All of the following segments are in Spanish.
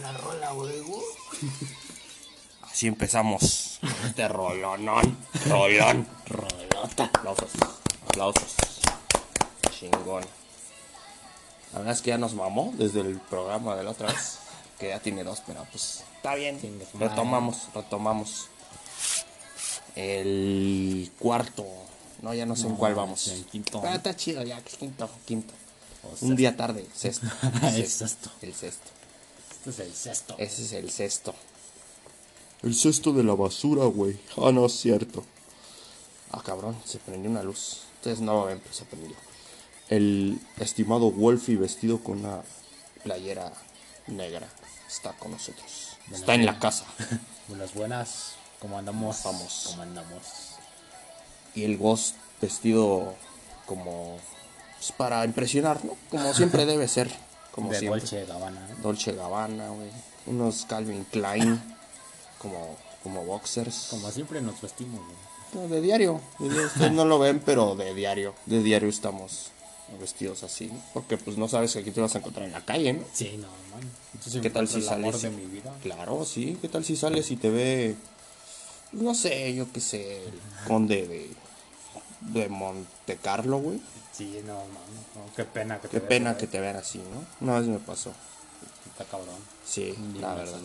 buena rola, güey. Así empezamos. Este rolonón. Rolón. Rolota. Aplausos. Aplausos. Chingón. La verdad es que ya nos mamó desde el programa de la otra vez. Que ya tiene dos, pero pues está bien. Retomamos, retomamos. El cuarto. No, ya no sé en cuál vamos. el quinto. Ah, está chido, ya, que quinto, quinto. O Un sexto. día tarde, sexto. El sexto. El sexto. Este es el sexto. Ese es el sexto. El cesto de la basura, güey. Ah, no, es cierto. Ah, cabrón, se prendió una luz. Ustedes no pero se prendió. El estimado Wolfie vestido con una... Playera negra está con nosotros. Está en la casa. Buenas, buenas. ¿Cómo andamos? Vamos. ¿Cómo andamos? Y el Ghost vestido como... pues, para impresionar, ¿no? Como siempre debe ser. Como de siempre. Dolce Gabbana, ¿no? Dolce Gabbana, güey. Unos Calvin Klein. como, como boxers. Como siempre nos vestimos, güey. No, de diario. de diario. Ustedes no lo ven, pero de diario. De diario estamos vestidos así. ¿no? Porque pues no sabes que aquí te vas a encontrar en la calle, ¿no? Sí, no, man. Entonces ¿Qué tal si el amor sales? de mi vida? Claro, sí. ¿Qué tal si sales y te ve, no sé, yo qué sé, el conde de, de Monte Carlo, güey? Sí, no, qué pena que Qué te pena veas, que te vean así, ¿no? Una vez me pasó. Está cabrón. Sí, Ni la verdad.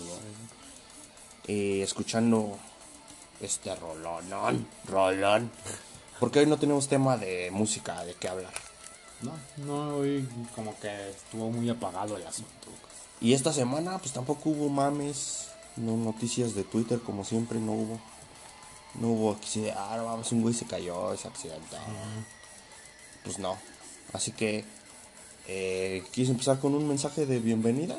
Y escuchando este rolón, rolón. Porque hoy no tenemos tema de música de qué hablar. No, no, hoy como que estuvo muy apagado el asunto. Y esta semana pues tampoco hubo mames, no noticias de Twitter como siempre no hubo. No hubo aquí de, ah, vamos, un güey se cayó, es accidental. Pues no. Así que, eh, ¿quieres empezar con un mensaje de bienvenida?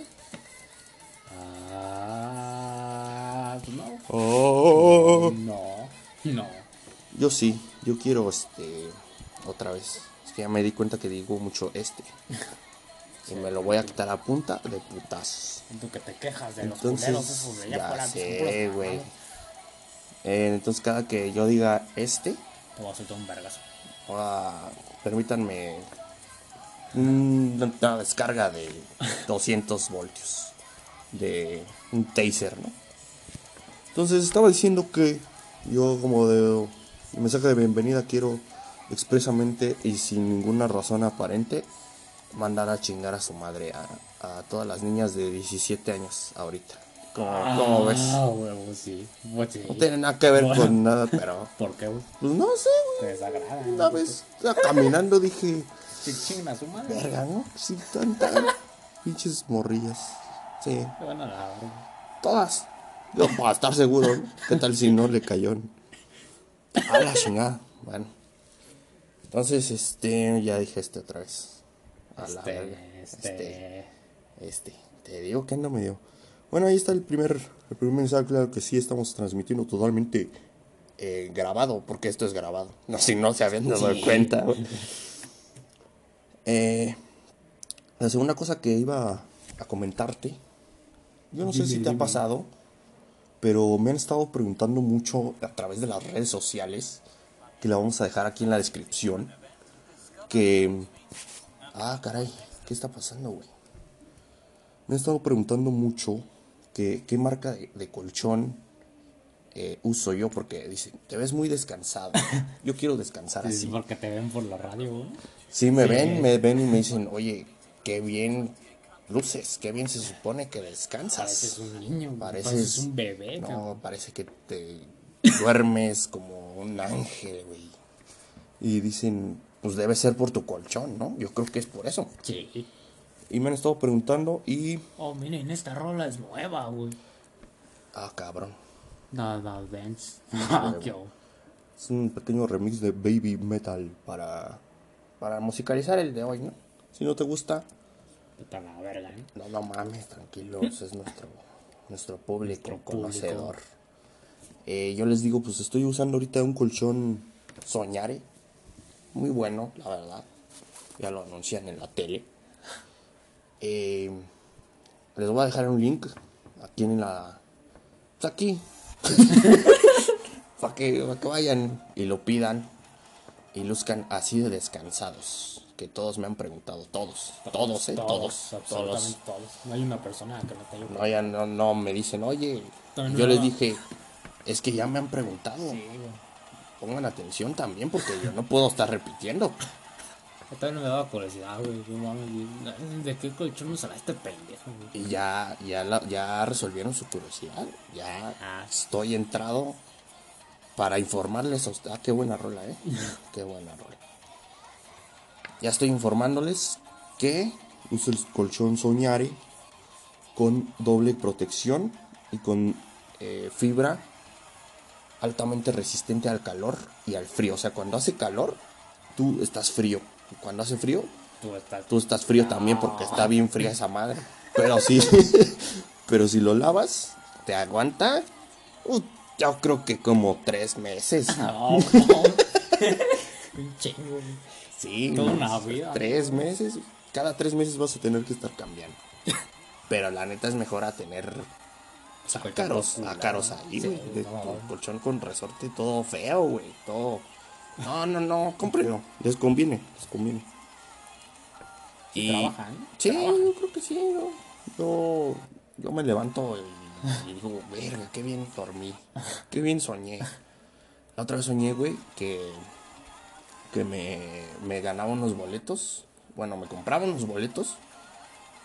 Ah, pues no. Oh. No, no. Yo sí, yo quiero este, otra vez. Es que ya me di cuenta que digo mucho este. Y me lo voy a quitar a punta de putazos. Tú que te quejas de los Entonces, culeros esos de allá ya sé, güey. Eh, entonces cada que yo diga este, Te voy a soltar un vergazo. Ah, permítanme un- una descarga de 200 voltios de un taser, ¿no? Entonces estaba diciendo que yo como de mensaje de bienvenida quiero expresamente y sin ninguna razón aparente mandar a chingar a su madre a, a todas las niñas de 17 años ahorita. ¿Cómo, cómo ves? Ah, huevo, sí. Pues sí. No tiene nada que ver con nada, pero ¿Por qué, güey? pues no sé, güey. desagrada. Una vez caminando dije, su madre. verga, ¿no? Sí, tantas pinches morrillas. Sí, Te van a la verga. todas. Yo para estar seguro, ¿no? ¿Qué tal si no le cayó? A la chingada. Bueno. Entonces, este, ya dije este otra vez. A la Este, verga. este. Este, te digo que no me dio. Bueno, ahí está el primer, el primer mensaje, claro que sí, estamos transmitiendo totalmente eh, grabado, porque esto es grabado. No, si no se habían dado Sí. cuenta. Eh, la segunda cosa que iba a comentarte, yo no sé si te ha pasado, pero me han estado preguntando mucho a través de las redes sociales, que la vamos a dejar aquí en la descripción, que... Ah, caray, ¿qué está pasando, güey? Me han estado preguntando mucho qué marca de, de colchón eh, uso yo, porque dicen, te ves muy descansado. Yo quiero descansar Sí, así. porque te ven por la radio. Sí, me Sí. ven, me ven y me dicen, oye, qué bien luces, qué bien se supone que descansas. Pareces un niño, Pareces- pareces, un bebé, No, cabrón. parece que te duermes como un ángel, güey. Y dicen, pues debe ser por tu colchón, ¿no? Yo creo que es por eso. Sí. Y me han estado preguntando y... Oh, miren, esta rola es nueva, güey. Ah, cabrón. Nada, Dance. huevo. Yo. Es un pequeño remix de Baby Metal para, para musicalizar el de hoy, ¿no? Si no te gusta, Puta la verga, ¿eh? no, no mames, tranquilos, es nuestro, nuestro público Nuestro conocedor. Eh, yo les digo, pues estoy usando ahorita un colchón Soñare, muy bueno, la verdad. Ya lo anuncian en la tele. Eh, les voy a dejar un link aquí en la... Pues aquí. para que, pa' que vayan y lo pidan. y luzcan así de descansados. Que todos me han preguntado, todos, todos, eh, todos, todos. absolutamente todos. No hay una persona que no te haya No, ya no, no me dicen, oye, También yo les dije, es que ya me han preguntado. Sí. Pongan atención también porque yo no puedo estar repitiendo. Yo también me daba curiosidad, güey. No. ¿De qué colchón usará este pendejo, güey? Y ya, ya, la- ya resolvieron su curiosidad. Ya Ah. estoy entrado para informarles a usted. Ah, qué buena rola, ¿eh? qué buena rola. Ya estoy informándoles que Usa el colchón Soñare. con doble protección y con eh, fibra altamente resistente al calor y al frío. O sea, cuando hace calor, tú estás frío. Cuando hace frío, Tú estás. tú estás frío también porque está bien fría esa madre. Pero sí, pero si lo lavas, te aguanta. uh, yo creo que como tres meses. No, no. Un chingo, güey. Sí, Toda una vida. Tres meses. Cada tres meses vas a tener que estar cambiando. Pero la neta es mejor a tener o sea, Colchón caros, a caros ahí, Sí, güey. de no. colchón con resorte, todo feo, güey. Todo. No, no, no, cómprenlo. Les conviene, les conviene. Sí trabajan, Sí, trabajan. yo creo que sí. Yo, yo, yo me levanto y, y digo, verga, qué bien dormí. Qué bien soñé. La otra vez soñé, güey, que, que me, me ganaba unos boletos. Bueno, me compraba unos boletos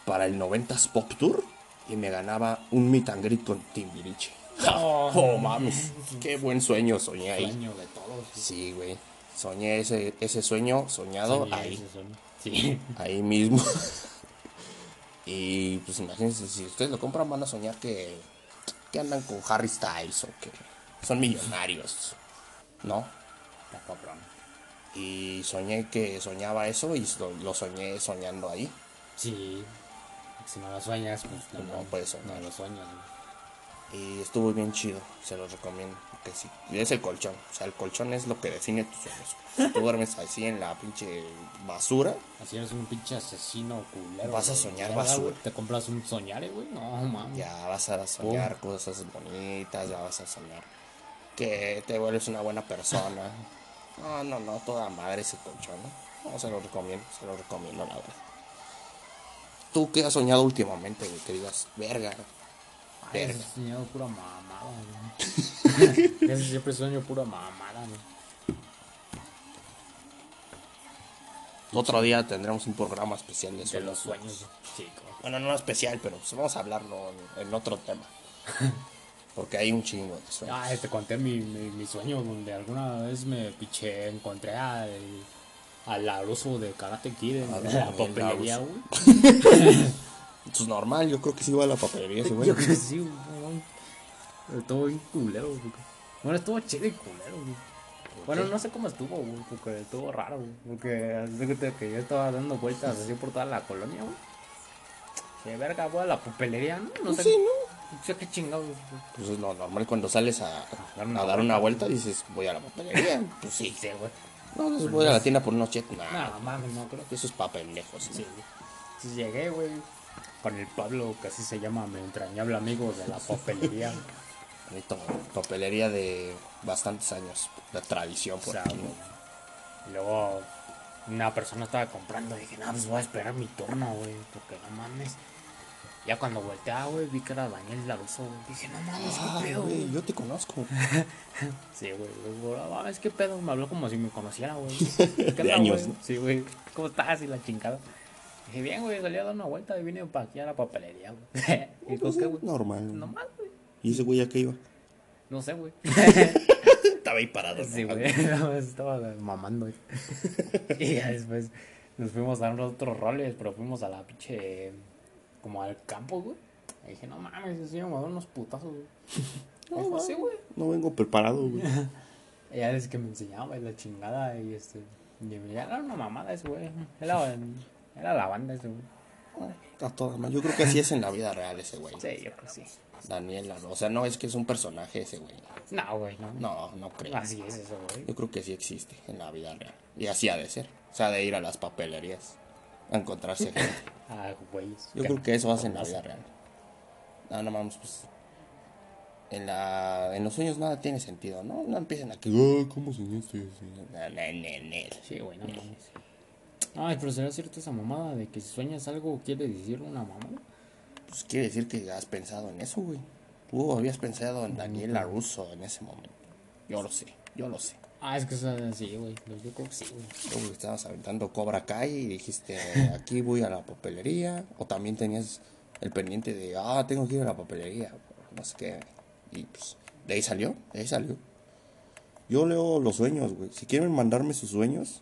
para el 90s Pop Tour y me ganaba un meet and greet con Timbiriche. Oh, Oh, mames, qué buen sueño soñé ahí. Sueño de todos. Sí, güey. Soñé ese, ese sueño soñado ahí ese sueño. Sí. ahí mismo. y pues imagínense, si ustedes lo compran van a soñar que, que andan con Harry Styles o que son millonarios, ¿no? Está cabrón. Y soñé que soñaba eso y lo, lo soñé soñando ahí. Sí. Si no lo sueñas, pues no, No puedes soñar. No lo sueñas, güey. Y estuvo bien chido, se los recomiendo. Que sí. Es el colchón, o sea, el colchón es lo que define tus sueños. Tú duermes así en la pinche basura, Así eres un pinche asesino culero. Vas a soñar basura. Te compras un soñare, güey. No, mames. ya vas a soñar cosas bonitas, ya vas a soñar que te vuelves una buena persona. No, no, no, toda madre ese colchón, ¿no? No, se lo recomiendo, se lo recomiendo, la verdad. ¿Tú qué has soñado últimamente, güey? Que digas, verga. Ay, soñado pura mamada, güey. Siempre sueño pura mamada, güey. Otro día tendremos un programa especial de De sueños. los sueños, chicos. Bueno, no especial, pero pues vamos a hablarlo en, otro tema. Porque hay un chingo de sueños. Ah, te conté mi, mi, mi sueño donde alguna vez me piché, encontré al, al Laruso de Karate Kid en la papelería, güey. Pues normal, yo creo que sí va a la papelería ese güey. Yo creo que sí, güey. Estuvo bien culero, güey. Bueno, estuvo chido y culero, güey. Bueno, no sé cómo estuvo, güey, porque estuvo raro, güey. Porque que yo estaba dando vueltas así por toda la colonia, güey. Que verga, voy a la papelería, ¿no? No sé. Sí, ¿no? No sé qué chingados. güey. Pues es lo normal cuando sales a, dar una a dar una vuelta dices, voy a la papelería. Pues sí. Sí, güey. No, no voy a la tienda por unos chetos. Nah, No, mames, no creo que eso es pa' pendejos. ¿no? sí. güey. Sí, llegué, güey. Con el Pablo, que así se llama, mi entrañable amigo de la papelería. Bonito, papelería de bastantes años, de tradición O por sea, aquí. güey. Y luego una persona estaba comprando y dije, no, pues voy a esperar mi turno, güey, porque no mames. Ya cuando volteaba, güey, vi que era Daniel Laruso, güey. Dije, no mames, Ah, qué pedo, güey, yo te conozco. Sí, güey. No mames, qué pedo. Me habló como si me conociera, güey. ¿Qué De onda, años? ¿no? Sí, güey. ¿Cómo estás? Y la chingada. Dije, bien, güey, salí a dar una vuelta y vine para aquí a la papelería, güey. y dijo, ¿qué, güey? Normal. No más, güey. ¿Y ese güey a qué iba? No sé, güey. Estaba ahí parado. Sí, güey. No, estaba mamando, güey. y ya después nos fuimos a dar otros roles, pero fuimos a la pinche. como al campo, güey. Y dije, no mames, ese señor me a dar unos putazos, güey. No, Dijo, sí, güey. No vengo preparado, güey. Ella es que me enseñaba la chingada y este. Y me era una mamada ese güey. Era, era la banda ese güey. A toda madre. Yo creo que así es en la vida real ese güey. Sí, yo creo que sí. Daniela, ¿no? o sea, no es que es un personaje ese güey. No, güey, no. No, no creo. Así es eso, güey. Yo creo que sí existe en la vida real. Y así ha de ser. O sea, de ir a las papelerías a encontrarse gente. Ah, güey. Yo creo que eso hace en la vida real. No, no mames, pues. en, la, en los sueños nada tiene sentido, ¿no? No empiecen a que, "Ah, ¿cómo soñaste? eso?" No, no, no, no. Sí, güey, no mames. Ay, pero será cierto esa mamada de que si sueñas algo quiere decir una mamada. Pues quiere decir que has pensado en eso, güey. Tú habías pensado en Daniela Russo en ese momento. Yo lo sé, yo lo sé. Ah, es que eso es así, güey. Yo creo que sí, güey. Estabas aventando Cobra Kai y dijiste, aquí voy a la papelería. O también tenías el pendiente de, ah, tengo que ir a la papelería. No sé qué. Y pues, de ahí salió, de ahí salió. Yo leo los sueños, güey. Si quieren mandarme sus sueños,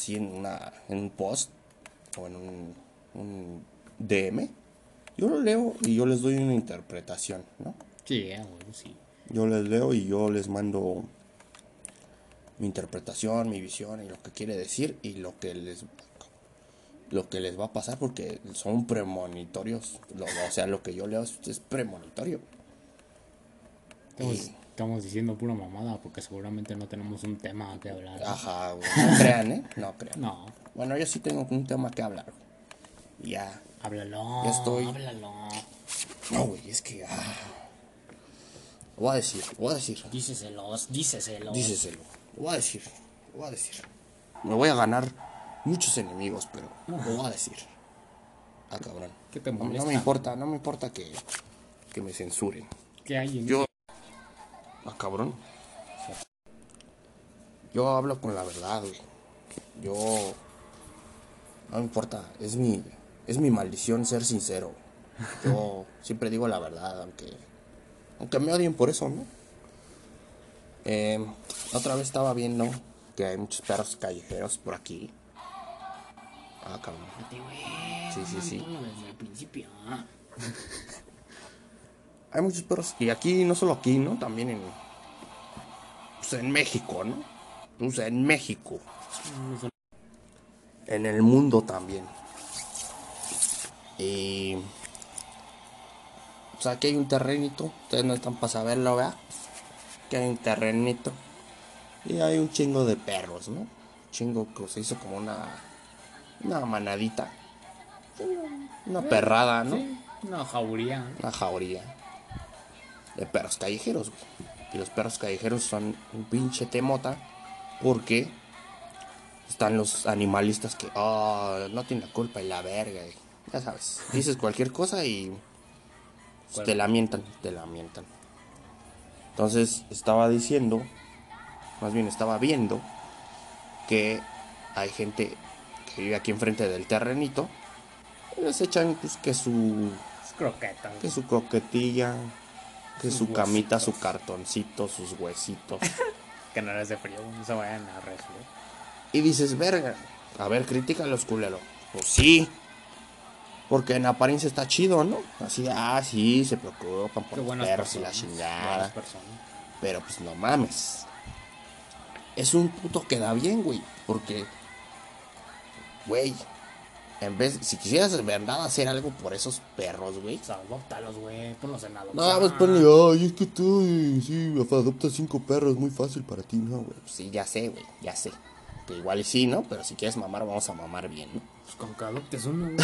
así en, una, en un post o en un, un DM, yo lo leo y yo les doy una interpretación, ¿no? Sí, güey, sí. Yo les leo y yo les mando mi interpretación, mi visión y lo que quiere decir y lo que les lo que les va a pasar porque son premonitorios. Lo- o sea, lo que yo leo es, es premonitorio. Y- estamos diciendo pura mamada porque seguramente no tenemos un tema que hablar. Ajá, güey. No crean, ¿eh? No crean. No, Bueno, yo sí tengo un tema que hablar. Ya. háblalo. Ya estoy. Háblalo. No, güey, es que. ah. Voy a decir, voy a decir. Díceselos. Díceselo. Lo voy a decir. Lo voy a decir. Me voy a ganar muchos enemigos, pero lo voy a decir. Ah, cabrón. ¿Qué te No- me importa, no me importa que, que me censuren. ¿Qué hay en Yo. Ah, cabrón. Yo hablo con la verdad, güey. Yo. No me importa. Es mi. Es mi maldición ser sincero. Yo siempre digo la verdad, aunque. Aunque me odien por eso, ¿no? Eh, otra vez estaba viendo que hay muchos perros callejeros por aquí. Ah, cabrón. Sí, sí, sí. Desde el principio. Hay muchos perros. Y aquí, no solo aquí, ¿no? También en. Pues en México, ¿no? Pues en México. En el mundo también. Y. O sea, aquí hay un terrenito. Ustedes no están para saberlo, ¿verdad? Que hay un terrenito. Y hay un chingo de perros, ¿no? Chingo que se hizo como una. Una manadita. Una perrada, ¿no? Sí, una jauría. una jauría de perros callejeros, güey. Y los perros callejeros son un pinche temota porque están los animalistas que, oh, no tienen la culpa y la verga. ya sabes, dices cualquier cosa y pues, te lamentan, te lamentan. Entonces estaba diciendo, más bien estaba viendo que hay gente que vive aquí enfrente del terrenito y les echan pues que su Es croqueta. que su croquetilla, que su camita, su cartoncito, sus huesitos. Que no eres de frío, no se vayan a resfriar. y dices, verga, a ver, crítica los culeros. Pues sí, porque en apariencia está chido, ¿no? Así, ah, sí, se preocupan por los perros y la chingada. Pero pues no mames. Es un puto que da bien, güey. Porque, güey, en vez, si quisieras de verdad hacer algo por esos perros, güey. Adóptalos, güey. Ponlos en adopción. No, pues ponle, ay, es que tú, sí, adoptas cinco perros, muy fácil para ti, ¿no, güey? Pues sí, ya sé, güey, ya sé. Que igual y sí, ¿no? Pero si quieres mamar, vamos a mamar bien, ¿no? Pues con que adoptes uno, güey.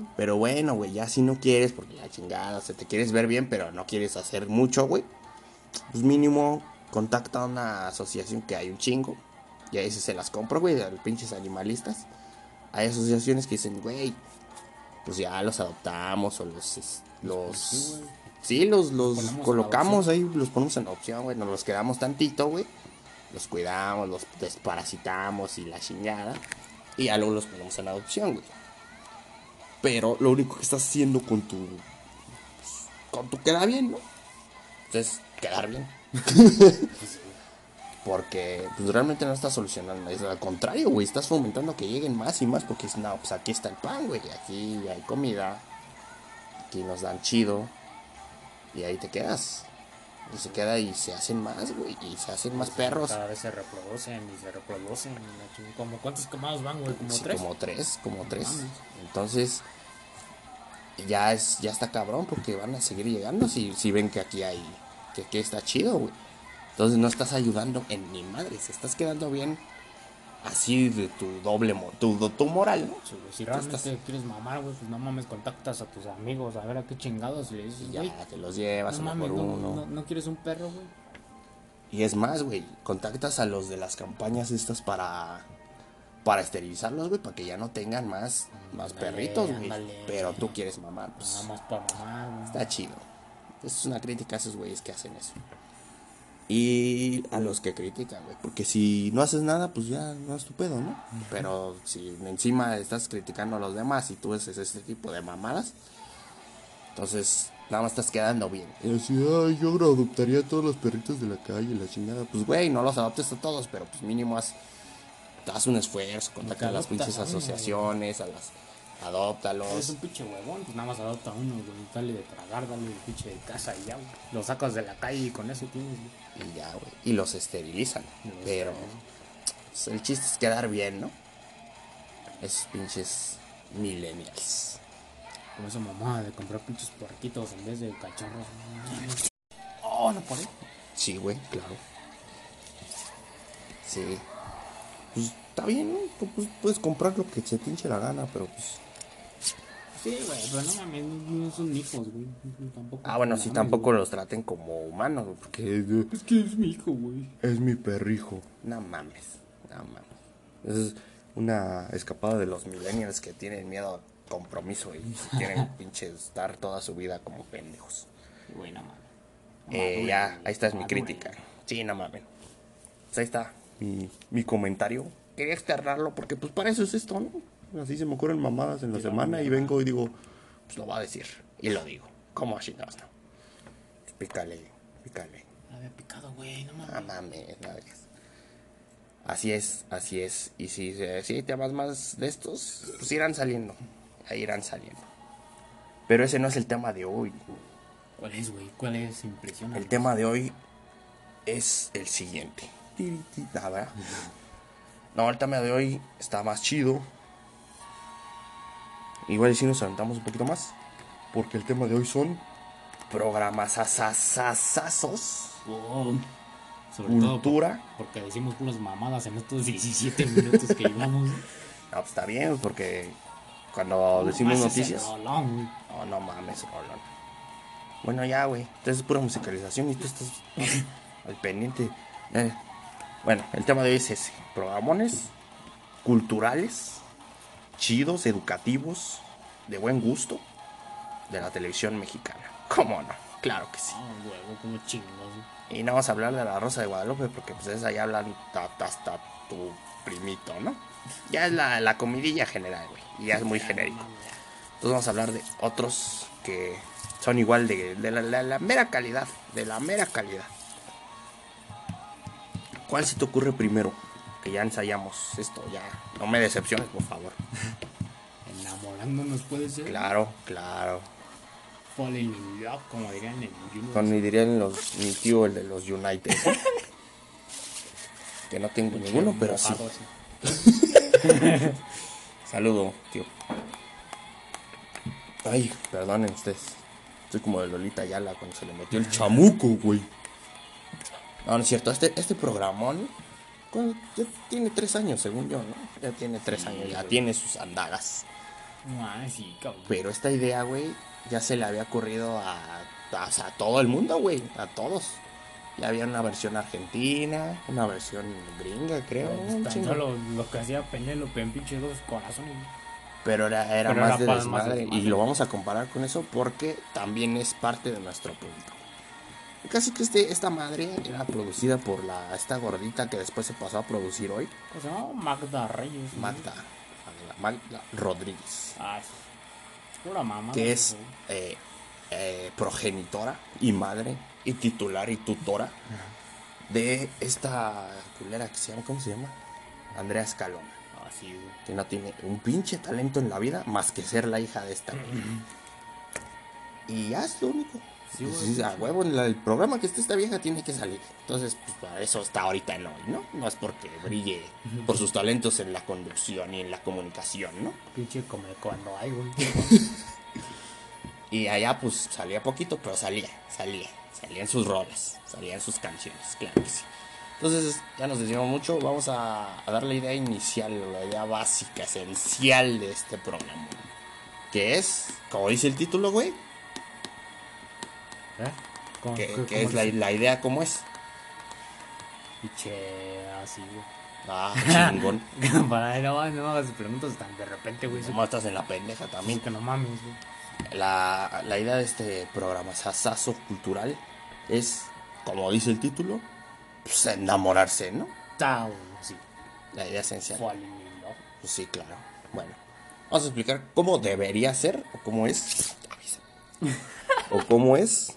no. Pero bueno, güey, ya si no quieres, porque la chingada, o sea, te quieres ver bien, pero no quieres hacer mucho, güey. Pues mínimo, contacta a una asociación que hay un chingo. Y ahí se las compro, güey, a los pinches animalistas. Hay asociaciones que dicen, güey, pues ya los adoptamos o los... los sí, los, los Ponemos colocamos ahí, los ponemos en opción, güey. Nos los quedamos tantito, güey. Los cuidamos, los desparasitamos y la chingada. Y ya luego los ponemos en adopción, güey. Pero lo único que estás haciendo con tu. pues, con tu queda bien, ¿no? Entonces, quedar bien. Porque pues, realmente no estás solucionando eso. Al contrario, güey, estás fomentando que lleguen más y más. Porque es, no, pues aquí está el pan, güey. Aquí hay comida. Aquí nos dan chido. Y ahí te quedas. Y se queda y se hacen más, güey. Y se hacen más perros. Cada vez se reproducen y se reproducen. ¿Cómo ¿Cuántos quemados van, güey? ¿Como Sí, tres? Como tres, como tres. Entonces, ya es, ya está cabrón porque van a seguir llegando si, si ven que aquí hay, que aquí está chido, güey. Entonces no estás ayudando en ni madres, estás quedando bien así de tu doble, mo- tu, tu moral, ¿no? Sí, Si realmente quieres mamar, güey, pues no mames, contactas a tus amigos a ver a qué chingados le dices, Ya te los llevas no mames, por no, uno. no, no quieres un perro, güey. Y es más, güey, contactas a los de las campañas estas para para esterilizarlos, güey, para que ya no tengan más más perritos, güey. Pero tú quieres mamar, pues Nada más para mamar, güey. está chido. Es una crítica a esos güeyes que hacen eso. Y a los que critican, güey, porque si no haces nada, pues ya no es tu pedo, ¿no? Pero si encima estás criticando a los demás y tú haces ese tipo de mamadas, entonces nada más estás quedando bien. Y así, ay, yo adoptaría a todos los perritos de la calle, la chingada. Pues, güey, no los adoptes a todos, pero pues mínimo haz, haz un esfuerzo, contacta a las pinches asociaciones, a las adóptalos. Es un pinche huevón, pues nada más adopta uno, güey. Dale de tragar, dale de pinche de casa y ya, güey. Lo sacas de la calle y con eso tienes, güey. Y ya, güey. Y los esterilizan. Los pero pues, el chiste es quedar bien, ¿no? Esos pinches millennials. Con esa mamada de comprar pinches puerquitos en vez de cachorros. Oh, no podés. Sí, güey, claro. Sí. Pues está bien, ¿no? Pues, puedes comprar lo que se te hinche la gana, pero pues. Sí, güey, pero no mames, no son hijos, güey. Tampoco. Ah, bueno, sí, mames, tampoco güey. los traten como humanos, güey, porque. Es que es mi hijo, güey. Es mi perrijo. No mames, no mames. Es una escapada de los millennials que tienen miedo a compromiso y se quieren pinches estar toda su vida como pendejos. Güey, no mames. Eh, ya, ahí está es mi crítica. Sí, no mames. Pues ahí está mi, mi comentario. Quería externarlo porque pues para eso es esto, ¿no? Así se me ocurren mamadas en la semana y vengo y digo, Pues lo va a decir. Y lo digo. ¿Cómo chingados no? Pues pícale, pícale. La había picado, güey, no mames. No mames, no digas. Así es, así es. Y si, eh, si hay temas más de estos, pues irán saliendo. Ahí irán saliendo. Pero ese no es el tema de hoy. ¿Cuál es, güey? ¿Cuál es? Impresionante. El tema de hoy es el siguiente. Nada. No, el tema de hoy está más chido. Igual si nos aventamos un poquito más. porque el tema de hoy son Programas asasasazos. Oh, todo Cultura. por- porque decimos puras mamadas en estos 17 minutos que llevamos. No, pues está bien, porque cuando decimos noticias. No, no mames, Rolón. Bueno, ya, güey. Entonces es pura musicalización y tú estás al pendiente. Eh, Bueno, el tema de hoy es ese. Programones culturales, chidos, educativos, de buen gusto, de la televisión mexicana. ¿Cómo no? Claro que sí. Ah, huevo, como chingos. Y no vamos a hablar de la Rosa de Guadalupe porque pues esa ya hablan ta- ta- hasta tu primito, ¿no? Ya es la, la comidilla general, güey. Y ya es muy genérico. Entonces vamos a hablar de otros que son igual de, de la, la- la mera calidad, de la mera calidad. ¿Cuál se te ocurre primero? Que ya ensayamos esto, ya. No me decepciones, por favor. Enamorándonos puede ser. Claro, claro. Falling in love, como dirían en. Con mi dirían los, mi tío, el de los United. que no tengo ninguno, pero sí. Saludo, tío. Ay, perdonen ustedes. Estoy como de Lolita Yala cuando se le metió el chamuco, güey. No, no es cierto. Este, este programón ¿cuándo? ya tiene tres años, según yo, ¿no? Ya tiene tres años, ya tiene sus andadas. Ah, sí, cabrón. Pero esta idea, güey, ya se le había ocurrido a, a, a todo el mundo, güey. A todos. Ya había una versión argentina, una versión gringa, creo. chingo. lo, lo que hacía Penélope en pinche dos corazones. Pero era, era Pero más era de más desmadre. desmadre. Y lo vamos a comparar con eso porque también es parte de nuestro público. El caso es que este, esta madre era producida por la, esta gordita que después se pasó a producir hoy, ¿Cómo se llama? Magda Reyes. Magda, Magda, Magda Rodríguez, Ah, sí. Pura mamá. que es eh, eh, progenitora y madre y titular y tutora de esta culera que se llama, ¿cómo se llama? Andrea Escalona. Ah, sí, güey. que no tiene un pinche talento en la vida más que ser la hija de esta. y ya es lo único. Sí, Pues, a huevo, en la- el programa que esté esta vieja tiene que salir. Entonces, pues para eso está ahorita en hoy, ¿no? No es porque brille por sus talentos en la conducción y en la comunicación, ¿no? Pinche come cuando hay, güey. Y allá, pues salía poquito, pero salía, salía. Salían sus rolas, salían sus canciones, claro que sí. Entonces, ya nos decimos mucho. Vamos a, a dar la idea inicial, la idea básica, esencial de este programa. Que es, como dice el título, güey, ¿Eh? ¿Cómo- que, qué- que cómo es la, idea como es. Piche, así, güey. Ah, chingón. Para no, no me hagas preguntas tan de repente, güey. Como estás en la pendeja también. Que no mames, güey. La, la idea de este programa sasazo cultural es, como dice el título, pues enamorarse, ¿no? Chao, sí. La idea esencial. Pues sí, claro. Bueno, vamos a explicar cómo debería ser o cómo es. o cómo es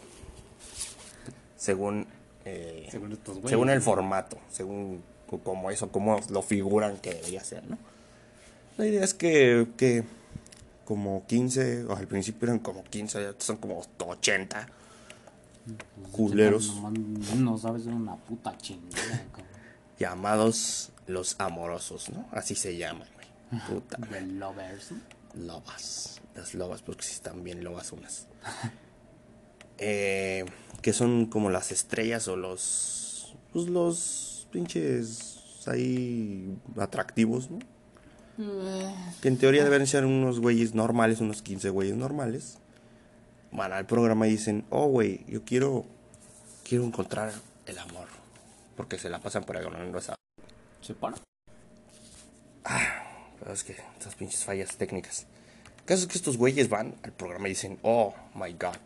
según eh, Según según el formato, según co- cómo es o cómo lo figuran que debería ser, ¿no? La idea es que, que como 15, o al principio eran como 15, ya son como 80 culeros No, sabes, una puta chingada, llamados los amorosos, ¿no? Así se llaman, güey. Puta. The lovers. lobas. Las lobas, porque sí están bien lobas unas. Eh, que son como las estrellas o los. Pues los pinches ahí atractivos, ¿no? Que en teoría deben ser unos güeyes normales, unos 15 güeyes normales. Van al programa y dicen, oh, güey, yo quiero. Quiero encontrar el amor. Porque se la pasan por ahí ganando esa. Se para. Pero es que estas pinches fallas técnicas. El caso es que estos güeyes van al programa y dicen, oh my god,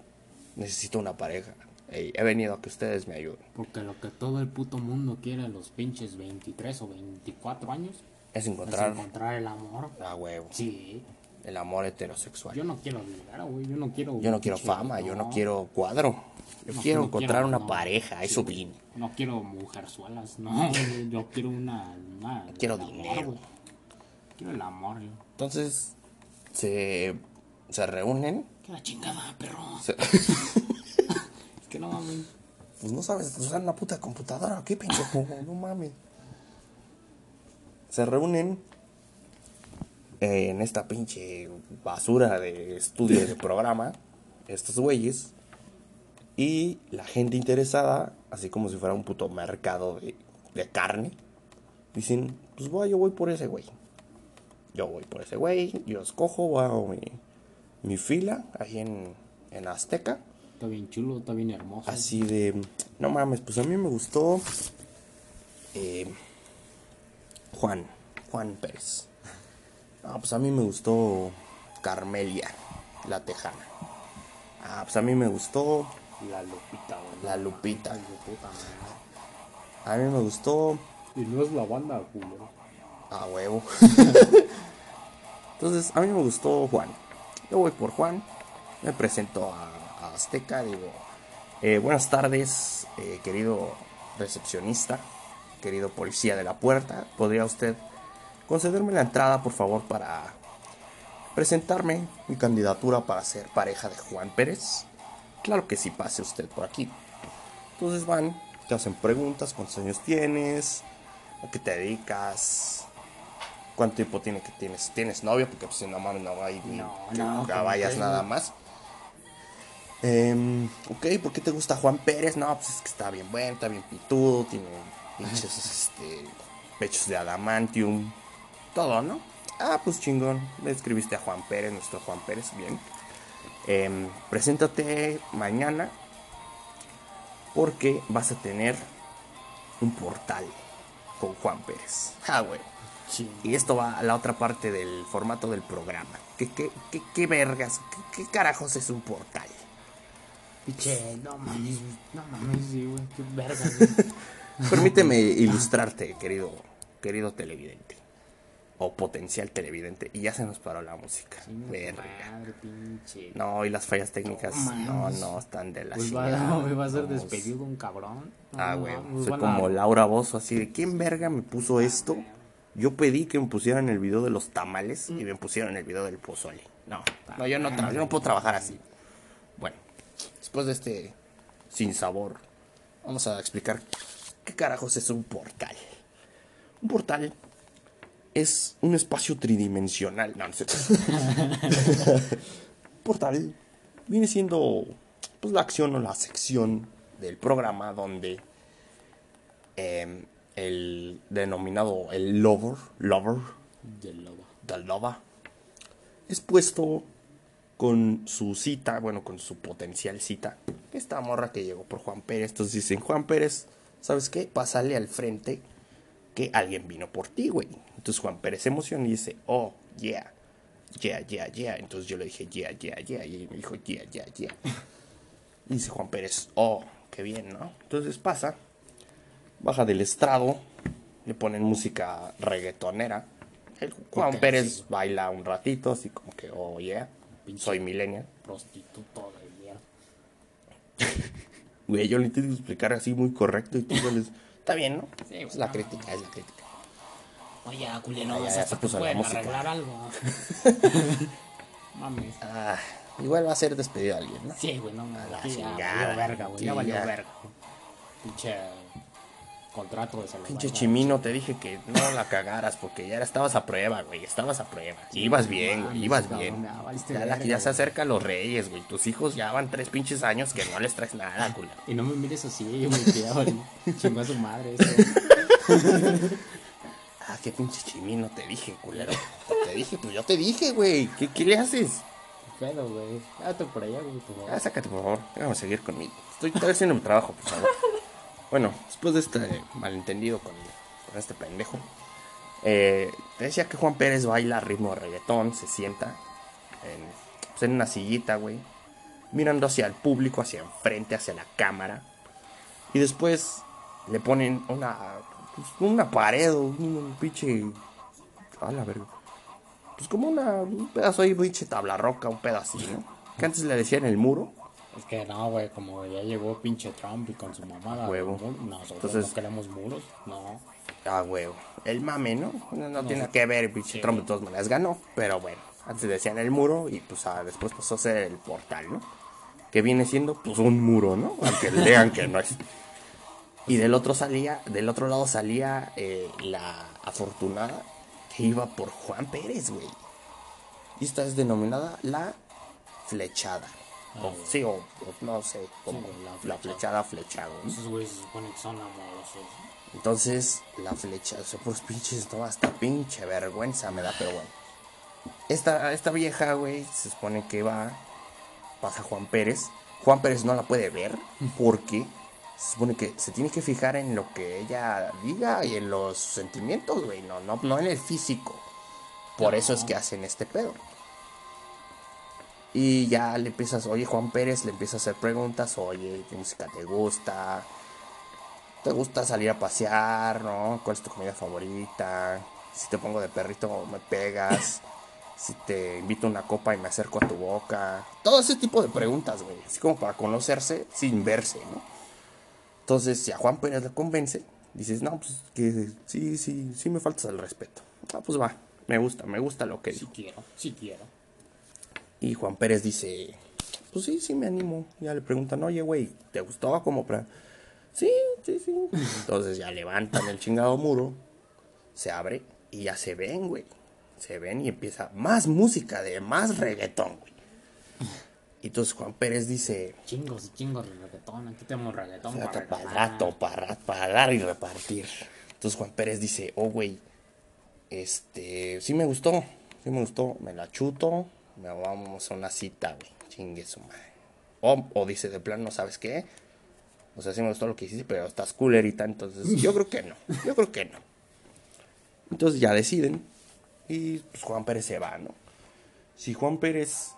necesito una pareja. Ey, he venido a que ustedes me ayuden. Porque lo que todo el puto mundo quiere a los pinches 23 o 24 años Es es encontrar el amor. a huevo, Sí. el amor heterosexual. Yo no quiero dinero, güey. Yo no quiero. Yo no quiero fama, yo no quiero cuadro. Yo No, quiero no encontrar quiero, una pareja, eso vine. No quiero mujerzuelas, no. yo quiero una. una Quiero amor, dinero. Quiero el amor, yo. Entonces, se, se reúnen. La chingada, perro. se- Es que no mames. pues no sabes usar una puta computadora, ¿qué pendejo? No mames. Se reúnen eh, en esta pinche basura de estudio de programa, estos güeyes, y la gente interesada, así como si fuera un puto mercado de, de carne, dicen, pues voy, yo voy por ese güey. Yo voy por ese güey, yo escojo, hago mi, mi fila ahí en, en Azteca. Está bien chulo, está bien hermoso. Así de, no mames, pues a mí me gustó eh, Juan, Juan Pérez. Ah, pues a mí me gustó Carmelia, la tejana. Ah, pues a mí me gustó La Lupita, güey. la Lupita. A mí me gustó Y no es la banda, culero. a huevo. Entonces, a mí me gustó Juan. Yo voy por Juan. Me presento a, Azteca. Digo, eh, buenas tardes, eh, querido recepcionista, querido policía de la puerta. ¿Podría usted concederme la entrada, por favor, para presentarme mi candidatura para ser pareja de Juan Pérez? Claro que sí, pase usted por aquí. Entonces van, te hacen preguntas, cuántos años tienes, a qué te dedicas, cuánto tiempo tiene que tienes, tienes novio, porque pues no mames, no hay ni No, que no, ¿cómo vayas crees, nada más. Em, ok, ¿por qué te gusta Juan Pérez? No, pues es que está bien bueno, está bien pitudo, tiene pinches este, pechos de adamantium, todo, ¿no? Ah, pues chingón, le escribiste a Juan Pérez, nuestro Juan Pérez, bien. Em, preséntate mañana porque vas a tener un portal con Juan Pérez. Ah, güey. Sí. Y esto va a la otra parte del formato del programa. ¿Qué, qué, qué, qué vergas? ¿Qué, qué carajos es un portal? Piche, no mames, no mames, sí, güey. Qué verga, güey. Permíteme ilustrarte, querido, querido televidente. O potencial televidente. Y ya se nos paró la música. Verga. tu Madre, pinche. No, y las fallas técnicas. No No, están de la Pues va, no, va a ser Vamos. despedido un cabrón. No, Ah, no, güey. pues Soy van como Laura Bozo, así de ¿quién verga me puso esto? Yo pedí que me pusieran el video de los tamales y me pusieron el video del pozole. No, no, yo no, yo no puedo trabajar así. Bueno, después de este sin sabor, vamos a explicar qué carajos es un portal. Un portal es un espacio tridimensional. No, no cierto. portal viene siendo pues, la acción o la sección del programa donde em, el denominado el lover, lover, del lover, es puesto con su cita, bueno, con su potencial cita. Esta morra que llegó por Juan Pérez. Entonces dicen, Juan Pérez, ¿sabes qué? Pásale al frente que alguien vino por ti, güey. Entonces Juan Pérez se emociona y dice, oh, yeah, yeah, yeah, yeah. Entonces yo le dije, yeah, yeah, yeah. Y me dijo, yeah, yeah, yeah. Y dice Juan Pérez, oh, qué bien, ¿no? Entonces pasa, baja del estrado, le ponen música reggaetonera. El Juan Porque Pérez así, baila un ratito, así como que, oh, yeah, Pinche. soy millennial. Prostituto de mierda. Güey, yo lo intento explicar así muy correcto y tú sales... Está bien, ¿no? Sí, güey, es la no, crítica, es la crítica. Oye, culero, no pueden música. arreglar algo. Mames. Ah, igual va a ser despedido alguien, ¿no? Sí, güey, no A valió verga, güey. Ya valió verga. Pinche contrato de salud. Pinche chimino, te dije que no la cagaras porque ya estabas a prueba, güey. Estabas a prueba. Ibas bien, güey. Ibas bien. ya la- ya se acercan los reyes, güey. Tus hijos ya van tres pinches años que no les traes nada, culo. Y no me mires así, güey. Chingó a su madre. Ah, qué pinche chimino te dije, culero. Te dije, pues yo te dije, güey. ¿Qué, qué le haces? Pedo, güey. Date por allá, güey, por favor. Ah, sácate, por favor. Vamos a seguir conmigo. Estoy, estoy haciendo mi trabajo, por favor. Bueno, después de este malentendido con, este pendejo, eh, te decía que Juan Pérez baila ritmo de reggaetón, se sienta en, pues, en una sillita, güey, mirando hacia el público, hacia enfrente, hacia la cámara. Y después le ponen una, pues, una pared un pinche. A la verga. Pues como una, un pedazo ahí, pinche tabla roca, un así, ¿no? Que antes le decían el muro. Es que no, güey, como ya llegó pinche Trump y con su mamada. Huevo. Nosotros Entonces- no queremos muros, no. Ah, huevo. El mame, ¿no? No, no tiene que ver, pinche Sí. Trump de todas maneras ganó. Pero bueno, antes decían el muro y pues ah, después pasó a ser el portal, ¿no? Que viene siendo pues un muro, ¿no? Aunque le digan que no es. Y del otro salía, del otro lado salía eh, la afortunada que iba por Juan Pérez, güey. Y esta es denominada la flechada. O, sí, o, no sé, como güey, la la, flechada flechado, ¿no? Esos güeyes se supone que son amorosos. Entonces, la flecha, o sea, puros pinches, no, hasta pinche vergüenza me da, pero bueno. Esta, esta vieja, güey, se supone que va, pasa Juan Pérez. Juan Pérez no la puede ver porque se supone que se tiene que fijar en lo que ella diga y en los sentimientos, güey, no, no, no en el físico. Por eso es que hacen este pedo. Y ya le empiezas, oye Juan Pérez, le empieza a hacer preguntas, oye, ¿qué música te gusta? ¿Te gusta salir a pasear, no? ¿Cuál es tu comida favorita? Si te pongo de perrito, me pegas. Si te invito a una copa y me acerco a tu boca. Todo ese tipo de preguntas, güey. Así como para conocerse sin verse, ¿no? Entonces, si a Juan Pérez le convence, dices, no, pues que sí, sí, sí me faltas el respeto. Ah, pues va, me gusta, me gusta lo que Sí quiero, sí quiero. Y Juan Pérez dice, pues sí, sí me animo. Ya le preguntan, oye, güey, ¿te gustó como para...? Sí, sí, sí. Entonces ya levantan el chingado muro, se abre y ya se ven, güey. Se ven y empieza más música de más reggaetón, güey. Y entonces Juan Pérez dice, Chingos y chingos de reggaetón. Aquí tenemos reggaetón para para rato, para, para dar y repartir. Entonces Juan Pérez dice, oh, güey, este, sí me gustó, sí me gustó, me la chuto, me vamos a una cita, güey, chingue su madre. O, o dice de plano, ¿sabes qué? O sea, sí me gustó lo que hiciste, pero estás culerita, entonces yo creo que no, yo creo que no. Entonces ya deciden y pues Juan Pérez se va, ¿no? Si Juan Pérez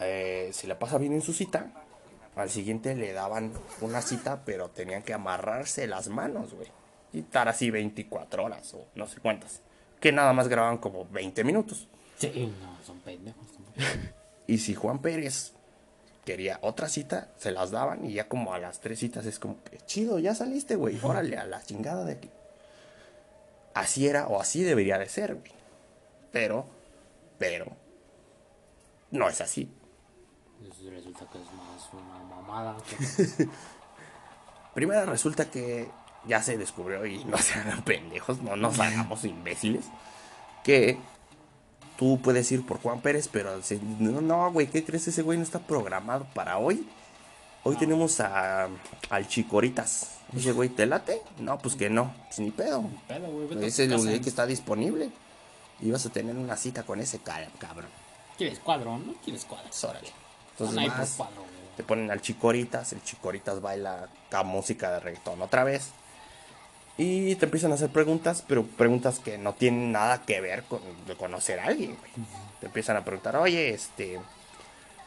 eh, se la pasa bien en su cita, al siguiente le daban una cita, pero tenían que amarrarse las manos, güey. Y estar así 24 horas o no sé cuántas. Que nada más grababan como 20 minutos. Sí, no, son pendejos. Y si Juan Pérez quería otra cita, se las daban y ya como a las tres citas es como que chido, ya saliste, güey. Órale, a la chingada de aquí. Así era o así debería de ser, güey. Pero, pero, no es así. Eso resulta que es más una mamada. que- Primero resulta que ya se descubrió y no sean pendejos, no nos hagamos imbéciles, que tú puedes ir por Juan Pérez, pero si- no, no, güey, ¿qué crees? Ese güey no está programado para hoy Hoy tenemos a, al Chicoritas. Ese güey, ¿te late? No, pues que no. Pues ni pedo. Pedo, güey, Ese es el güey que está disponible. Y vas a tener una cita con ese ca- cabrón. ¿Quieres cuadro? ¿No quieres cuadro? Pues, órale. Entonces más, cuadro, te ponen al Chicoritas, el Chicoritas baila ca- música de reggaetón otra vez. Y te empiezan a hacer preguntas, pero preguntas que no tienen nada que ver con de conocer a alguien, güey. Te empiezan a preguntar, oye, este,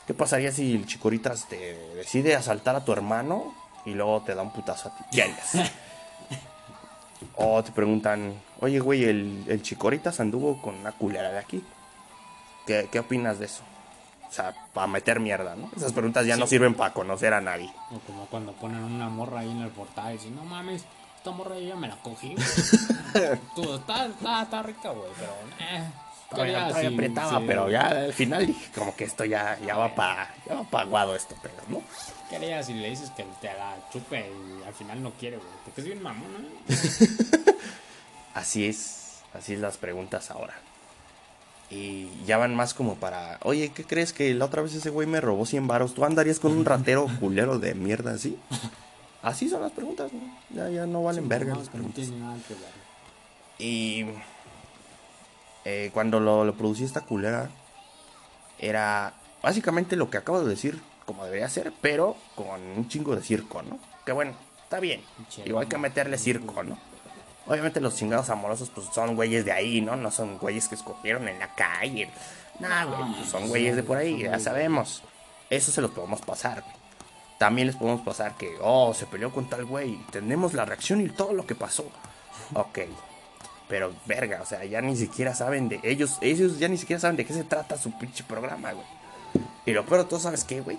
¿qué pasaría si el Chicoritas te decide asaltar a tu hermano y luego te da un putazo a ti? ¿Qué harías? o te preguntan, oye, güey, el, el Chicoritas anduvo con una culera de aquí. ¿Qué, qué opinas de eso? O sea, para meter mierda, ¿no? Esas preguntas ya no sirven para conocer a nadie. O como cuando ponen una morra ahí en el portal y dicen, no mames, esta morra yo ya me la cogí. Tú, está, está, está rica, güey, pero... Eh, ¿qué Todavía, todavía si- apretaba, si- pero ya al final dije, como que esto ya, ya va para ya va pa aguado esto, pero ¿no? ¿Qué harías si le dices que te la chupe y al final no quiere, güey? Porque es bien mamón, ¿no? Así es, así es las preguntas ahora. Y ya van más como para, oye, ¿qué crees que la otra vez ese güey me robó 100 varos? ¿Tú andarías con un ratero culero de mierda así? Así son las preguntas, ¿no? Ya, ya no valen verga No, las no preguntas. tiene nada que ver. Y eh, cuando lo, lo producí esta culera, era básicamente lo que acabo de decir, como debería ser, pero con un chingo de circo, ¿no? Que bueno, está bien. Igual que meterle circo, ¿no? Obviamente los chingados amorosos, pues son güeyes de ahí, ¿no? No son güeyes que escogieron en la calle. Nah, güey, pues, son güeyes de por ahí, ya sabemos. Eso se los podemos pasar, güey. También les podemos pasar que, oh, se peleó con tal güey. Tenemos la reacción y todo lo que pasó. Ok. Pero, verga, o sea, ya ni siquiera saben de ellos. Ellos ya ni siquiera saben de qué se trata su pinche programa, güey. Y lo peor todo, ¿sabes qué, güey?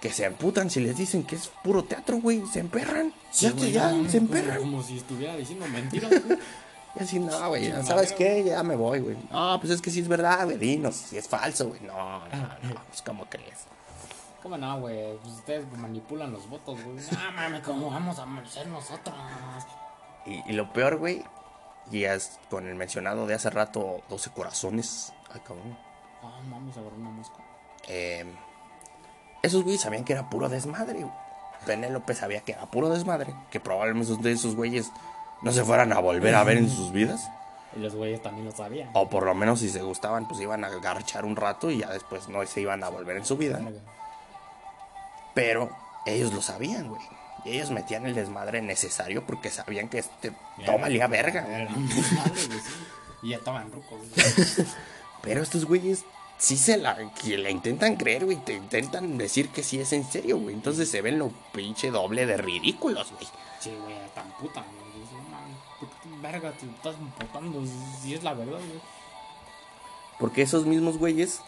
Que se amputan si les dicen que es puro teatro, güey. Se emperran. Sí, ya, güey, ya, se emperran. Como si estuviera diciendo mentiras, güey. Y así, no, güey, ¿sabes qué? Ya me voy, güey. No, pues es que sí es verdad, güey, dinos, si es falso, güey. No, no, no, pues ¿cómo crees? ¿Cómo no, güey? Pues ustedes manipulan los votos, güey. No mames, ¿cómo vamos a ser nosotros? Y, y lo peor, güey, y es con el mencionado de hace rato, 12 corazones. Ay, cabrón. Ah, mames, agarró una mosca. Eh, esos güeyes sabían que era puro desmadre, güey. Penélope sabía que era puro desmadre. Que probablemente esos, de esos güeyes no se fueran a volver a ver en sus vidas. Y los güeyes también lo sabían. O por lo menos si se gustaban, pues iban a garchar un rato y ya después no se iban a volver en su vida. Pero ellos lo sabían, güey. Y ellos metían el desmadre necesario porque sabían que este no valía verga. Era un desmadre, güey, sí. Y ya estaban rucos, güey. Pero estos güeyes sí se la, que la intentan creer, güey. Te intentan decir que sí es en serio, güey. Entonces se ven lo pinche doble de ridículos, güey. Sí, güey, tan puta, güey. Dices, no mames, ¿por qué verga te estás emputando si- si es la verdad, güey? Porque esos mismos güeyes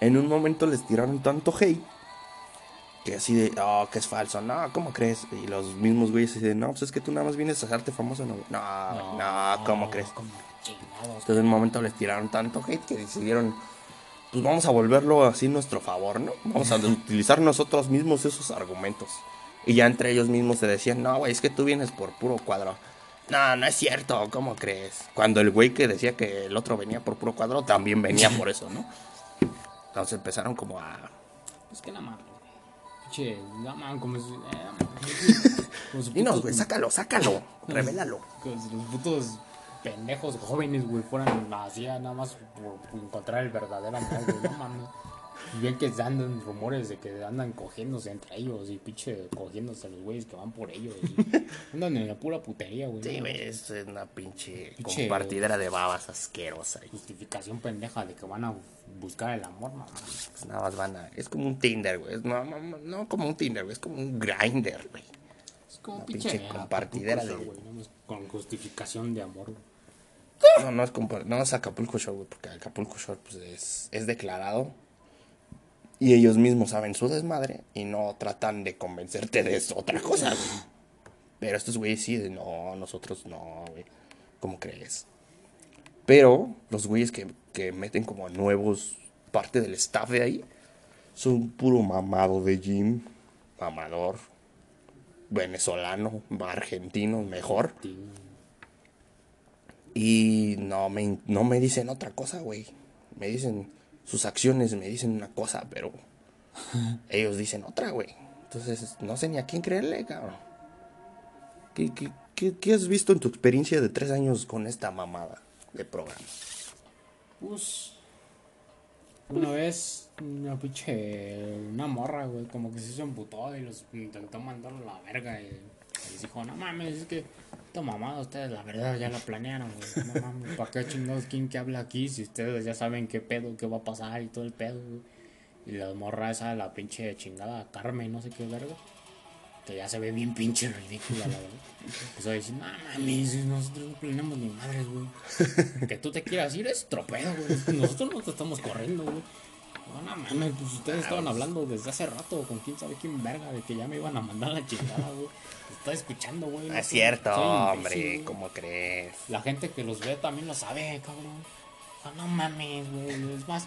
en un momento les tiraron tanto hate que así de, oh, que es falso, no, ¿cómo crees? Y los mismos güeyes así de, no, pues es que tú nada más vienes a hacerte famoso, no, no, no, ¿cómo crees? Como. Entonces en un momento les tiraron tanto hate que decidieron, pues vamos a volverlo así nuestro favor, ¿no? Vamos a utilizar nosotros mismos esos argumentos. Y ya entre ellos mismos se decían, no, güey, es que tú vienes por puro cuadro. No, no es cierto, ¿cómo crees? Cuando el güey que decía que el otro venía por puro cuadro también venía por eso, ¿no? Entonces empezaron como a... Es que más, güey. Che, no mames, como si. Eh. Como si Dinos, güey, sácalo, sácalo, revélalo. Como si los putos pendejos jóvenes, güey, fueran así nada más por, por encontrar el verdadero amor, güey. No mames. Y ven que andan rumores de que andan cogiéndose entre ellos y pinche cogiéndose a los güeyes que van por ellos. y andan en la pura putería, güey. Sí, güey, es una pinche Pinche- compartidera de babas asquerosa. Justificación pendeja de que van a buscar el amor, mamá. Pues nada más van a... Es como un Tinder, güey. No, no, no, como un Tinder, güey. Es como un grinder, güey. Es como Una pinche, pinche compartidera de- güey, Con justificación de amor, güey. No, no es, no es Acapulco Shore, güey. Porque Acapulco Shore pues, es, es declarado. Y ellos mismos saben su desmadre. Y no tratan de convencerte de eso, otra cosa, güey. Pero estos güeyes sí, de no, nosotros no, güey. ¿Cómo crees? Pero los güeyes que, que meten como nuevos parte del staff de ahí son puro mamado de gym, mamador, venezolano, argentino, mejor. Y no me, no me dicen otra cosa, güey. Me dicen sus acciones, me dicen una cosa, pero ellos dicen otra, güey. Entonces, no sé ni a quién creerle, cabrón. ¿Qué, qué, qué, qué has visto en tu experiencia de tres años con esta mamada de programa? Pues. Una vez, una pinche. Una morra, güey, como que se hizo emputó y los intentó mandar a la verga. Y les dijo, no mames, es que. Esta mamada, ustedes la verdad ya la planearon, güey. No mames, ¿para qué chingados quién que habla aquí? Si ustedes ya saben qué pedo, qué va a pasar y todo el pedo, güey. Y la morra esa, la pinche chingada Carmen, no sé qué verga. Que ya se ve bien pinche ridícula, la verdad. Empezó a decir, no mames, nosotros no planeamos ni madres, güey. Que tú te quieras ir es tropeo, güey. Nosotros no te estamos corriendo, güey. No, no mames, pues ustedes estaban hablando desde hace rato con quién sabe quién verga de que ya me iban a mandar la chingada, güey. Estoy escuchando, güey. No es cierto, hombre. ¿cómo crees? La gente que los ve también lo sabe, cabrón. Sea, no mames, güey. Es más,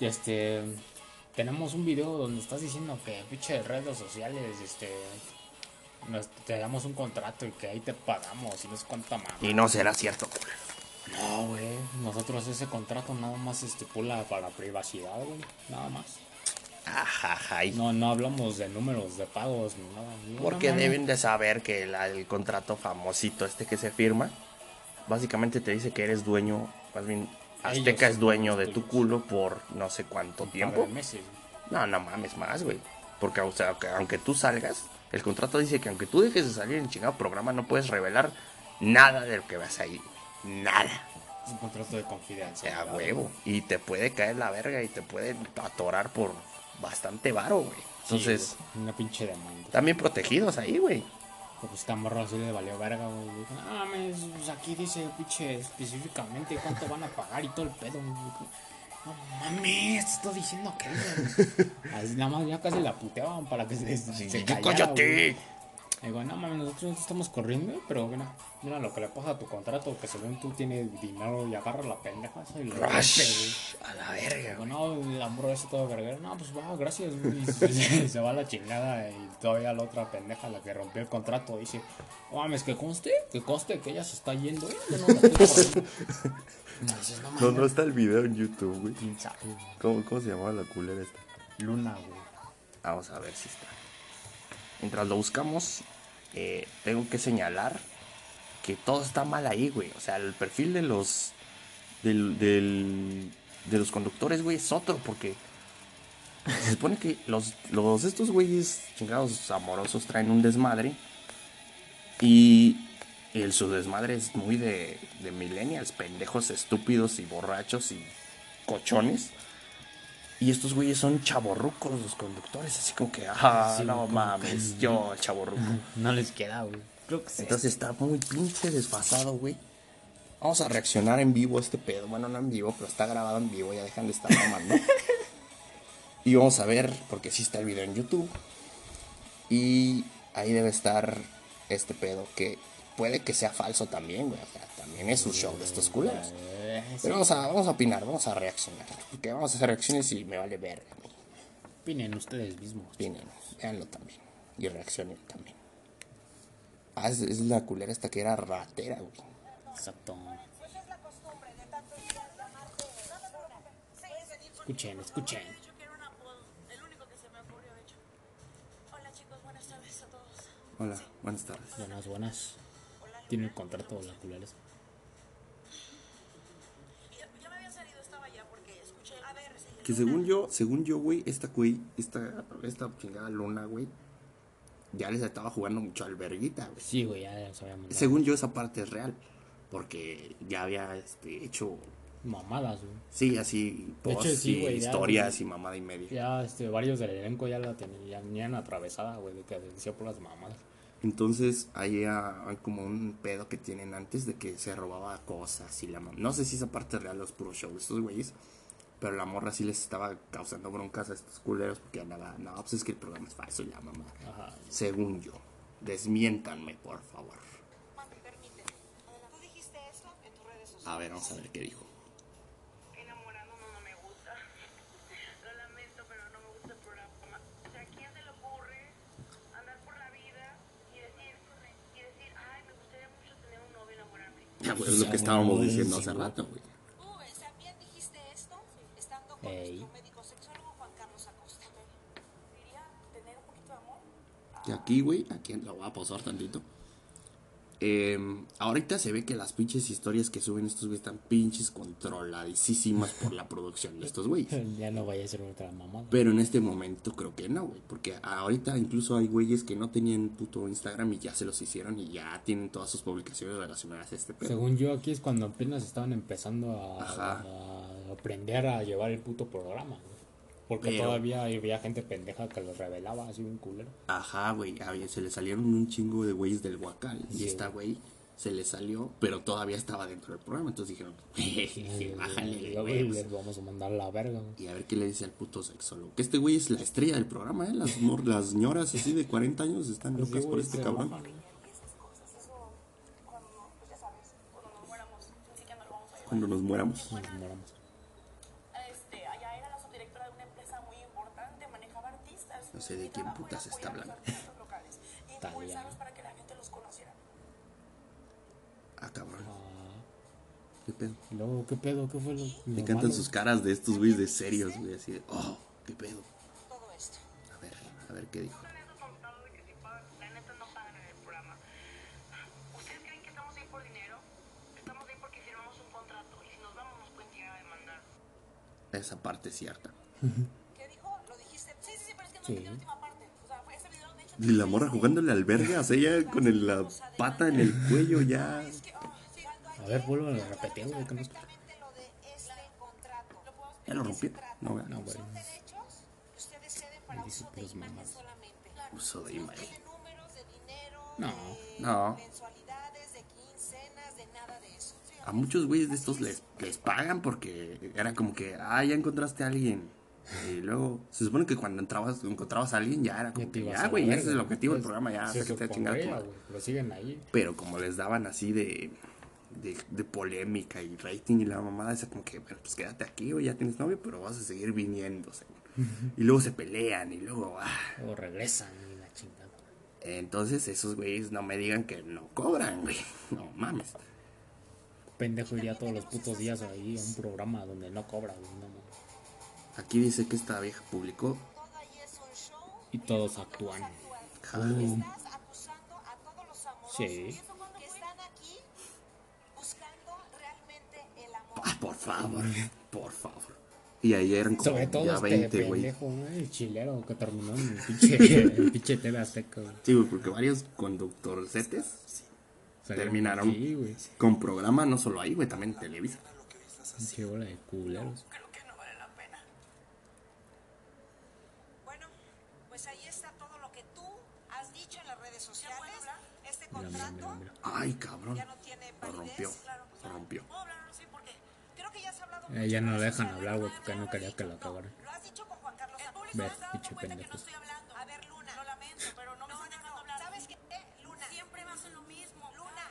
este. Tenemos un video donde estás diciendo que pinche redes sociales, este. Nos, te damos un contrato y que ahí te pagamos y no es cuánta mamá. Y no será cierto. No, güey. Nosotros ese contrato nada más estipula para privacidad, güey. Nada más. Ajaja, No, no hablamos de números de pagos ni nada. No, Porque no, deben de saber que la- el contrato famosito este que se firma, básicamente te dice que eres dueño, más bien Azteca es dueño de tu culo por no sé cuánto Un par tiempo. de meses. No, no mames más, güey. Porque o sea, que aunque tú salgas, el contrato dice que aunque tú dejes de salir en chingado programa, no puedes revelar nada de lo que vas ahí. Nada. Es un contrato de confidencia. sea, huevo. Y te puede caer la verga y te puede atorar por bastante varo, güey. Entonces, una pinche demanda. también protegidos ahí, güey. Pues esta morra así le valió verga, güey. Dijo, no mames, pues aquí dice, pinche, específicamente cuánto van a pagar y todo el pedo, güey. No mames, te estoy diciendo que. Así nada más ya casi la puteaban para que se, se Sí, callara, cállate. güey. Digo, no mames, nosotros no estamos corriendo, pero mira, mira lo que le pasa a tu contrato, que según tú tienes dinero y agarra la pendeja esa y le rompe, güey. Rush. A la verga, Digo, no, la morra ese todo verguero. No, pues va, gracias. Y se, se va a la chingada y todavía la otra pendeja, la que rompió el contrato, dice, "No mames, que conste, que conste que ella se está yendo, ¿eh? Yo no la estoy corriendo". No, dices, no No, mames. no está el video en YouTube, güey. ¿Quién sabe, güey? ¿Cómo, ¿Cómo se llamaba la culera esta? Luna, güey. Vamos a ver si está. Mientras lo buscamos, eh, tengo que señalar que todo está mal ahí, güey. O sea, el perfil de los. Del, del- de los conductores, güey, es otro, porque. Se supone que los, los estos güeyes chingados amorosos traen un desmadre. Y el, su desmadre es muy de, de millennials, pendejos estúpidos y borrachos y cochones. Y estos güeyes son chaborrucos los conductores, así como que, ah, Sí, no mames, yo chaborruco. No les queda, güey. Creo que sí. Entonces está muy pinche desfasado, güey. Vamos a reaccionar en vivo a este pedo. Bueno, no en vivo, pero está grabado en vivo, ya dejan de estar mamando. y vamos a ver, porque sí está el video en YouTube. Y ahí debe estar este pedo, que puede que sea falso también, güey. O sea, también es un show de estos culeros. Eh, sí. Pero vamos a, vamos a opinar, vamos a reaccionar. Porque vamos a hacer reacciones y me vale ver. Opinen ustedes mismos. Opinen, véanlo también. Y reaccionen también. Ah, es, es la culera esta que era ratera, güey. Exacto. Escuchen, escuchen. Yo quiero un apodo, el único que se me ocurrió, de hecho. Hola chicos, buenas tardes a todos. Hola, buenas tardes. Buenas, buenas. Tiene el contrato la culera esa. Ya, ya me había salido, estaba ya porque escuché. A ver, señor. Que según yo, según yo, güey, esta güey, esta, esta chingada luna, güey, Ya les estaba jugando mucho al verguita, güey. Sí, güey, ya sabíamos. Según yo, esa parte es real. Porque ya había este, hecho, Mamadas, güey. sí, así, De hecho, posts sí, y güey, historias y mamada y media. Ya este, varios del elenco ya la tenían, atravesada, güey, de que decía por las mamadas. Entonces, ahí ah, hay como un pedo que tienen antes de que se robaba cosas y la No sé si esa parte es real, los puros shows estos güeyes. Pero la morra sí les estaba causando broncas a estos culeros porque andaba, no, pues es que el programa es falso y la mamá. Ajá. Según yo. Desmiéntanme, por favor. Mami, permite. ¿Tú dijiste esto en tus redes sociales? A ver, vamos a ver qué dijo. Enamorándonos no me gusta. Lo lamento, pero no me gusta el programa. O sea, ¿a quién se le ocurre andar por la vida y decir, y decir, ay, me gustaría mucho tener un novio y enamorarme? Ya, pues, es lo que estábamos diciendo hace rato, güey. Con Ey. nuestro médico sexólogo Juan Carlos Acosta. Diría tener un poquito de que aquí, güey, aquí lo voy a pausar tantito. Eh, ahorita se ve que las pinches historias que suben estos güeyes están pinches controladísimas por la producción de estos güeyes. Ya no vaya a ser otra mamada. Pero en este momento creo que no, güey. Porque ahorita incluso hay güeyes que no tenían puto Instagram y ya se los hicieron y ya tienen todas sus publicaciones relacionadas a este pedo. Según yo, aquí es cuando apenas estaban empezando a, Ajá. a aprender a llevar el puto programa. Porque Pero- todavía había gente pendeja que los revelaba así un culero. Ajá, güey. Se le salieron un chingo de güeyes del Huacal. Y esta güey se le salió, pero todavía estaba dentro del programa. Entonces dijeron, bájale, Y güey. les vamos a mandar la verga. Y a ver qué le dice al puto sexólogo. Que este güey es la estrella del programa, ¿eh? Las, mor- las ñoras así de 40 años están Sí, locas por este cabrón. cuando, pues cuando nos muéramos, lo. Cuando nos muéramos. No sé de quién putas está hablando. Ah, cabrón. Ah, ¿Qué pedo? luego, ¿qué pedo? ¿Qué fue lo, Me lo encantan malo? sus caras de estos güeyes de serios, güey. Así de, oh, qué pedo. A ver, a ver qué dijo. No. Esa parte es cierta. Sí, sí, sí, pero es que no Sí. entendí la última parte. O sea, fue ese video de hecho. Y la morra jugándole al verga, o sea, ya con el- la pata en el cuello, ya. Cuando A ver, vuelvo a repetir, güey, que no este contrato. ¿Lo puedo Ya lo rompió. No, güey. No, güey. Dice uso de puras solamente. Uso de No imagen. No. No. A muchos güeyes de estos les, les pagan porque era como que, ah, ya encontraste a alguien. Y luego, se supone que cuando entrabas, encontrabas a alguien, ya era como te que, ya, a güey, ese es el objetivo del programa, ya, se güey, Pero siguen ahí. Pero como les daban así de, de, de polémica y rating y la mamada esa como que, bueno, pues quédate aquí, güey, ya tienes novio, pero vas a seguir viniendo. según. Y luego se pelean y luego, ah. O regresan y la chingada. Entonces esos güeyes no me digan que no cobran, güey. No mames. Pendejo iría todos los putos días ahí a un programa donde no cobra, güey. No. Aquí dice que esta vieja publicó. y todos actúan. Amorosos Sí. Ah, por favor, por favor. Y ahí eran como Sobre todo ya este 20, güey. el chilero que terminó en el pinche, el pinche TV Azteca, güey. Sí, güey, porque varios conductorcetes Terminaron. aquí, con programa, no solo ahí, güey, también en Televisa. Pinche bola de culeros. Creo que no vale la pena. Bueno, pues ahí está todo lo que tú has dicho en las redes sociales. Este Mira, mira, mira, mira. Ay, cabrón. ya no tiene Lo rompió. Claro, Lo rompió. Ya Eh, no lo dejan hablar, güey, porque no quería que. Lo has dicho con Juan Carlos El público Ver, no se ha dado pinche cuenta que pendejo. no estoy hablando. A ver, Luna. Lo lamento, pero no me están dejando hablar. ¿Sabes qué, Luna? Siempre me hacen lo mismo. Luna,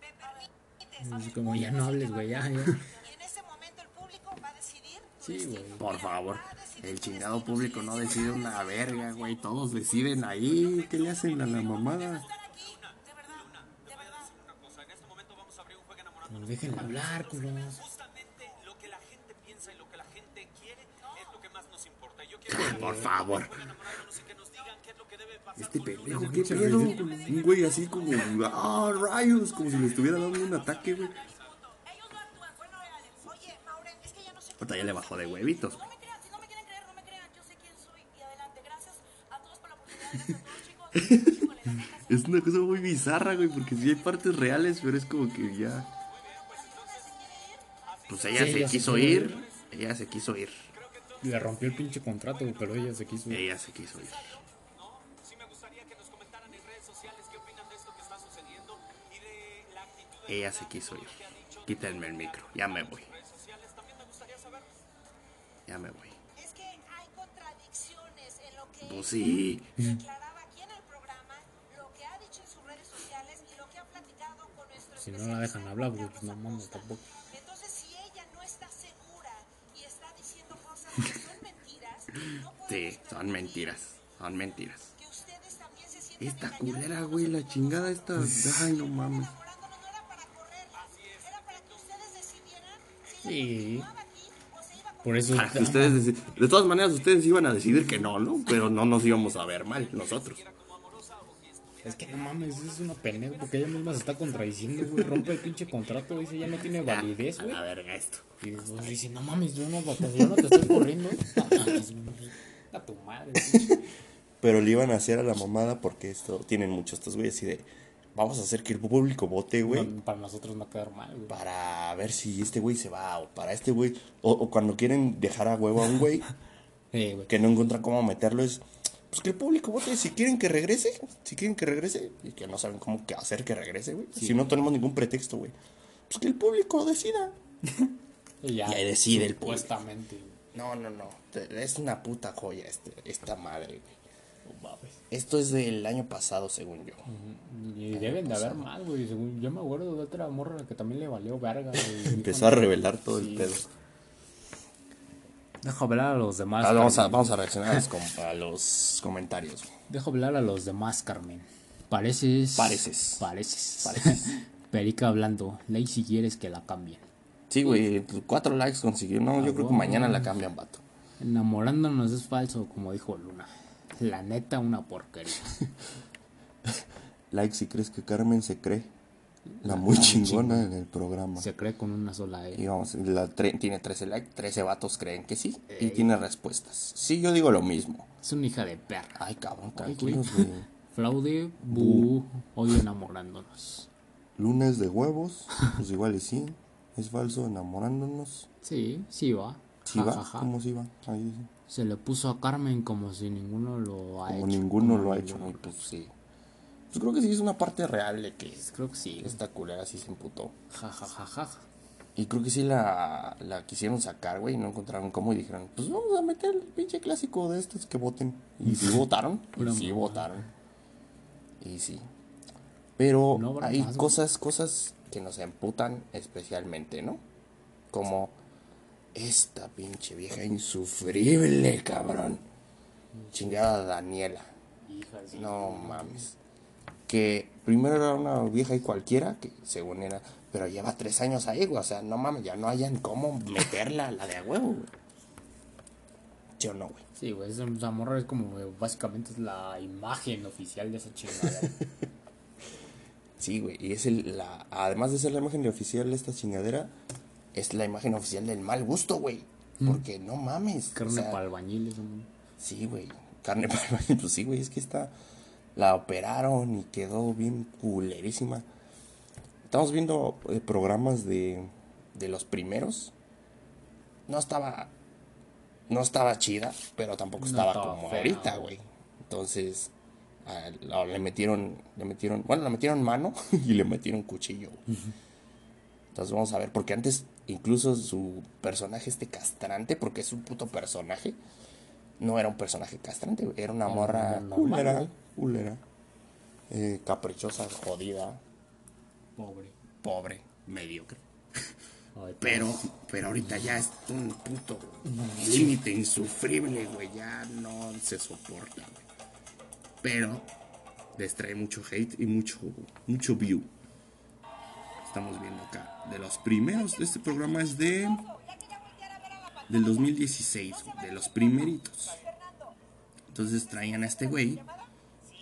me permites. Es como ya no hables, güey, ya, ya. Y en ese momento el público va a decidir tu Sí, güey. Por favor. El chingado público no decide una verga, güey. Todos deciden ahí. ¿Qué le hacen a la mamada? Estar aquí, de verdad, de verdad. una cosa, en este momento vamos a abrir un juego enamorado. No, déjenla hablar, culos. Justamente lo que la gente piensa y lo que la gente quiere es lo que más nos importa. Yo quiero Por favor. Este pendejo, ¿qué pedo? Un güey así como, ah, rayos, como si le estuviera dando un ataque, güey. Ahorita ya le bajó de huevitos, No güey. me crean, si no me quieren creer, no me crean. Yo sé quién soy y adelante. Gracias a todos por la oportunidad. Gracias a todos, chicos. Híjole, la neta, sí. Es una cosa muy bizarra, güey, porque sí hay partes reales, pero es como que ya. Pues ella Sí, se ella quiso ir. Ella se quiso ir. Le rompió el pinche contrato, pero ella se quiso. Ella se quiso ir. Ella se quiso ir. Quítenme el micro. Ya me voy. Ya me voy. Es que hay contradicciones en lo que Pues sí. declaraba aquí en el programa, lo que ha dicho en sus redes sociales y lo que ha platicado con nuestro Si no la dejan hablar, güey, pues no mames, tampoco. Sí, son mentiras. Son mentiras. Esta culera, güey, la chingada esta. Ay, no mames. Enamorándonos no era para correrlas, era para que ustedes decidieran si Sí. a Por eso. Para que ustedes deci- de todas maneras, ustedes iban a decidir que no, ¿no? Pero no nos íbamos a ver mal nosotros. Es que no mames, es una pendeja porque ella misma se está contradiciendo, güey. Rompe el pinche contrato, dice, ya no tiene validez, A güey. la verga esto. Y después dice, no mames, yo no, vato, yo no te estoy corriendo. No mames, güey. A tu madre. Pero le iban a hacer a la mamada porque esto tienen muchos estos güeyes así de vamos a hacer que el público vote, güey, No, Para nosotros no quedar mal, güey. para ver si este güey se va o para este güey o, o cuando quieren dejar a huevo a un güey güey. que no encuentran cómo meterlo es pues que el público vote si quieren que regrese, si quieren que regrese y que no saben cómo hacer que regrese, güey. Si no tenemos ningún pretexto, güey. Pues que el público decida. Y ya, Y ahí decide el público. Supuestamente. No, no, no. Es una puta joya este, esta madre, mames. Esto es del año pasado, según yo. Y deben de haber más, güey. Según yo me acuerdo de otra morra que también le valió verga. Empezó a revelar todo Sí. el pedo. Deja hablar a los demás. Ah, vamos, a, vamos a reaccionar a los, com- a los comentarios. Deja hablar a los demás, Carmen. Pareces. Pareces. Pareces. Pareces. Perica hablando. Ley si quieres que la cambien. Sí, güey, cuatro likes consiguió. No, yo creo que mañana la cambian, vato. Enamorándonos es falso, como dijo Luna. La neta, una porquería. Like si crees que Carmen se cree la muy chingona en el programa. Se cree con una sola E. Y vamos, la tre- tiene 13 likes, 13 vatos creen que sí. Y tiene respuestas. Sí, yo digo lo mismo. Es una hija de perra. Ay, cabrón, tranquilos, güey. Flaude, bu, odio enamorándonos. Lunes de huevos, pues igual y sí. Es falso, enamorándonos. Sí, sí va. Sí va. ¿cómo sí va? Ahí sí. Se le puso a Carmen como si ninguno lo ha Como hecho. ninguno Como lo ha hecho, ninguno. güey, pues sí. Pues creo que sí es una parte real de que Creo que sí. esta culera sí se imputó. Ja, ja, ja, ja. Y creo que sí la, la quisieron sacar, güey, y no encontraron cómo y dijeron, pues vamos a meter el pinche clásico de estos que voten. Y sí votaron, y sí votaron. Y sí. Pero No hay más, cosas, cosas que nos emputan especialmente, ¿no? Como esta pinche vieja insufrible, cabrón. Chingada Daniela. Hija. No mames. Que primero era una vieja y cualquiera, que según era, pero lleva tres años ahí, güey. O sea, no mames, ya no hayan cómo meterla la de a huevo, güey. ¿Sí o no, güey? Sí, güey, esa, morra es como, güey, básicamente es la imagen oficial de esa chingada. Sí, güey. Y es el, la, además de ser la imagen oficial de esta chingadera, es la imagen oficial del mal gusto, güey. Porque no mames. o Carne sea, para albañiles, hombre. Sí, güey. Carne para Pues sí, güey. Es que esta la operaron y quedó bien culerísima. Estamos viendo eh, programas de, de los primeros. No estaba. No estaba chida, pero tampoco No estaba, estaba como fea, ahorita, güey. Entonces. Le metieron. Le metieron. Bueno, le metieron mano y le metieron cuchillo. Entonces vamos a ver, porque antes incluso su personaje este castrante, porque es un puto personaje, no era un personaje castrante, era una morra culera, culera, eh, caprichosa, jodida, Pobre. pobre, mediocre. Ay, Pero, pero ahorita ya es un puto límite insufrible, güey, ya no se soporta, güey. Pero les trae mucho hate y mucho, mucho view. Estamos viendo acá. De los primeros de este programa es de. Del 2016, güey, de los primeritos. Entonces traían a este güey.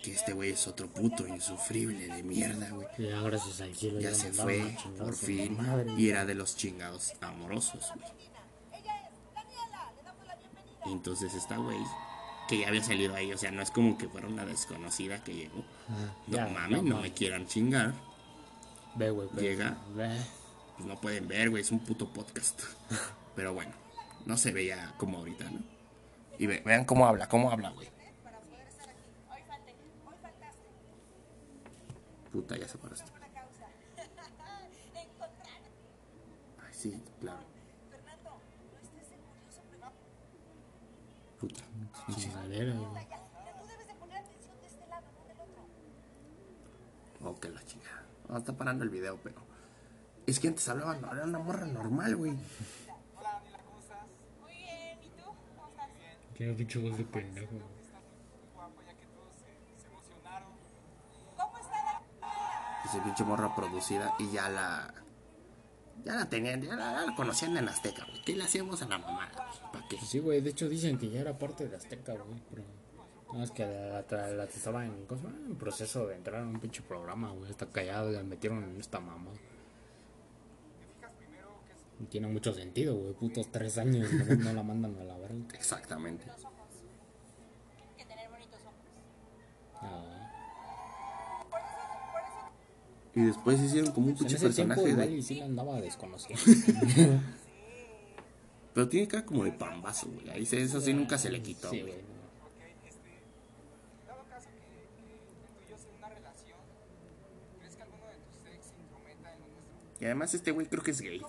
Que este güey es otro puto insufrible de mierda, güey. Ya, gracias al cielo. Ya me se fue, por fin. madre. Y era de los chingados amorosos, güey. Entonces esta güey, que ya había salido ahí, o sea, no es como que fuera una desconocida que llegó. No ya, mames, no no me quieran chingar. Ve, güey, ve. Llega. Ve. Pues no pueden ver, güey, es un puto podcast. Pero bueno, no se veía como ahorita, ¿no? Y ve- vean cómo habla, cómo habla, güey. Puta, ya se paraste. Ay, sí, claro. Puta. Chingadera, güey. Oh, que la chingada. No, está parando el video, pero. Es que antes hablaban, era una morra normal, güey. Tiene pinche voz de pendejo. Ese pinche morra producida y ya la. Ya la tenían, ya la, ya la conocían en Azteca, güey. ¿Qué le hacíamos a la mamá? ¿Para qué? Sí, güey, de hecho dicen que ya era parte de Azteca, güey. Pero No, es que la, la, la estaba en, ¿cómo en proceso de entrar en un pinche programa, güey. Está callado, la metieron en esta mamá. Y Tiene mucho sentido, güey. Putos tres años no, no la mandan a la verga. Exactamente. que tener bonitos ojos. Ah. Y después hicieron como un En pinche tiempo personaje igual de... y sí la andaba desconociendo. Pero tiene cara como de pambazo, güey. Ahí se- eso sí nunca se le quitó, Sí, güey. y yo sea una relación, ¿crees que alguno de tus ex se intrometa en lo? Y además este güey creo que es gay.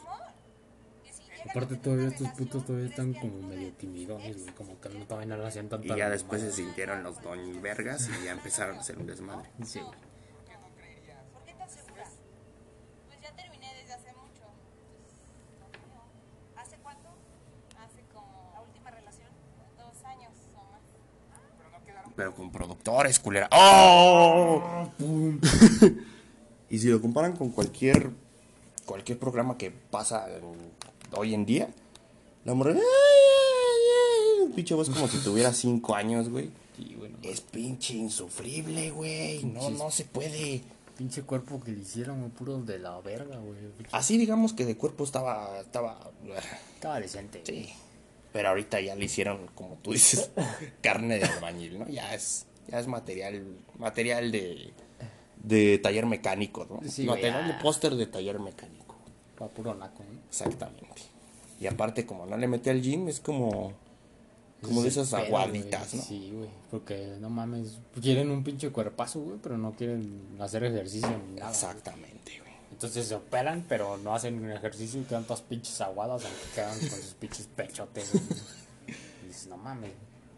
Aparte todavía estos putos todavía ¿crees están como medio timidones, güey. Como que no, todavía no le hacían Y tanta ya después se sintieron los doñi vergas y ya empezaron a hacer un desmadre. Sí, güey. ¿Por qué tan segura? Pues ya terminé desde hace mucho. Entonces, no creo. ¿Hace cuánto? Hace como la última relación. Dos años o más. Pero con productores, culera. ¡Oh! y si lo comparan con cualquier cualquier programa que pasa en- hoy en día, la morra... ¡ay, ay, ay! Pinche voz como si tuviera cinco años, güey. Sí, güey. no. Es pinche insufrible, güey. No, no se puede. Pinche cuerpo que le hicieron, güey, puro de la verga, güey. Así digamos que de cuerpo estaba... estaba... Estaba decente. güey. Sí. Pero ahorita ya le hicieron, como tú dices, carne de albañil, ¿no? Ya es, ya es material, material de, de taller mecánico, ¿no? Sí, material de póster de taller mecánico. Pa' puro naco, ¿no? Exactamente. Y aparte, como no le mete al gym, es como, como de esas aguaditas. ¿no? Sí, güey. Porque no mames. Quieren un pinche cuerpazo, güey, pero no quieren hacer ejercicio ni nada. Exactamente, güey. Entonces se operan, pero no hacen un ejercicio y quedan todas pinches aguadas, aunque quedan con sus pinches pechotes. Y dices, no mames.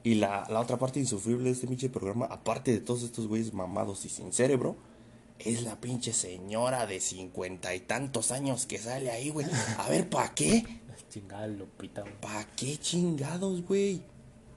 Y la, la otra parte insufrible de este pinche programa, aparte de todos estos güeyes mamados y sin cerebro, es la pinche señora de cincuenta y tantos años que sale ahí, güey. A ver, ¿para qué? Chingada Lupita. ¿Para qué chingados, güey?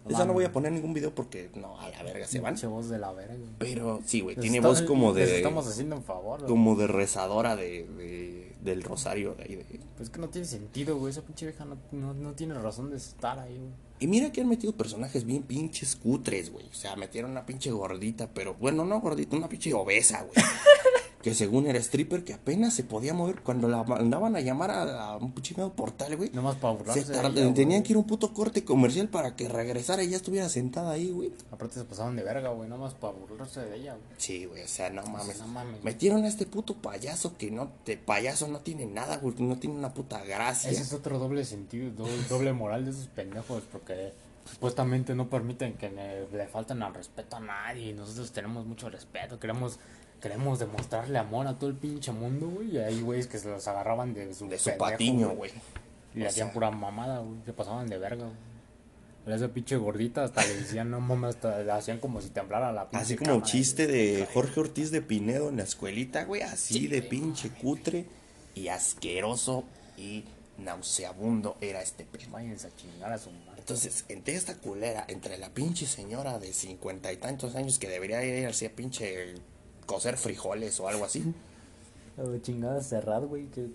Esa no voy a poner ningún video porque no, a la verga se van. Pinche voz de la verga. Pero sí, güey, tiene está- voz como de. estamos haciendo un favor, güey. Como de rezadora de, de- del rosario de ahí. de- Pues es que no tiene sentido, güey. Esa pinche vieja no, no, no tiene razón de estar ahí, güey. Y mira que han metido personajes bien pinches cutres, güey. O sea, metieron una pinche gordita, pero bueno, no gordita, una pinche obesa, güey. que según era stripper que apenas se podía mover cuando la mandaban a llamar a, a un chingado portal, güey. Nomás para Se burlarse de tar- ella, güey. tenían que ir a un puto corte comercial para que regresara y ya estuviera sentada ahí, güey. Aparte se pasaban de verga, güey. Nomás para burlarse de ella, güey. Sí, güey, o sea, no mames. no mames. Metieron a este puto payaso que no, de payaso no tiene nada, güey, no tiene una puta gracia. Ese es otro doble sentido, doble, doble moral de esos pendejos, porque supuestamente no permiten que le, le falten al respeto a nadie. Nosotros tenemos mucho respeto, queremos, queremos demostrarle amor a todo el pinche mundo, güey. Y hay güeyes que se los agarraban de su, De su pendejo, patiño, güey. Y le hacían sea. pura mamada, güey. Se pasaban de verga, güey. Esa pinche gordita hasta le decían, no mames, hasta le hacían como si temblara la pinche Así como cámara, chiste de Jorge Ortiz de Pinedo en la escuelita, güey, así de pinche cutre y asqueroso y nauseabundo era este pedo. Váyanse a chingar a su madre. Entonces, entre esta culera, entre la pinche señora de cincuenta y tantos años que debería ir así a pinche coser frijoles o algo así, chingada cerrada, güey, que...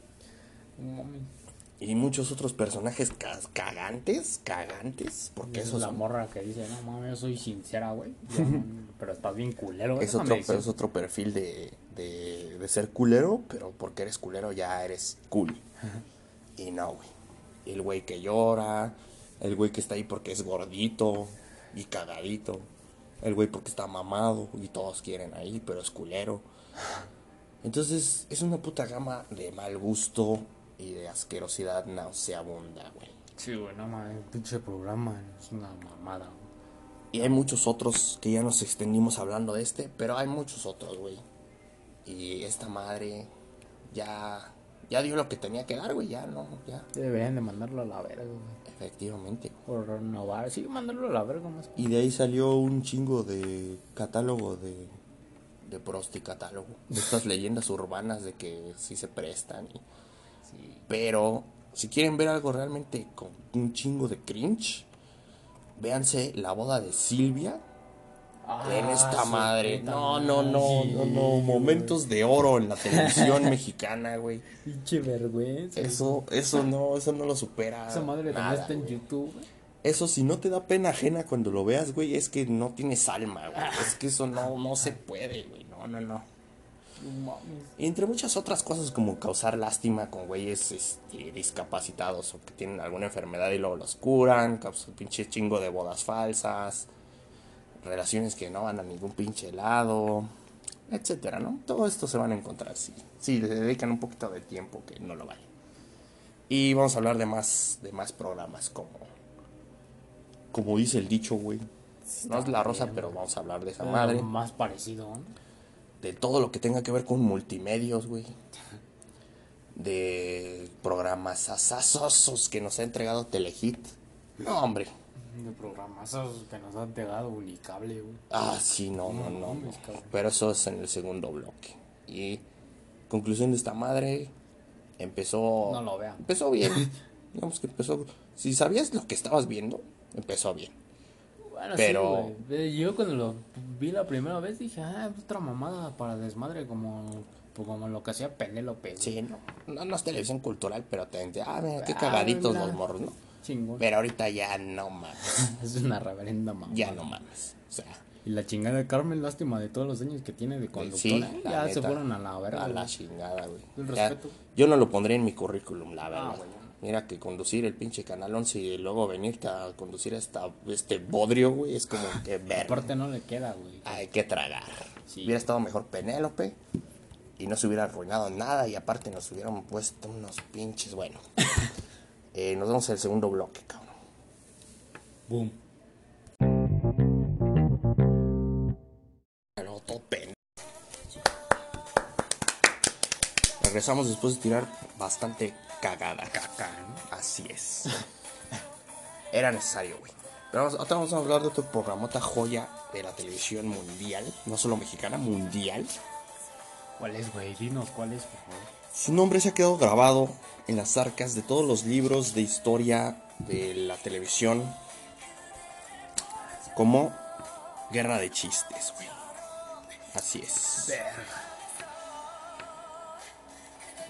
Y muchos otros personajes ca- cagantes, cagantes, porque eso es la son- morra que dice, no mames, yo soy sincera, güey. Pero estás bien culero. es otro, decir. es otro perfil de, de, de ser culero, pero porque eres culero ya eres cool. Y no, güey. El güey que llora, el güey que está ahí porque es gordito y cagadito, el güey porque está mamado y todos quieren ahí, pero es culero. Entonces es una puta gama de mal gusto y de asquerosidad nauseabunda, güey. Sí, güey, no mames, pinche programa es una mamada, güey. Y hay muchos otros que ya nos extendimos hablando de este, pero hay muchos otros, güey. Y esta madre ya ya dio lo que tenía que dar, güey, ya no, ya. Deberían de mandarlo a la verga, güey. Efectivamente. Por renovar, sí, mandarlo a la verga más. Y de ahí salió un chingo de catálogo de de prosti catálogo, de estas leyendas urbanas de que sí se prestan y pero si quieren ver algo realmente con un chingo de cringe, véanse la boda de Silvia en esta madre. No, no, no, no, no. Momentos de oro en la televisión mexicana, güey. Pinche vergüenza. Eso, eso no, eso no lo supera. Esa madre también nada, está en. YouTube. Eso si no te da pena ajena cuando lo veas, güey, es que no tienes alma, güey. Es que eso no, no se puede, güey. No, no, no. Y entre muchas otras cosas como causar lástima con güeyes este, discapacitados o que tienen alguna enfermedad y luego los curan, causar pinche chingo de bodas falsas, relaciones que no van a ningún pinche lado, etcétera, ¿no? Todo esto se van a encontrar si, si le dedican un poquito de tiempo que no lo vayan. Y vamos a hablar de más, de más programas como, como dice el dicho, güey. No es la rosa, pero vamos a hablar de esa Pero madre Más parecido, ¿no? de todo lo que tenga que ver con multimedios, güey. De programas asazosos que nos ha entregado Telehit. No, hombre. De programazos que nos han pegado unicable, güey. Ah, sí, no, no, no. Pero eso es en el segundo bloque. Y conclusión de esta madre, empezó... No lo vean. Empezó bien. Digamos que empezó... Si sabías lo que estabas viendo, empezó bien. Bueno, Pero- sí. Eh, Yo cuando lo vi la primera vez dije, ah, otra mamada para desmadre como, pues, como lo que hacía Penélope. Sí, no. No, no es televisión cultural, pero te ah, mira, qué Ah, cagaditos los morros, ¿no? Chingón. Pero ahorita ya no mames. Es una reverenda mamada. Ya no mames. O sea, Y la chingada de Carmen, lástima de todos los años que tiene de conductora. ya se fueron a la verga. A la chingada, güey. El Ya, respeto. yo no lo pondría en mi currículum, la verdad. güey, no. Mira que conducir el pinche Canal 11 y luego venirte a conducir esta, este bodrio, güey, es como que ver. Aparte no le queda, güey. Hay que tragar. Sí. Hubiera estado mejor Penélope y no se hubiera arruinado nada y aparte nos hubieran puesto unos pinches, bueno. Eh, nos vemos en el segundo bloque, cabrón. Boom. Pero todo pen- Regresamos después de tirar bastante cagada. Caca, ¿no? Así es. Era necesario, güey. Pero vamos, ahora vamos a hablar de otro programota joya de la televisión mundial. No solo mexicana, mundial. ¿Cuál es, güey? Dinos cuál es, por favor. Su nombre se ha quedado grabado en las arcas de todos los libros de historia de la televisión. Como Guerra de Chistes, güey. Así es.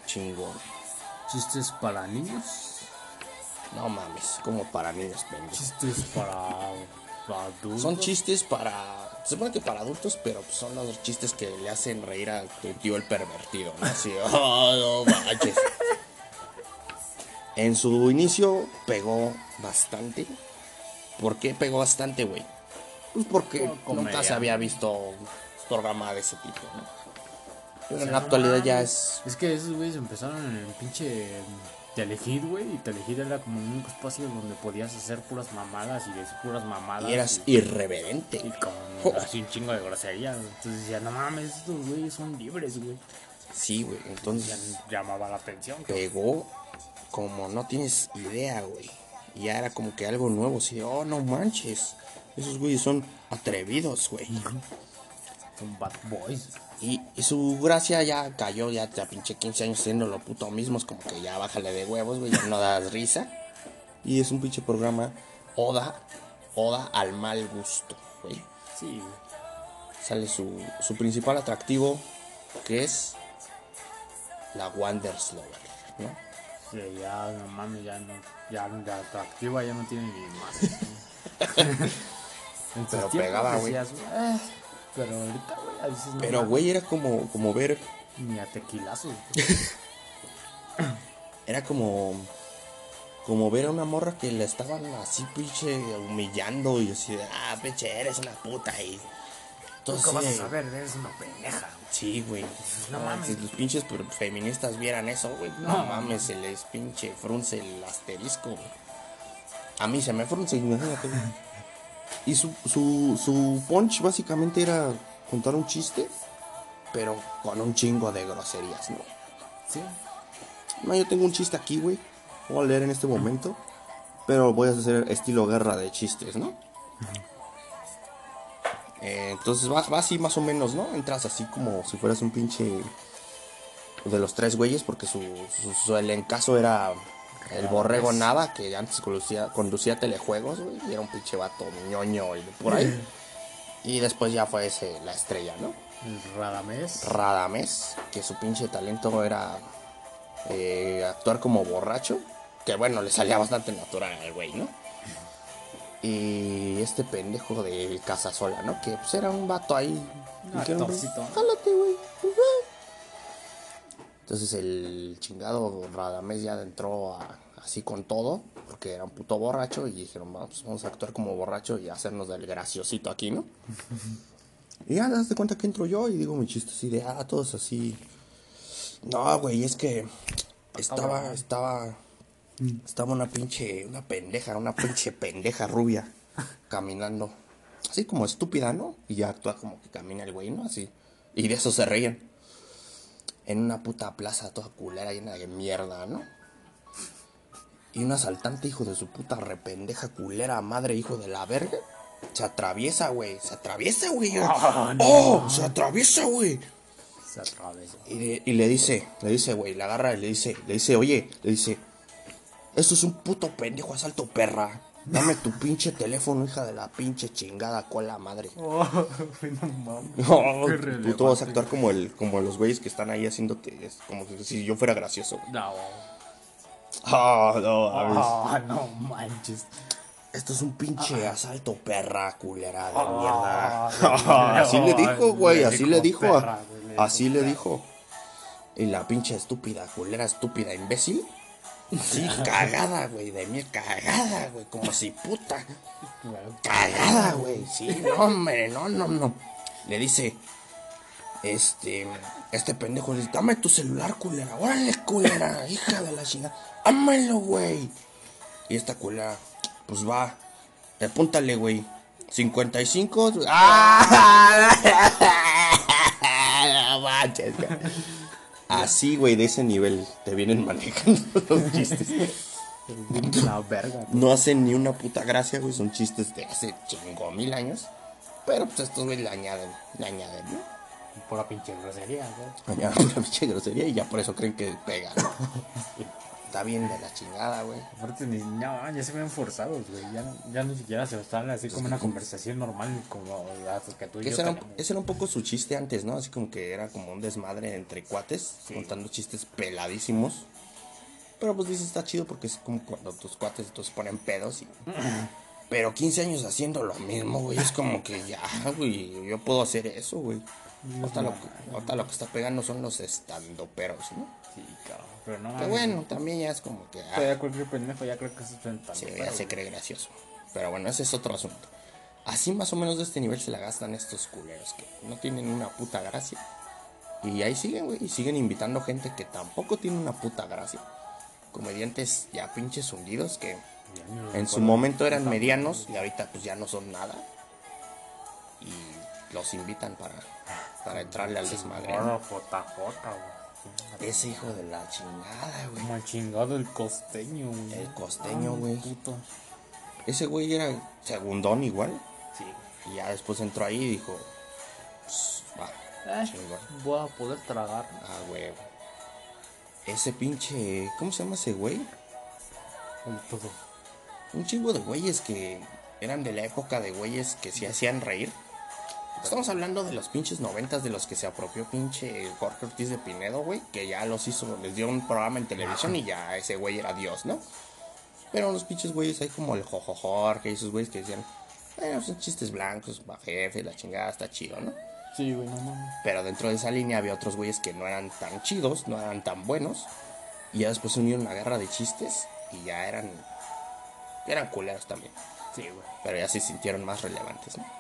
Chingón. ¿Chistes para niños? No mames, como para niños, pendejo. ¿Chistes para adultos? Son chistes para. Se supone que para adultos, pero pues son los chistes que le hacen reír a tu tío el pervertido, ¿no? Así, oh, no manches. En su inicio pegó bastante. ¿Por qué pegó bastante, güey? Pues porque Por nunca comedia. se había visto un programa de ese tipo, ¿no? Pero O en la no actualidad ya es. Es que esos güeyes empezaron en el pinche Telehit, güey. Y Telehit era como un único espacio donde podías hacer puras mamadas y decir puras mamadas. Y eras y, irreverente. y con así un chingo de grosería. Entonces decía, no mames, estos güeyes son libres, güey. Sí, güey. Ya Entonces llamaba la atención. pegó como no tienes idea, güey. Y ya era como que algo nuevo, así, de, oh, no manches. Esos güeyes son atrevidos, güey. Son bad boys. Y, y su gracia ya cayó, ya te pinche 15 años haciendo lo puto mismo, es como que ya bájale de huevos, güey, ya no das risa. Y es un pinche programa Oda, Oda al mal gusto, güey. Sí. Sale su, su principal atractivo, que es la Wanderslover, ¿no? Sí, ya, no mames, ya no. Ya atractiva ya no tiene ni más. Pero pegaba, güey. "Ah", Pero ahorita, güey, a veces no. Pero, güey, era como, como ver Ni a tequilazos. Era como. Como ver a una morra que le estaban así, pinche, humillando y así de, ah, pinche, eres una puta y. Entonces, ¿Cómo vas a saber? Eres una pendeja. Sí, güey. No Ah, mames. Si los pinches feministas vieran eso, güey, no, No. mames, se les pinche frunce el asterisco, güey. A mí se me frunce, imagínate, güey. Y su, su, su punch básicamente era contar un chiste, pero con un chingo de groserías, ¿no? Sí. No, yo tengo un chiste aquí, güey. Voy a leer en este momento. Pero voy a hacer estilo guerra de chistes, ¿no? Eh, entonces va, va así más o menos, ¿no? Entras así como si fueras un pinche de los tres güeyes, porque su, su, su elencazo era el borrego nada, que antes conducía, conducía telejuegos, güey, y era un pinche vato ñoño y de por ahí. Y después ya fue ese, la estrella, ¿no? Radamés. Radames, que su pinche talento era eh, actuar como borracho, que bueno, le salía bastante natural al güey, ¿no? Y este pendejo de Casasola, ¿no? Que pues era un vato ahí. Un. Jálate, güey. Entonces el chingado Radamés ya entró a- así con todo, porque era un puto borracho, y dijeron, vamos, vamos a actuar como borracho y hacernos del graciosito aquí, ¿no? y ya das de cuenta que entro yo y digo mi chiste así de, ah, todos así. No, güey, es que estaba, estaba, estaba una pinche, una pendeja, una pinche pendeja rubia caminando, así como estúpida, ¿no? Y ya actúa como que camina el güey, ¿no? Así. Y de eso se reían en una puta plaza toda culera llena de mierda, ¿no? Y un asaltante, hijo de su puta rependeja culera madre, hijo de la verga, se atraviesa, güey, se atraviesa, güey. ¡Oh! Se atraviesa, güey. Se atravesó. Y le, y le dice, le dice, güey, le agarra y le dice, le dice, oye, le dice, esto es un puto pendejo asalto, perra. Dame tu pinche teléfono, hija de la pinche chingada cola madre. Oh, no mames. No, Qué tú tú vas a actuar como el, como los güeyes que están ahí haciéndote, es como si yo fuera gracioso. güey. No. Ah, no. Ah, no manches. Esto es un pinche asalto, perra culera de Ah, mierda. así le dijo, güey, así le dijo. perra, güey, le así dijo le dijo. Y la pinche estúpida, culera, estúpida, imbécil. Sí, cagada, güey, de mí, cagada, güey, como si puta. Cagada, güey, sí, no, hombre, no, no, no. Le dice, este, este pendejo le dice, dame tu celular, culera, órale, culera, hija de la chingada, ámalo, güey. Y esta culera, pues va, apúntale, güey. 55. ¡Ah! No manches, güey. Así, güey, de ese nivel te vienen manejando los chistes. La verga. No hacen ni una puta gracia, güey. Son chistes de hace chingo mil años. Pero pues estos güey le añaden, le añaden, ¿no? Pura pinche grosería, güey. Añaden una pinche grosería y ya por eso creen que pega, ¿no? Está bien de la chingada, güey. Aparte, ni, no, ya se ven forzados, güey. Ya, ya ni siquiera se están así como una conversación normal, como las que tú y Que yo ese era, un, tenemos. ese era un poco su chiste antes, ¿no? Así como que era como un desmadre entre cuates, contando chistes peladísimos. Pero pues dices, está chido porque es como cuando tus cuates entonces ponen pedos y... Pero 15 años haciendo lo mismo, güey, es como que ya, güey, yo puedo hacer eso, güey. Ahorita lo, que- ahorita lo que está pegando son los estandoperos, ¿no? Sí, cabrón. Pero no, Que bueno, también ya es como que... ah, ya cualquier pendejo ya creo que están Sí, ya se cree gracioso. Pero bueno, ese es otro asunto. Así más o menos de este nivel se la gastan estos culeros que no tienen una puta gracia. Y ahí siguen, güey. Y siguen invitando gente que tampoco tiene una puta gracia. Comediantes ya pinches hundidos que en su momento eran medianos y ahorita pues ya no son nada. Y los invitan para, para entrarle al desmadre. ¿no? JJ, güey. Ese hijo de la chingada, güey. El chingado el costeño, güey. El costeño, Ah, güey. puto. Ese güey era segundón igual. Sí. Y ya después entró ahí y dijo, "Pues, va, Eh, voy a poder tragar. Ah, güey. Ese pinche, ¿cómo se llama ese güey? El todo. Un chingo de güeyes que eran de la época de güeyes que se hacían reír. Estamos hablando de los pinches noventas de los que se apropió pinche Jorge Ortiz de Pinedo, güey, que ya los hizo, les dio un programa en televisión y ya ese güey era Dios, ¿no? Pero los pinches güeyes ahí como el Jojo Jorge y esos güeyes que decían, bueno, son chistes blancos, va jefe, la chingada, está chido, ¿no? Sí, güey, no mames. Pero dentro de esa línea había otros güeyes que no eran tan chidos, no eran tan buenos. Y ya después se unieron una guerra de chistes y ya eran. eran culeros también. Sí, güey. Pero ya se sintieron más relevantes, ¿no?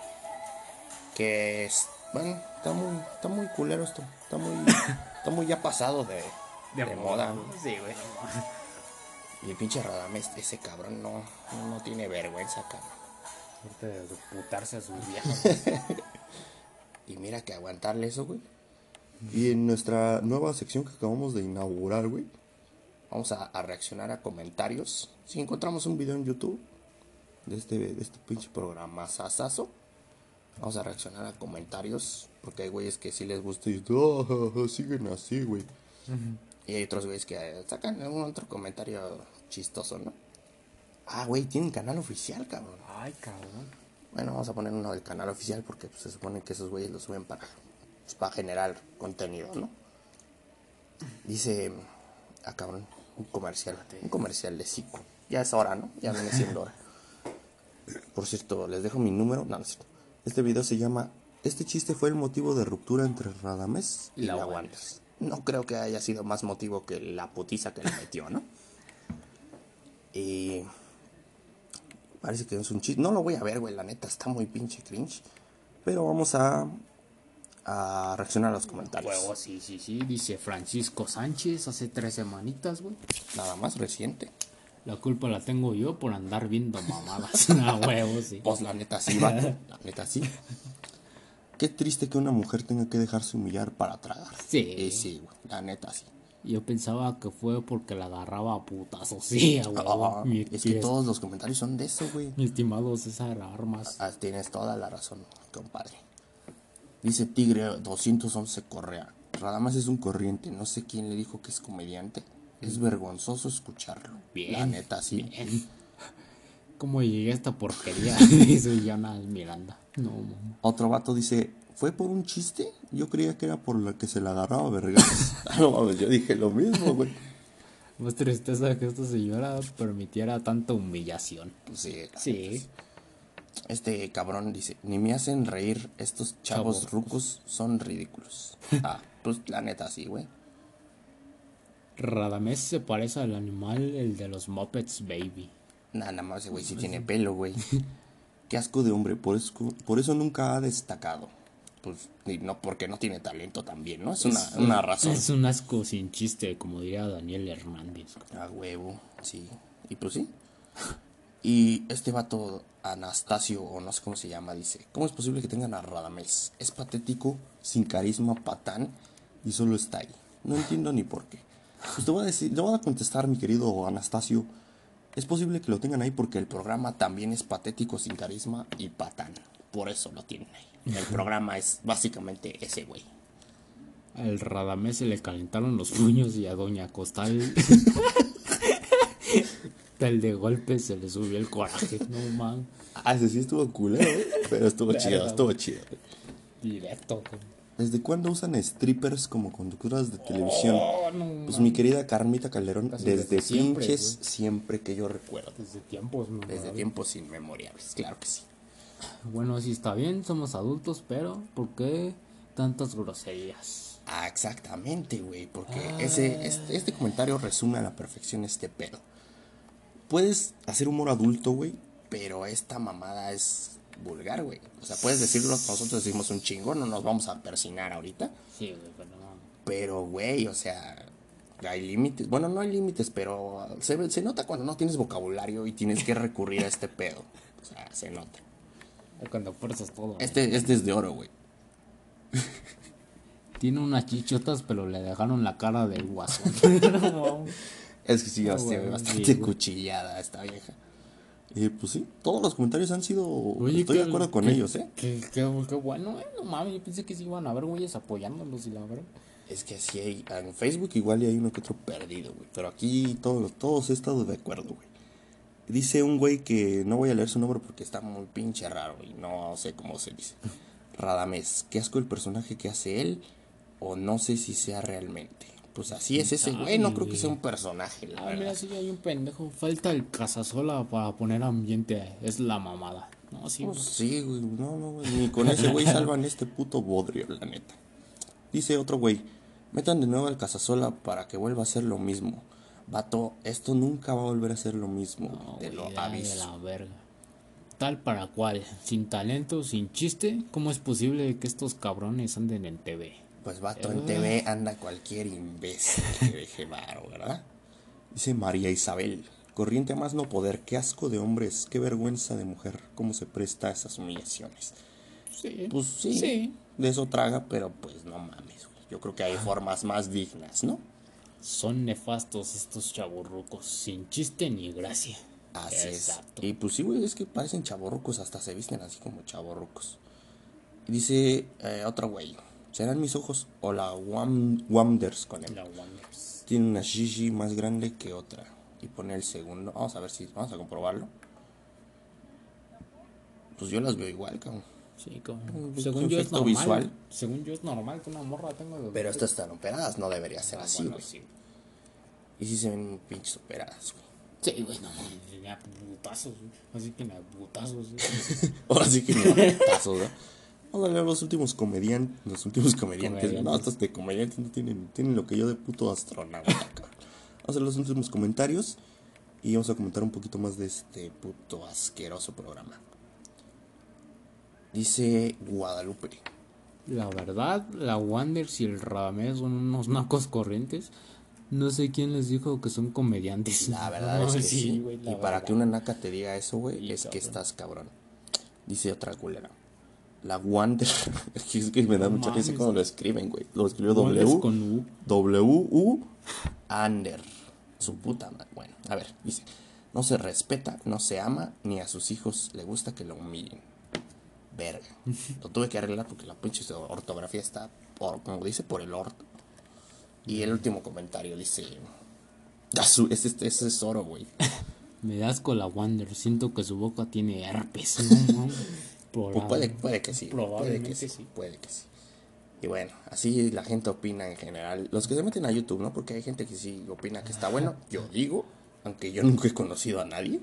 Que es. Bueno, está muy, está muy culero esto. Está muy. está muy ya pasado de, de, moda. ¿no? Sí, güey. Y el pinche Radames, ese cabrón no, no tiene vergüenza, cabrón. Suerte de putarse a sus viejas. Y mira que aguantarle eso, güey. Y en nuestra nueva sección que acabamos de inaugurar, güey. Vamos a, a reaccionar a comentarios. Si encontramos un video en YouTube de este, de este pinche programa sasazo, vamos a reaccionar a comentarios. Porque hay güeyes que sí les gusta y, ja, siguen así, güey. y hay otros güeyes que eh, sacan algún otro comentario chistoso, ¿no? Ah, güey, tienen canal oficial, cabrón. Ay, cabrón. Bueno, vamos a poner uno del canal oficial porque pues, se supone que esos güeyes lo suben para, pues, para generar contenido, ¿no? Dice, ah, cabrón, un comercial, un comercial de Zico. Ya es hora, ¿no? Ya viene siendo hora. Por cierto, les dejo mi número. No, no es cierto. Este video se llama Este chiste fue el motivo de ruptura entre Radamés y La. Wonders. No creo que haya sido más motivo que la putiza que le metió, ¿no? Y parece que es un chiste. No lo voy a ver, güey, la neta está muy pinche cringe. Pero vamos a a reaccionar a los comentarios. Huevo, sí, sí, sí. Dice Francisco Sánchez hace tres semanitas, güey. Nada más reciente. La culpa la tengo yo por andar viendo mamadas. A huevo, sí. Pues la neta sí, vato. La neta sí. Qué triste que una mujer tenga que dejarse humillar para tragar. Sí. Y sí, güey. La neta sí. Yo pensaba que fue porque la agarraba a putazos. Sí, huevo. Ah, es que todos los comentarios son de eso, güey. mi estimado César Armas. Ah, tienes toda la razón, compadre. Dice Tigre 211 Correa. Radamas es un corriente. No sé quién le dijo que es comediante. Es vergonzoso escucharlo. Bien, La neta sí. Bien. ¿Cómo llegué a esta porquería? Dice Jonas Miranda. No, mamá. Otro vato dice, ¿fue por un chiste? Yo creía que era por la que se la agarraba vergas. Ah, no mames, yo dije lo mismo, güey. Más tristeza que esta señora permitiera tanta humillación. Pues sí, Sí. Este cabrón dice, ni me hacen reír, estos chavos Chavos rucos son ridículos. Ah, pues la neta sí, güey. Radamés se parece al animal, el de los Muppets Baby. Nada más, ese güey sí tiene pelo, güey. Qué asco de hombre, por eso, por eso nunca ha destacado. Pues, y no, porque no tiene talento también, ¿no? Es una, una razón. Es un asco sin chiste, como diría Daniel Hernández. A huevo, sí. Y pues sí. Y este vato, Anastasio, o no sé cómo se llama, dice: ¿Cómo es posible que tengan a Radamés? Es patético, sin carisma, patán, y solo está ahí. No entiendo ni por qué. Pues te voy a decir, te voy a contestar, mi querido Anastasio. Es posible que lo tengan ahí porque el programa también es patético, sin carisma y patán. Por eso lo tienen ahí. El programa es básicamente ese güey. Al Radamés se le calentaron los puños y a Doña Costal. Tal de golpe se le subió el coraje. No man. Ah, ese sí estuvo culero, ¿eh? pero estuvo chido, estuvo chido. Directo. ¿Desde cuándo usan strippers como conductoras de televisión? Oh, no, Pues mi querida Carmita Calderón, Casi desde, pinches siempre que yo recuerdo. Desde tiempos, no. Desde tiempos inmemoriales, claro que sí. Bueno, sí está bien, somos adultos, pero ¿por qué tantas groserías? Ah, exactamente, güey, porque ese, este, este comentario resume a la perfección este pedo. Puedes hacer humor adulto, güey, pero esta mamada es vulgar, güey. O sea, puedes decirlo, nosotros decimos un chingo, no nos vamos a persinar ahorita. Sí, güey, pero no. Pero, güey, o sea, hay límites. Bueno, no hay límites, pero se, se nota cuando no tienes vocabulario y tienes que recurrir a este pedo. O sea, se nota. Cuando fuerzas todo. Este, este es de oro, güey. Tiene unas chichotas, pero le dejaron la cara del guasón. Es que sí, hostia, bastante sí, cuchillada esta vieja. Y pues sí, todos los comentarios han sido. Oye, estoy de acuerdo con qué- ellos, ¿eh? Qué, qué, qué bueno, eh. No mames, yo pensé que sí iban a haber güeyes apoyándolos y la verdad. Es que sí hay. En Facebook igual y hay uno que otro perdido, güey. Pero aquí todos, todos he estado de acuerdo, güey. Dice un güey que no voy a leer su nombre porque está muy pinche raro y no sé cómo se dice. Radamés, qué asco el personaje que hace él, o no sé si sea realmente. Pues así es ese güey, no creo que sea un personaje, la Ah, mira, verdad. sí, hay un pendejo. Falta el cazasola para poner ambiente. Es la mamada. No, sí, Pues güey. sí, güey, no, no, güey, ni con ese güey salvan este puto bodrio, la neta. Dice otro güey, metan de nuevo al Casasola para que vuelva a ser lo mismo. Vato, esto nunca va a volver a ser lo mismo, No, te lo aviso. la verga. Tal para cual. Sin talento, sin chiste. ¿Cómo es posible que estos cabrones anden en TV? Pues vato, en TV anda cualquier imbécil que deje varo, ¿verdad? Dice María Isabel, corriente más no poder, qué asco de hombres, qué vergüenza de mujer, cómo se presta a esas humillaciones. Sí. Pues sí, Sí. de eso traga, pero pues no mames, güey. Yo creo que hay formas más dignas, ¿no? Son nefastos estos chaburrucos. Sin chiste ni gracia. Así Exacto. es. Y pues sí, güey, es que parecen chavorrucos, hasta se visten así como chavorrucos. Dice eh, otro güey, ¿serán mis ojos o la Wam Wanders con él? La Wonders. Tiene una shishi más grande que otra. Y pone el segundo. Vamos a ver si, vamos a comprobarlo. Pues yo las veo igual, cabrón. Sí, como. Un Según yo es normal. visual. Según yo es normal que una morra tenga. los- Pero estas están operadas, no debería ser Ah, así, bueno, güey. sí. Y sí se ven pinches operadas, güey. Sí, güey, no, a putazos, güey. Así que a putazos, güey. Ahora sí que me putazos, ¿no? Vamos a leer los últimos comediantes. Los últimos comediantes. Comediantes. No, estos de comediantes no tienen, tienen lo que yo de puto astronauta. Vamos a leer los últimos comentarios. Y vamos a comentar un poquito más de este puto asqueroso programa. Dice Guadalupe. La verdad, la Wanders y el Radamés son unos nacos corrientes. No sé quién les dijo que son comediantes. La verdad es que sí. y para que una naca te diga eso, güey, es que estás cabrón. Dice otra culera. La Wander. es que- es me da No mucha risa cuando lo escriben, güey. Lo escribió W. con U. W-U. Ander. Su puta madre. Bueno, a ver, dice. No se respeta, no se ama, ni a sus hijos le gusta que lo humillen. Verga. Lo tuve que arreglar porque la pinche ortografía está, por, como dice, por el orto. Y el último comentario dice. "Ah, su- Ese, ese, ese es oro, güey. Me das con la Wander. Siento que su boca tiene herpes. No, Pues puede, puede que sí. Puede Probablemente que sí, sí. Puede que sí. Y bueno, así la gente opina en general. Los que se meten a YouTube, ¿no? Porque hay gente que sí opina que está bueno. Yo digo, aunque yo nunca he conocido a nadie.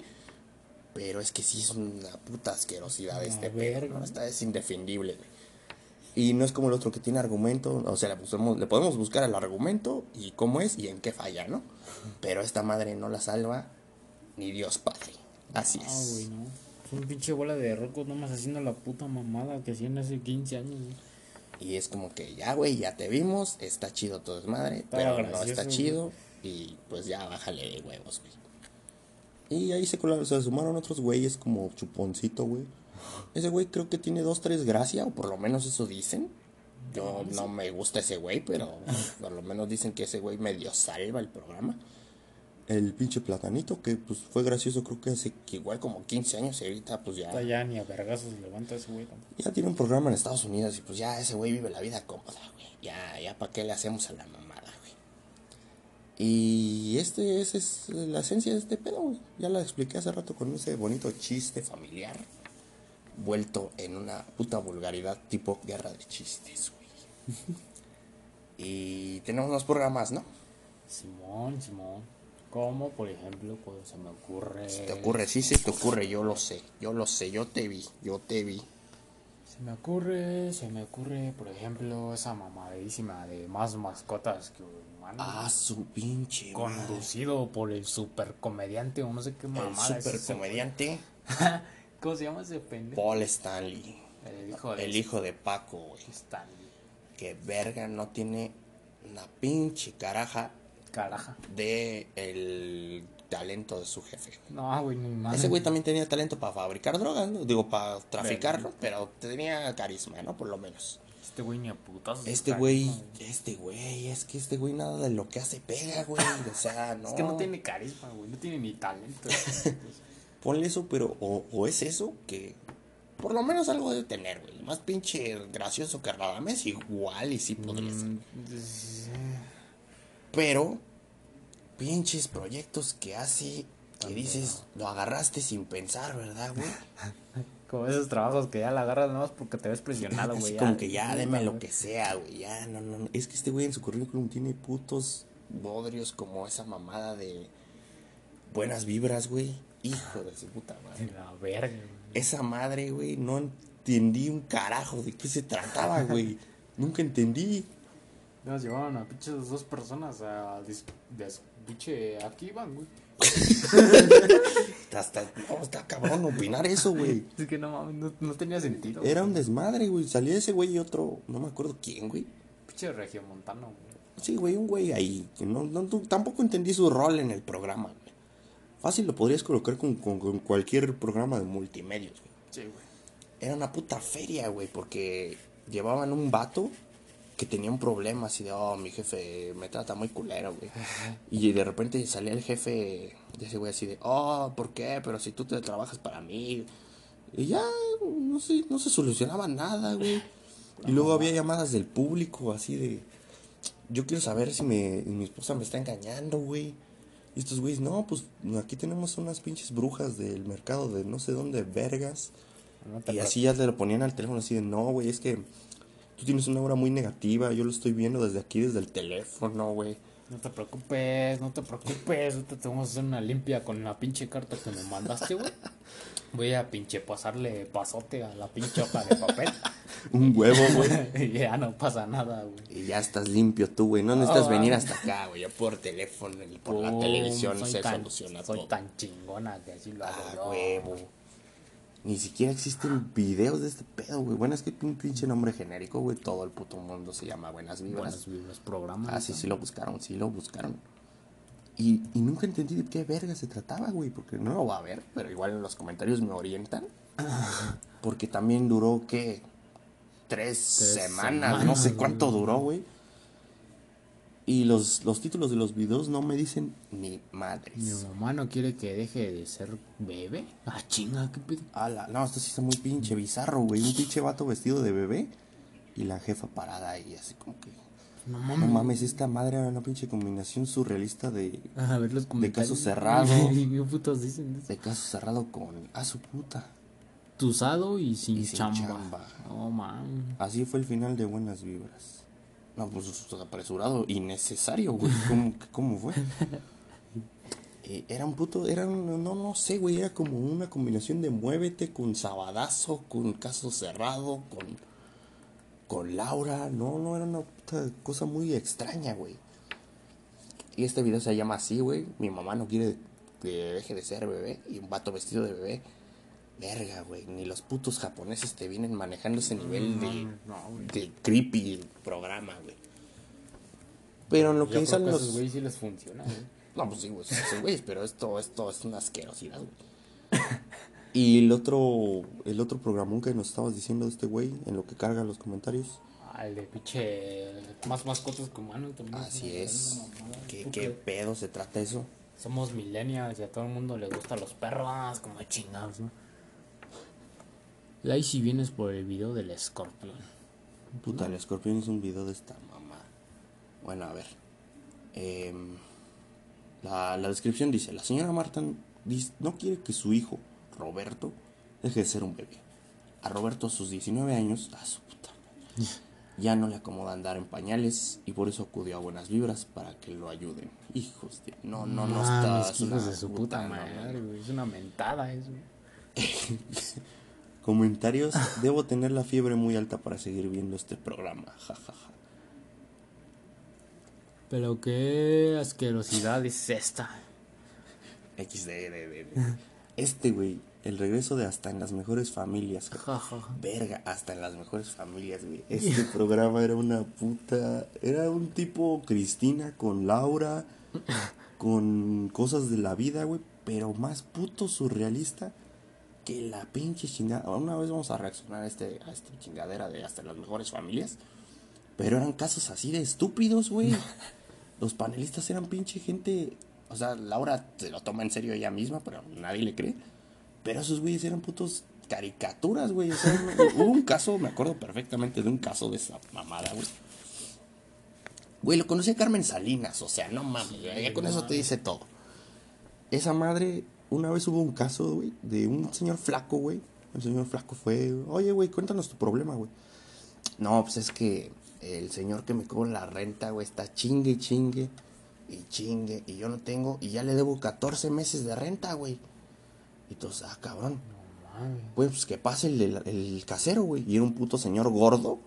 Pero es que sí es una puta asquerosidad este pedo, verga. ¿no? Está, es indefendible, güey. Y no es como el otro que tiene argumento. O sea, le, podemos- le podemos buscar el argumento y cómo es y en qué falla, ¿no? Pero esta madre no la salva ni Dios Padre. Así Ah, es. güey, no. Un pinche bola de rocos nomás haciendo la puta mamada que hacían hace 15 años. Y es como que ya, güey, ya te vimos, está chido todo es madre, Estaba pero no está chido y pues ya bájale de huevos, güey. Y ahí se, colaron- se sumaron otros güeyes como Chuponcito, güey. Ese güey creo que tiene dos, tres gracia, o por lo menos eso dicen. Yo no me gusta ese güey, pero por lo menos dicen que ese güey medio salva el programa. El pinche platanito, que pues fue gracioso creo que hace que igual como 15 años y ahorita pues ya... Está ya ni a vergazos levanta ese güey. tampoco. Ya tiene un programa en Estados Unidos y pues ya ese güey vive la vida cómoda, güey. Ya, ya para qué le hacemos a la mamada, güey. Y este, esa es la esencia de este pedo, güey. Ya la expliqué hace rato con ese bonito chiste familiar. Vuelto en una puta vulgaridad tipo guerra de chistes, güey. y tenemos unos programas, ¿no? Simón, Simón. Como por ejemplo, cuando se me ocurre. Se te ocurre, sí se te ocurre, yo lo sé. Yo lo sé, yo te vi, yo te vi. Se me ocurre, se me ocurre, por ejemplo, esa mamadísima de más mascotas que humanos. Ah, su pinche. madre. conducido por el super comediante o no sé qué El mamada. es super ese, comediante. güey. ¿Cómo se llama ese pendejo? Paul Stanley. El hijo de El hijo de Paco, güey. Stanley. Que verga no tiene una pinche caraja Caraja. de el talento de su jefe. No, güey, ni más. Ese güey también tenía talento para fabricar drogas, ¿no? Digo, para traficarlo, pero tenía carisma, ¿no? Por lo menos. Este güey ni a putazos. Este es güey, carisma, este güey, es que este güey nada de lo que hace pega, güey. O sea, no. Es que no tiene carisma, güey. No tiene ni talento. Ponle eso, pero o, o es eso que por lo menos algo debe tener, güey. Más pinche gracioso que Radamés, igual y sí podría ser. Mm, pues, Pero, pinches proyectos que hace que dices, lo agarraste sin pensar, ¿verdad, güey? Como esos trabajos que ya la agarras nomás porque te ves presionado, güey. como que ya, deme lo que sea, güey. Ya, no, no, no. Es que este güey en su currículum tiene putos bodrios como esa mamada de buenas vibras, güey. Hijo de su puta madre. La verga, güey. Esa madre, güey, no entendí un carajo de qué se trataba, güey. Nunca entendí. Nos llevaban a pinches dos personas a pinche aquí van, güey. Hasta, no, está cabrón opinar eso, güey. Es que no mames, no, no tenía sentido. Era un desmadre, güey. Salía ese güey y otro, no me acuerdo quién, güey. pinche regiomontano, güey. Sí, güey, un güey ahí. que No, no, tampoco entendí su rol en el programa, güey. Fácil lo podrías colocar con, con- con cualquier programa de multimedios, güey. Sí, güey. Era una puta feria, güey, porque llevaban un vato que tenía un problema así de, oh, mi jefe me trata muy culero, güey. Y de repente salía el jefe de ese güey así de, oh, ¿por qué? Pero si tú te trabajas para mí. Y ya, no sé, no se solucionaba nada, güey. Y luego había llamadas del público así de, yo quiero saber si me, mi esposa me está engañando, güey. Y estos güeyes, no, pues aquí tenemos unas pinches brujas del mercado de no sé dónde, vergas. No Y así ya te lo ponían al teléfono así de, no, güey, es que tú tienes una aura muy negativa, yo lo estoy viendo desde aquí, desde el teléfono, güey. No te preocupes, no te preocupes. Ahorita te vamos a hacer una limpia con la pinche carta que me mandaste, güey. Voy a pinche pasarle pasote a la pinche hoja de papel. Un huevo, güey. y ya no pasa nada, güey. Y ya estás limpio tú, güey. No necesitas Oh, venir ah. hasta acá, güey. Ya por teléfono y por la televisión soy se tan- soluciona Soy todo. tan chingona que así lo hago Ah, yo. huevo. Ni siquiera existen videos de este pedo, güey. Bueno, es que un pinche nombre genérico, güey. Todo el puto mundo se llama Buenas Vibras. Buenos vibras programas. Ah, sí, sí lo buscaron, sí lo buscaron. Y, y nunca entendí de qué verga se trataba, güey, porque no lo va a ver, pero igual en los comentarios me orientan. Porque también duró, ¿qué? Tres, semanas, no sé cuánto duró, güey. Y los, los títulos de los videos no me dicen ni Mi madres. mamá no quiere que deje de ser bebé. Ah, chinga, qué pedo. Ala, no, esto sí está muy pinche bizarro, güey. Un pinche vato vestido de bebé y la jefa parada ahí, así como que. No No mames. mames, esta madre era una pinche combinación surrealista de, A ver los comentarios. caso cerrado. ¿Qué putos dicen? de eso? de caso cerrado con a su puta. Tusado y sin, Y sin chamba. chamba. Oh, man. Así fue el final de Buenas Vibras. No, pues apresurado, innecesario, güey. ¿Cómo, cómo fue? Eh, era un puto, era un, no, no sé, güey, era como una combinación de Muévete con Sabadazo, con Caso Cerrado, con, con Laura. No, no, era una puta cosa muy extraña, güey. Y este video se llama así, güey. Mi mamá no quiere que deje de ser bebé. Y un vato vestido de bebé. Verga, güey. Ni los putos japoneses te vienen manejando ese nivel de, de creepy programa, güey. Pero en lo Yo que a los. güeyes sí les funciona, güey. No, pues sí, güey, sí, sí, güey, pero esto, esto es una asquerosidad, güey. Y el otro, el otro programón que nos estabas diciendo de este güey, en lo que carga los comentarios. Ah, el de pinche. Más mascotas que humanos también. Así es. ¿Qué, pedo se trata eso? Somos millennials y a todo el mundo le gustan los perros, como chingados, ¿no? Ahí si vienes por el video del escorpión. Puta, el escorpión es un video de esta mamá. Bueno, a ver. Em, la, la descripción dice, la señora Marta no quiere que su hijo, Roberto, deje de ser un bebé. A Roberto a sus 19 años, a su puta madre, ya no le acomoda andar en pañales y por eso acudió a Buenas Vibras para que lo ayuden. Hijos de... No, no, no Mames, está... hijos de su puta madre. Es una mentada eso. Comentarios, debo tener la fiebre muy alta para seguir viendo este programa. Ja, ja, ja. Pero qué asquerosidad es esta. XD. Este, güey, el regreso de hasta en las mejores familias. ja. Verga, hasta en las mejores familias, güey. Este programa era una puta. Era un tipo Cristina con Laura, con cosas de la vida, güey. Pero más puto surrealista que la pinche chingada. Una vez vamos a reaccionar a, este, a esta chingadera de hasta las mejores familias. Pero eran casos así de estúpidos, güey. Los panelistas eran pinche gente. O sea, Laura se lo toma en serio ella misma, pero nadie le cree. Pero esos güeyes eran putos caricaturas, güey. O sea, hubo un caso, me acuerdo perfectamente de un caso de esa mamada, güey. Güey, lo conocí a Carmen Salinas, o sea, no mames, ya con eso te dice todo. Esa madre, una vez hubo un caso, güey, de un señor flaco, güey. El señor flaco fue, oye, güey, cuéntanos tu problema, güey. No, pues es que el señor que me cobra la renta, güey, está chingue y chingue y chingue y yo no tengo y ya le debo 14 meses de renta, güey. Y entonces, ah, cabrón. Güey, pues que pase el, el- el casero, güey. Y era un puto señor gordo.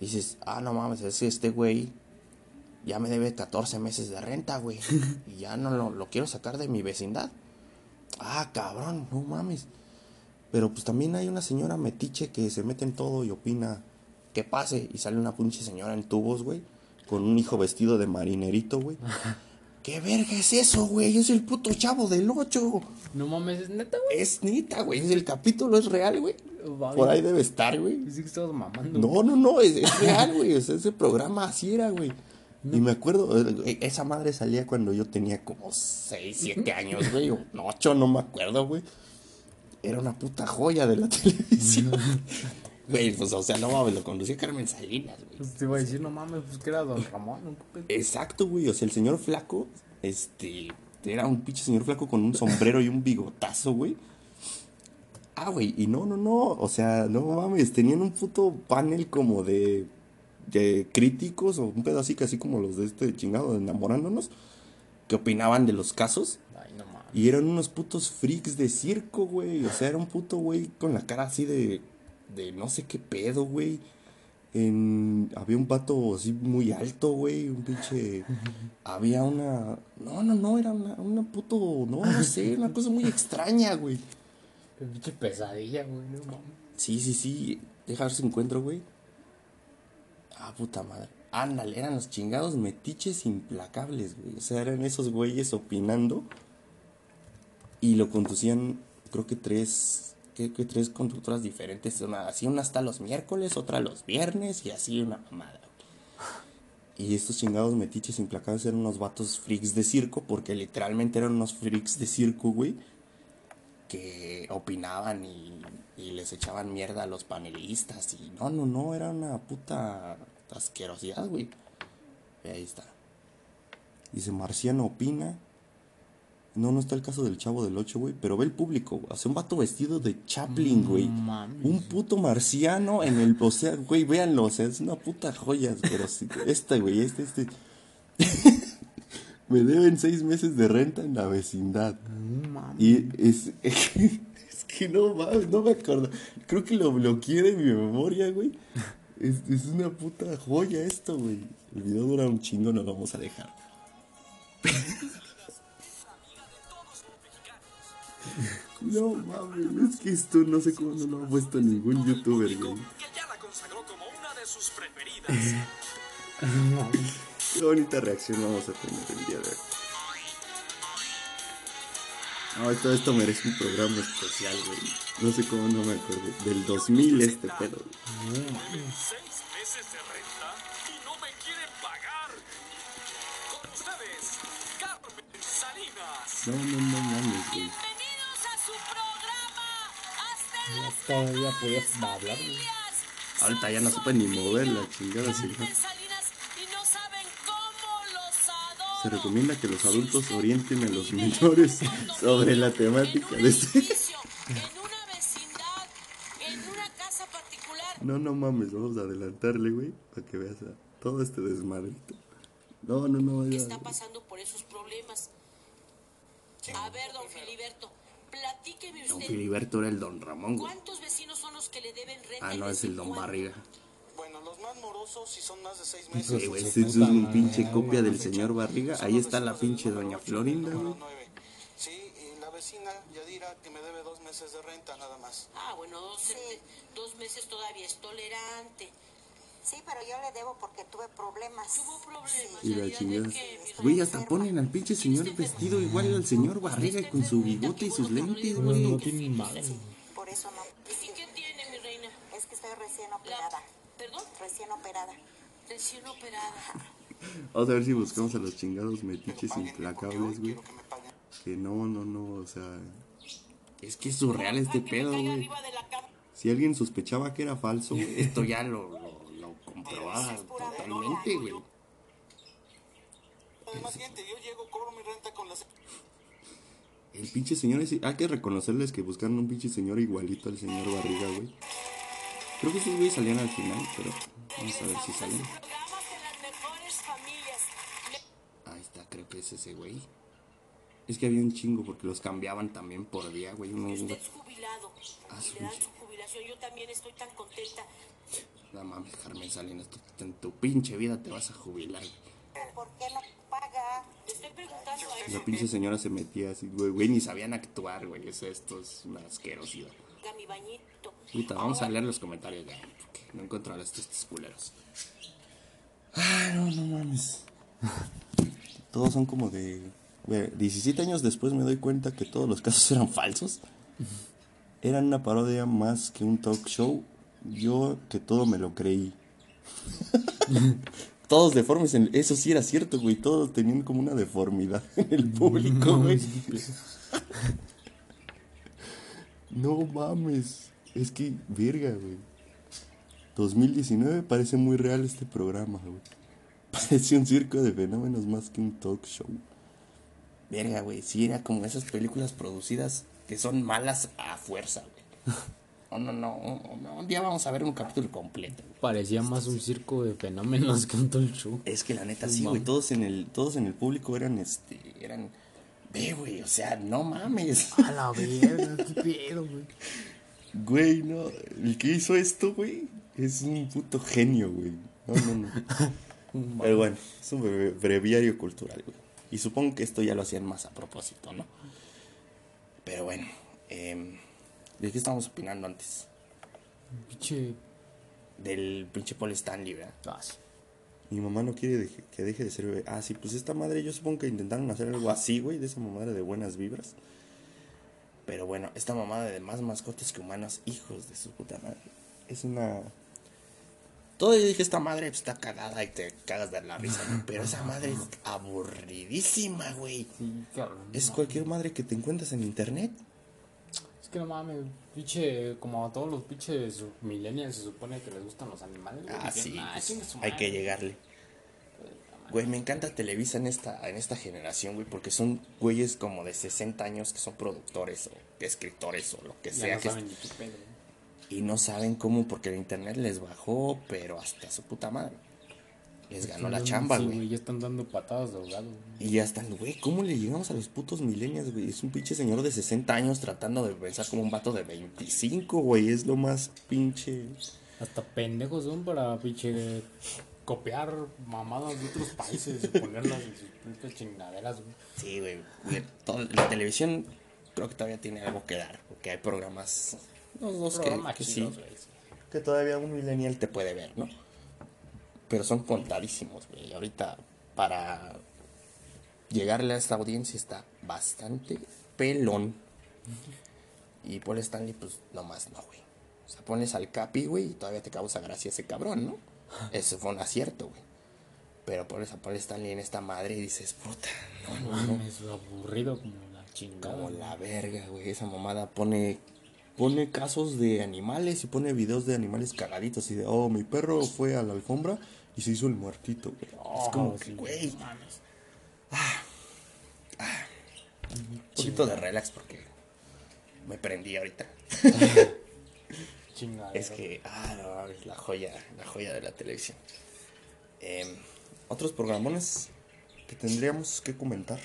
Y dices, ah, no mames, es que este güey ya me debe 14 meses de renta, güey. Y ya no lo, lo quiero sacar de mi vecindad. Ah, cabrón, no mames. Pero pues también hay una señora metiche que se mete en todo y opina que pase. Y sale una pinche señora en tubos, güey. Con un hijo vestido de marinerito, güey. ¿Qué verga es eso, güey? Es el puto chavo del 8. No mames, es neta, güey. Es neta, güey. Es el capítulo, es real, güey. Vale. Por ahí debe estar, güey. Sí que estabas mamando. No, no, no, es, es real, güey. O sea, ese programa así era, güey. Y me acuerdo, eh, esa madre salía cuando yo tenía como 6, 7 años, güey. O 8, no me acuerdo, güey. Era una puta joya de la televisión. Güey, pues, o sea, no mames, lo conducía Carmen Salinas, güey. Pues te iba a decir, no mames, pues que era Don Ramón. Exacto, güey. O sea, el señor flaco, este, era un pinche señor flaco con un sombrero y un bigotazo, güey. Ah, güey, y no, no, no. O sea, no mames, tenían un puto panel como de de críticos o un pedo así, como los de este chingado de enamorándonos, que opinaban de los casos. Ay, no mames. Y eran unos putos freaks de circo, güey. O sea, era un puto güey con la cara así de. de no sé qué pedo, güey. En, había un pato así muy alto, güey. Un pinche. había una. No, no, no, era una, una puto. No, no sé, una cosa muy extraña, güey. Pinche pesadilla, güey, no mames. Sí, sí, sí. Deja ver si encuentro, güey. Ah, puta madre. Ándale, eran los chingados metiches implacables, güey. O sea, eran esos güeyes opinando. Y lo conducían, creo que tres. Que, que tres conductoras diferentes. Una, así una hasta los miércoles, otra los viernes y así una mamada. Y estos chingados metiches implacables eran unos vatos freaks de circo, porque literalmente eran unos freaks de circo, güey que opinaban y, y les echaban mierda a los panelistas y no, no, no, era una puta asquerosidad, güey. Y ahí está. Dice, Marciano opina. No, no está el caso del chavo del 8, güey, pero ve el público. Hace un vato vestido de Chaplin, güey. Un puto marciano en el, o sea, güey, véanlo, o sea, es una puta joya, pero sí, este, güey, este, este. Me deben seis meses de renta en la vecindad. No. Y es, es que no mames, no me acuerdo. Creo que lo bloqueé de mi memoria, güey. Es, es una puta joya esto, güey. El video dura un chingo, no lo vamos a dejar. No mames, es que esto no sé cómo no lo ha puesto ningún youtuber, güey. Qué bonita reacción vamos a tener el día de hoy. No, todo esto merece un programa especial, güey. No sé cómo no me acuerdo. Del 2000 este pedo. güey. No mames. Seis meses de renta y no me quieren pagar. Con ustedes, Carmen Salinas. No, no, no mames, güey. Bienvenidos a su programa. Hasta las todavía podías hablar, güey. familias. Ahorita ya no supe ni mover la chingada, sí. Se recomienda que los adultos orienten a los menores sobre la temática de este. No, no mames, vamos a adelantarle, güey, para que veas a todo este desmadrito. No, no, no, ya. está pasando por esos problemas. A ver, don Filiberto, platíqueme Don usted. Filiberto era el don Ramón, güey. ¿Cuántos vecinos son los que le deben renta? Ah, no, es el don? Barriga. Bueno, los más morosos si son más de seis meses. Sí, güey, ese es un pinche copia del señor Barriga. Ahí está la pinche doña Florinda, güey. Sí, y la vecina Yadira que me debe dos meses de renta nada más. Ah, bueno, dos, dos meses todavía es tolerante. Sí, pero yo le debo porque tuve problemas. Tuvo problemas. Y la ¿ya chingada. Güey, hasta ponen al pinche señor vestido igual al señor Barriga con su bigote y sus lentes, No, güey. no tiene ni madre. Por eso no. ¿Y qué tiene, mi reina? Es que estoy recién operada. ¿Perdón? Recién operada. Recién operada. Vamos a ver si buscamos a los chingados metiches implacables, güey. que no, no, no, o sea. Es que es surreal este pedo, Caiga güey. Si alguien sospechaba que era falso, güey, esto ya lo, lo, lo comprobaba totalmente, güey. Además, gente, yo llego, cobro mi renta con las... El pinche señor ese, hay que reconocerles que buscaron un pinche señor igualito al señor Barriga, güey. Creo que esos güeyes salían al final, pero vamos a ver si salen. Ahí está, creo que es ese güey. Es que había un chingo porque los cambiaban también por día, güey. Uno, Usted es jubilado. Ah, su jubilación. Yo también estoy tan contenta. no mames, Carmen Salinas, tú- en tu pinche vida te vas a jubilar. güey. ¿Por qué no paga? Le estoy preguntando a La pinche señora se metía así, güey, güey, ni sabían actuar, güey. Eso, esto es una asquerosidad. mi bañito. Puta, vamos a leer los comentarios porque no encuentro a estos, estos culeros. Ah, no, no mames. Todos son como de... güey, 17 años después me doy cuenta que todos los casos eran falsos. Eran una parodia más que un talk show. Yo que todo me lo creí. todos deformes, en- eso sí era cierto, güey. Todos tenían como una deformidad en el público, güey. No mames. Es que, verga, güey. 2019 parece muy real este programa, güey. Parece un circo de fenómenos más que un talk show. Verga, güey. Sí, era como esas películas producidas que son malas a fuerza, güey. no, no, no, no, un día vamos a ver un capítulo completo. Parecía más un circo de fenómenos que un talk show. Es que la neta sí, güey, todos en el, todos en el público eran, este, eran, ve, güey, o sea, no mames. A la verga, qué pedo, güey. Güey, no, el que hizo esto, güey, es un puto genio, güey. No, no, no. Pero bueno, es un breviario cultural, güey. Y supongo que esto ya lo hacían más a propósito, ¿no? Pero bueno, em, ¿de qué estábamos opinando antes? Pinche. Del pinche Paul Stanley, ¿verdad? Ah, sí. Mi mamá no quiere que deje de ser bebé. Ah, sí, pues esta madre, yo supongo que intentaron hacer algo así, güey, de esa mamada de buenas vibras. Pero bueno, esta mamada de más mascotas que humanos, hijos de su puta madre. Es una. Todo yo dije, esta madre está cagada y te cagas de la risa. Pero esa madre es aburridísima, güey. Sí, cabrón. Es cualquier madre que te encuentras en internet. Es que no mames, pinche, como a todos los pinches millennials se supone que les gustan los animales. güey, Ah, dicen, sí, "Ah, pues, hay madre". que llegarle. Güey, me encanta Televisa en esta, en esta generación, güey, porque son güeyes como de 60 años que son productores o escritores o lo que Ya sea. no que saben güey. y no saben cómo, porque el internet les bajó, pero hasta su puta madre. Les ganó la Sí, chamba, sí, güey. Ya están dando patadas de ahogado. güey. Y ya están, güey, ¿cómo le llegamos a los putos millennials, güey? Es un pinche señor de 60 años tratando de pensar como un vato de 25, güey. Es lo más pinche... Hasta pendejos son para pinche copiar mamadas de otros países y ponerlas en sus propias chingaderas, güey. Sí, güey. güey, todo- La televisión creo que todavía tiene algo que dar, porque hay programas... Los dos que, Programas que sí, güey. que todavía un millennial te puede ver, ¿no? Pero son contadísimos, güey. Ahorita para llegarle a esta audiencia está bastante pelón. Y Paul Stanley, pues nomás no, güey. O sea, pones al Capi, güey, y todavía te causa gracia ese cabrón, ¿no? Ese fue un acierto, güey. Pero pones a Paul Stanley en esta madre y dices, puta, no, no, no. Es aburrido como la chingada. Como la verga, güey. Esa mamada pone, pone casos de animales y pone videos de animales cagaditos. Y de, oh, mi perro fue a la alfombra y se hizo el muertito, güey. es Oh, como que, güey, no mames. un poquito de relax porque me prendí ahorita. Es que, ah, no, mames, la joya, la joya de la televisión. Em, otros programones que tendríamos que comentar.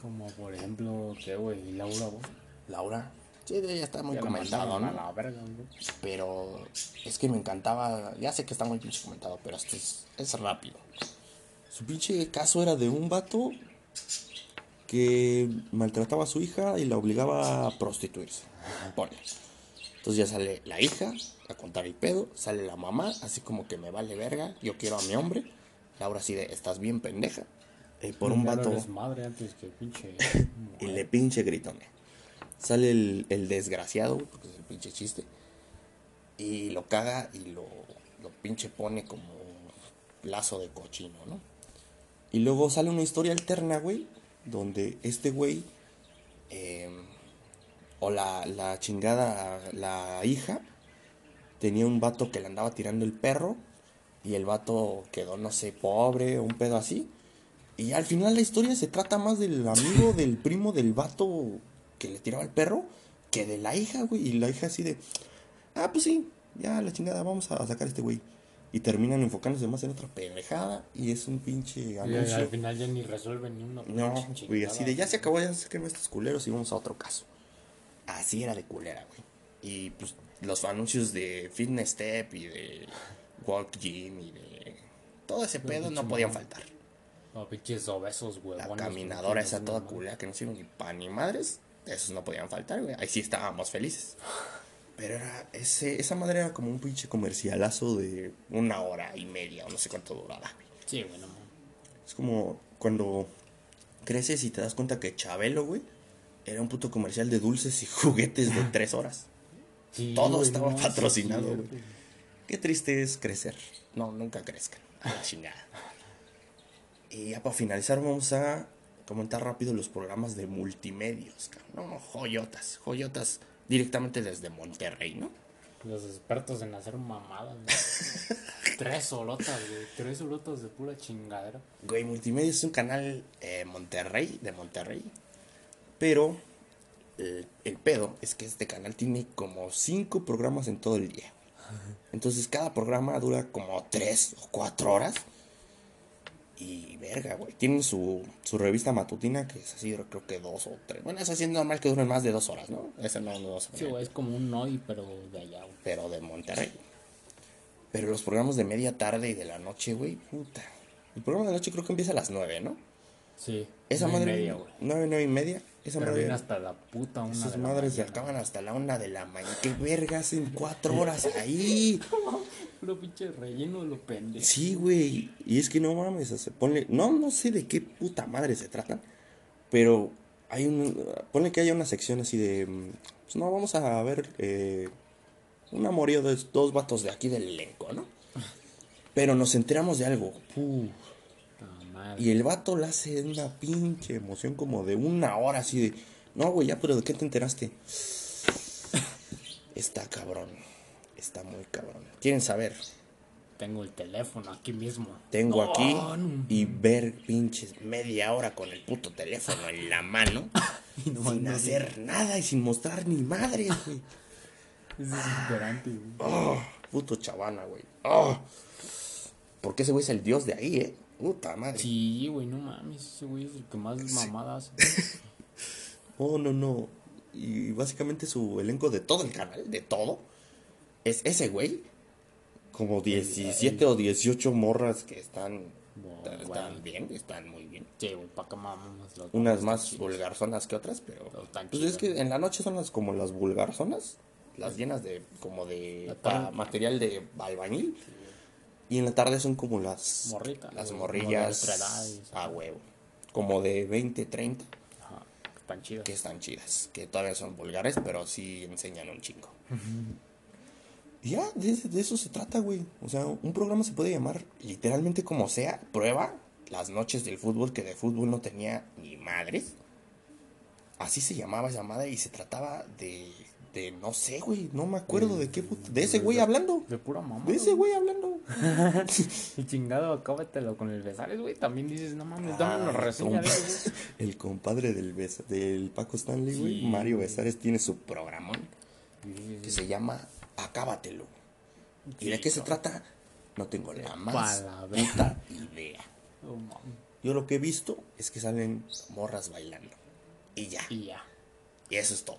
Como por ejemplo, ¿qué, güey? Laura, güey. Laura. Sí, ya está muy Ya comentado, ¿no? La verga. Pero es que me encantaba. Ya sé que está muy pinche comentado, pero esto es, es rápido. Su pinche caso era de un vato que maltrataba a su hija y la obligaba a prostituirse. Pone. Entonces ya sale la hija a contar el pedo, sale la mamá, así como que me vale verga, yo quiero a mi hombre. Laura así de, estás bien pendeja. Y por un vato. eres madre antes que pinche. Y le pinche gritone. Sale el, el desgraciado, porque es el pinche chiste. Y lo caga y lo, lo pinche pone como lazo de cochino, ¿no? Y luego sale una historia alterna, güey, donde este güey, eh, o la, la chingada, la hija, tenía un vato que le andaba tirando el perro y el vato quedó, no sé, pobre o un pedo así. Y al final la historia se trata más del amigo, del primo del vato que le tiraba el perro, que de la hija, güey. Y la hija así de, ah, pues sí, ya la chingada, vamos a sacar a este güey. Y terminan enfocándose más en otra pendejada y es un pinche Y al anuncio. final ya ni resuelven ni una No, güey, así de ya se acabó, ya se estos culeros y vamos a otro caso. Así era de culera, güey. Y pues los anuncios de Fitness Step y de Walk Gym y de todo ese pedo no podían faltar. No, pinches obesos, güey. La caminadora esa toda culera que no sirve ni pan ni madres, esos no podían faltar, güey. Ahí sí estábamos felices. Pero era ese, esa madre era como un pinche comercialazo de una hora y media o no sé cuánto duraba, güey. Sí, güey, no mames. Es como cuando creces y te das cuenta que Chabelo, güey, era un puto comercial de dulces y juguetes de tres horas. Sí, Todo güey, estaba no, patrocinado, sí, güey. Qué triste es crecer. No, nunca crezcan. A la chingada. Y ya para finalizar vamos a comentar rápido los programas de multimedios. cabrón. No, joyotas, joyotas directamente desde Monterrey, ¿no? Los expertos en hacer mamadas, güey. Tres holotas, güey. Tres holotas de pura chingadera. Güey, Multimedia es un canal eh, Monterrey, de Monterrey. Pero el, el pedo es que este canal tiene como cinco programas en todo el día. Entonces cada programa dura como tres o cuatro horas. Y verga, güey. Tienen su, su revista matutina que es así, creo que dos o tres. Bueno, eso sí es normal que duren más de dos horas, ¿no? Ese no, no Sí, güey, es como un hoy, pero de allá, güey. pero de Monterrey. Pero los programas de media tarde y de la noche, güey, puta. El programa de la noche creo que empieza a las nueve, ¿no? Sí. Esa nueve y madre. media, güey. nueve, nueve y media. Esa Pero madre. viene hasta la puta una Esas de madres se acaban hasta la una de la mañana. ¿Qué vergas en cuatro horas ahí? Puro pinche relleno lo pendejo. Sí, güey. Y es que no mames, o sea, ponle. No, no sé de qué puta madre se trata. Pero hay un. Ponle que haya una sección así de. mm, Pues no, vamos a ver. Eh, un amorío de dos vatos de aquí del elenco, ¿no? Pero nos enteramos de algo. Puh. Madre. Y el vato le hace una pinche emoción como de una hora así de. No, güey, ya, pero ¿de qué te enteraste? Está cabrón. Está muy cabrón. ¿Quieren saber? Tengo el teléfono aquí mismo. Tengo No, aquí no. y ver pinches media hora con el puto teléfono en la mano. Y no sin hacer nada y sin mostrar ni madre, güey. Es desesperante, güey. Oh, puto chavana, güey. Oh. Porque ese güey es el dios de ahí, eh. Puta madre. Sí, güey, no mames. Ese güey es el que más mamadas. Oh, no, no. Y básicamente su elenco de todo el canal, de todo, es ese güey. Como 17 o 18 morras que están, están bueno. bien, están muy bien. Sí, güey, pa' que mamamos Unas más vulgarzonas que otras, pero... Pues es que en la noche son las como las vulgarzonas, las llenas de como de material de albañil. Y en la tarde son como las Morritas, las morrillas como de edad a huevo. Como de 20, 30, Ajá, están chidas. que están chidas, que todavía son vulgares, pero sí enseñan un chingo. Y ya, de, de eso se trata, güey. O sea, un programa se puede llamar literalmente como sea, prueba las noches del fútbol, que de fútbol no tenía ni madres. Así se llamaba esa madre y se trataba de, de no sé, güey, no me acuerdo de qué puta, de ese güey hablando. De pura mamá. De ese güey hablando. Y chingado, acábatelo con el besares, güey. También dices, no mames, dame una Ah, reseña compa- eso, El compadre del, Bes- del Paco Stanley, güey, Sí. Mario Besares, tiene su programón que se llama Acábatelo. ¿Y de qué se trata? No tengo la más Palabra. puta idea. Yo lo que he visto es que salen morras bailando. Y ya. Y ya. Y eso es todo.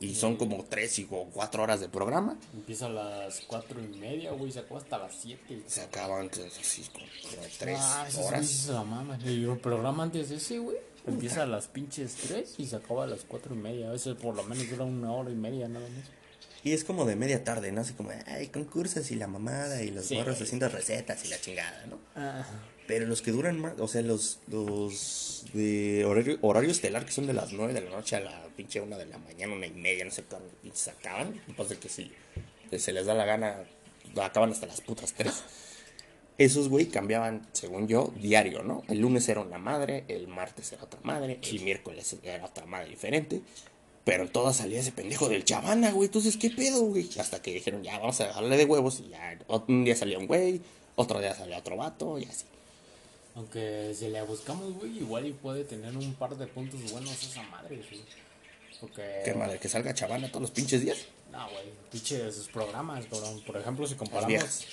Y son como tres y o cuatro horas de programa. Empieza a las cuatro y media, güey. Se acaba hasta las siete. Se acaban entonces, así como como tres Ah, horas. se la maman. Y el programa antes de ese, güey, empieza a las pinches 3 y se acaba a las cuatro y media. A veces por lo menos dura una hora y media nada más. Y es como de media tarde, ¿no? Así como, ay, concursos y la mamada y los Sí. morros haciendo recetas y la chingada, ¿no? Ah, Pero los que duran más, o sea, los, los de horario, estelar que son de las 9 de la noche a la pinche una de la mañana, una y media, no sé cuándo pinches acaban. Pasa que si se les da la gana, acaban hasta las putas 3. Esos, güey, cambiaban, según yo, diario, ¿no? El lunes era una madre, el martes era otra madre, el miércoles era otra madre diferente. Pero en todas salía ese pendejo del chavana, güey. Entonces, ¿qué pedo, güey? Hasta que dijeron, ya, vamos a dejarle de huevos. Y ya, un día salía un güey, otro día salía otro vato, y así. Aunque si le buscamos, güey, igual y puede tener un par de puntos buenos esa madre, güey. Porque. ¿Qué madre? ¿Que salga chavana todos los pinches días? No, güey, pinche sus programas, cabrón. Por ejemplo, si comparamos.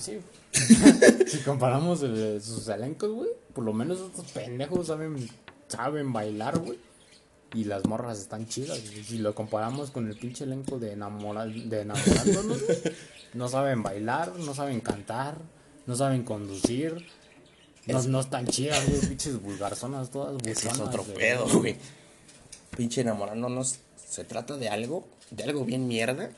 Sí. si comparamos sus elencos, güey, por lo menos estos pendejos saben, saben bailar, güey. Y las morras están chidas. güey. Si lo comparamos con el pinche elenco de, enamora- de enamorándonos, güey, no saben bailar, no saben cantar, no saben conducir. No, no están chidas, güey, pinches vulgarzonas todas. Ese es otro güey. pedo, güey. Pinche enamorándonos. Se trata de algo, de algo bien mierda,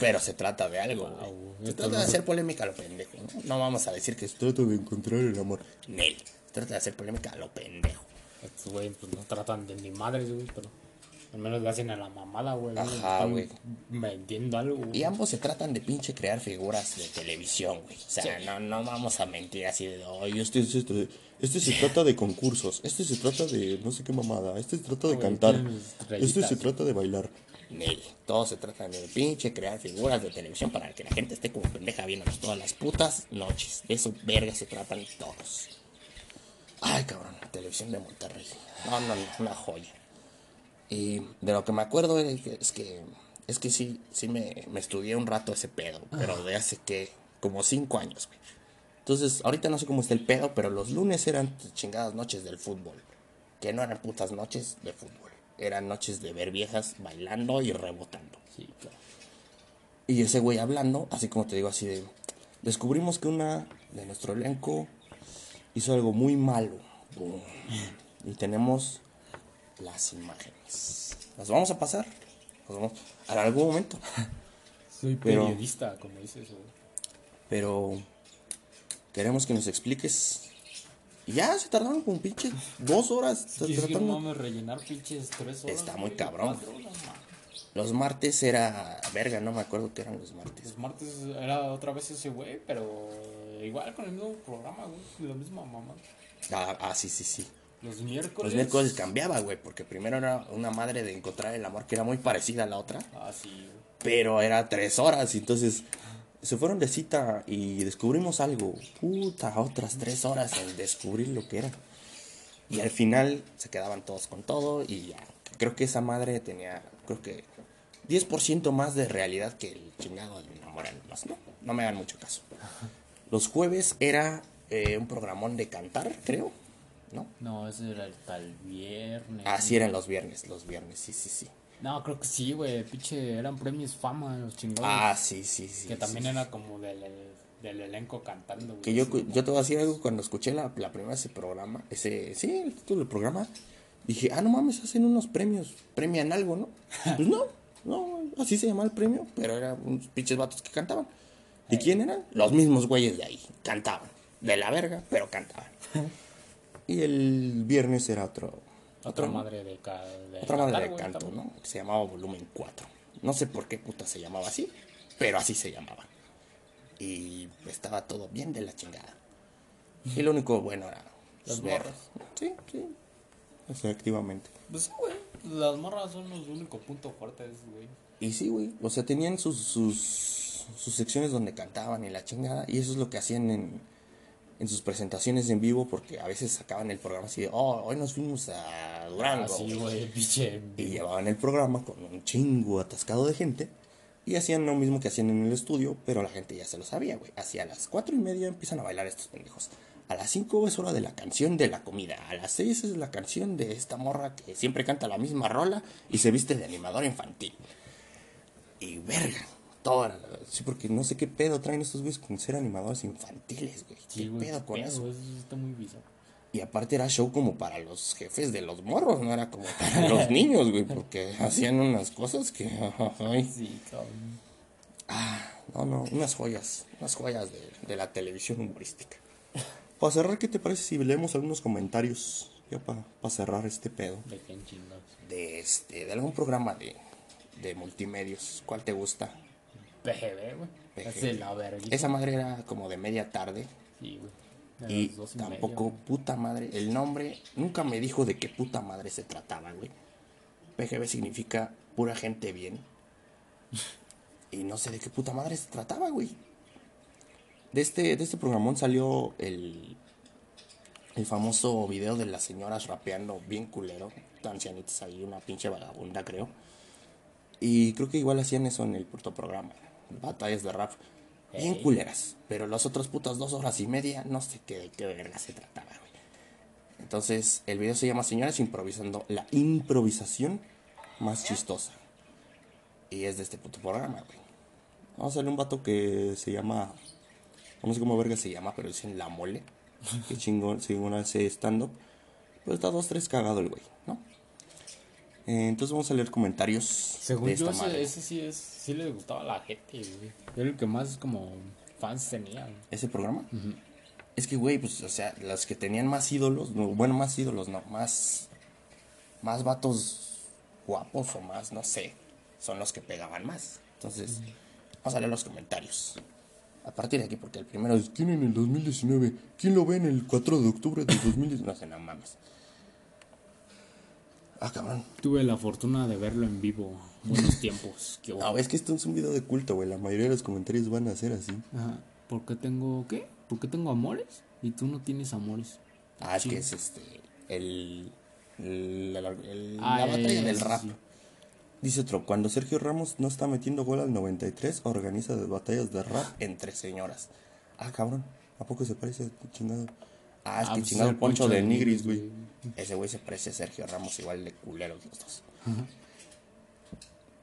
pero se trata de algo, güey. Ah, güey. Se trata de hacer polémica a lo pendejo, ¿no? No vamos a decir que se trata de encontrar el amor. Nel. Se trata de hacer polémica a lo pendejo. Estos güey pues no tratan de ni madres, güey, pero al menos le hacen a la mamada, güey. Ajá, güey. Vendiendo algo, güey. Y ambos se tratan de pinche crear figuras de televisión, güey. O sea, Sí. no, no vamos a mentir así de, ay, este, es este, este se trata de concursos, este se trata de no sé qué mamada, este se trata de Güey, cantar, este se trata de bailar. Nel, todos se tratan de pinche crear figuras de televisión para que la gente esté como pendeja viéndonos todas las putas noches. De eso, verga, se tratan todos. Ay, cabrón, la televisión de Monterrey. No, no, no, una joya. Y de lo que me acuerdo es que, es que, sí, sí me, me estudié un rato ese pedo, pero de hace que, como cinco años, güey. Entonces, ahorita no sé cómo está el pedo, pero los lunes eran chingadas noches del fútbol. Que no eran putas noches de fútbol. Eran noches de ver viejas bailando y rebotando. Sí, claro. Y ese güey hablando, así como te digo, así de... Descubrimos que una de nuestro elenco hizo algo muy malo. Y tenemos las imágenes. ¿Las vamos a pasar? Las vamos- En algún momento. Soy Pero- periodista, como dices. Pero queremos que nos expliques. Y ya se tardaron como pinche dos horas. Es que no rellenar pinches tres horas. Está muy cabrón. horas. Los martes era. Verga, no me acuerdo qué eran los martes. Los martes era otra vez ese güey, pero igual con el mismo programa, güey. La misma mamá. Ah, ah, sí, sí, sí. Los miércoles. Los miércoles cambiaba, güey, porque primero era una madre de encontrar el amor que era muy parecida a la otra, Ah, sí, güey. pero era tres horas, entonces se fueron de cita y descubrimos algo. Puta, otras tres horas en descubrir lo que era. Y al final se quedaban todos con todo y ya. Creo que esa madre tenía, creo que 10% más de realidad que el chingado de enamorarnos, ¿no? No me hagan mucho caso. Los jueves era eh, un programón de cantar, creo, ¿no? No, ese era el tal viernes. Así eran los viernes, los viernes, sí, sí, sí. No, creo que sí, güey. Pinche, eran premios fama, los chingados. Ah, sí, sí, sí. que sí, también sí. era como del, del elenco cantando, güey. Que yo, yo te voy a decir algo, cuando escuché la, la primera ese programa, ese, sí, el título del programa, dije, ah, no mames, hacen unos premios, premian algo, ¿no? Pues no, no, así se llamaba el premio, pero eran unos pinches vatos que cantaban. ¿Y quién eran? Los mismos güeyes de ahí, cantaban, de la verga, pero cantaban. Y el viernes era otro, Otra otro, madre de, ca de otra madre de canto. ¿no? Se llamaba Volumen 4. No sé por qué puta se llamaba así, pero así se llamaba. Y estaba todo bien de la chingada. Y lo único bueno era Las ver. morras. Sí, sí. Efectivamente. Pues sí, güey. Las morras son los únicos puntos fuertes, güey. Y sí, güey. O sea, tenían sus, sus, sus secciones donde cantaban y la chingada. Y eso es lo que hacían en, en sus presentaciones en vivo. Porque a veces sacaban el programa así de, oh, hoy nos fuimos a Durango. Así, güey". güey, pinche. Y llevaban el programa con un chingo atascado de gente. Y hacían lo mismo que hacían en el estudio, pero la gente ya se lo sabía, güey. Hacia las cuatro y media empiezan a bailar estos pendejos. A las cinco es hora de la canción de la comida. A las seis es la canción de esta morra que siempre canta la misma rola y se viste de animadora infantil. Y verga, toda la- Sí, porque no sé qué pedo traen estos güeyes con ser animadores infantiles, güey. Sí, ¿Qué güey. pedo con pedo, eso? Eso está muy bizarro. Y aparte era show como para los jefes de los morros, no era como para los niños, güey, porque hacían unas cosas que... ay, Sí, cabrón. no, no, unas joyas, unas joyas de, de la televisión humorística. Para cerrar, ¿qué te parece si leemos algunos comentarios? Ya para cerrar este pedo. De chingados. De, este, de algún programa de, de multimedios. ¿Cuál te gusta? PGB, güey. Es la. Esa madre era como de media tarde. Sí, güey. Y media, tampoco, puta madre, el nombre nunca me dijo de qué puta madre se trataba, güey. PGB significa pura gente bien. Y no sé de qué puta madre se trataba, güey. De este, de este programón salió el, el famoso video de las señoras rapeando bien culero. Ancianitas ahí, una pinche vagabunda, creo. Y creo que igual hacían eso en el puto programa. Batallas de rap. Bien culeras. Pero las otras putas dos horas y media, no sé qué de qué verga se trataba, güey. Entonces, el video se llama Señoras Improvisando. La improvisación más chistosa. Y es de este puto programa, güey. Vamos a darle un vato que se llama. No sé cómo verga se llama, pero dicen La Mole. Que chingón, chingón hace stand-up. Pero está dos, tres cagado el güey, ¿no? Eh, entonces vamos a leer comentarios Según de yo, esta ese, madre. ese sí es. Sí le gustaba a la gente, güey. Era el que más como fans tenía. güey. ese programa. Es que, güey, pues, o sea, los que tenían más ídolos, no, bueno, más ídolos, no, más, más vatos guapos o más, no sé, son los que pegaban más. Entonces, vamos a leer los comentarios. A partir de aquí, porque el primero es, ¿Quién en el 2019? ¿Quién lo ve en el 4 de octubre del 2019? no sé, no mames. Ah, cabrón. Tuve la fortuna de verlo en vivo. Buenos tiempos. Qué No, es que esto es un video de culto, güey. La mayoría de los comentarios van a ser así. Ajá. ¿Por qué tengo qué? ¿Por qué tengo amores? Y tú no tienes amores. Ah, es que es este, el, El- la, el- Ah, la batalla ya, del rap. sí. Dice otro, cuando Sergio Ramos no está metiendo gol al 93, organiza batallas de rap. Entre señoras. Ah, cabrón. ¿A poco se parece chingado? Ah, es Ah, que pues chingado el Poncho, Poncho de Nigris, güey. Ese güey se parece a Sergio Ramos, igual de culeros los dos.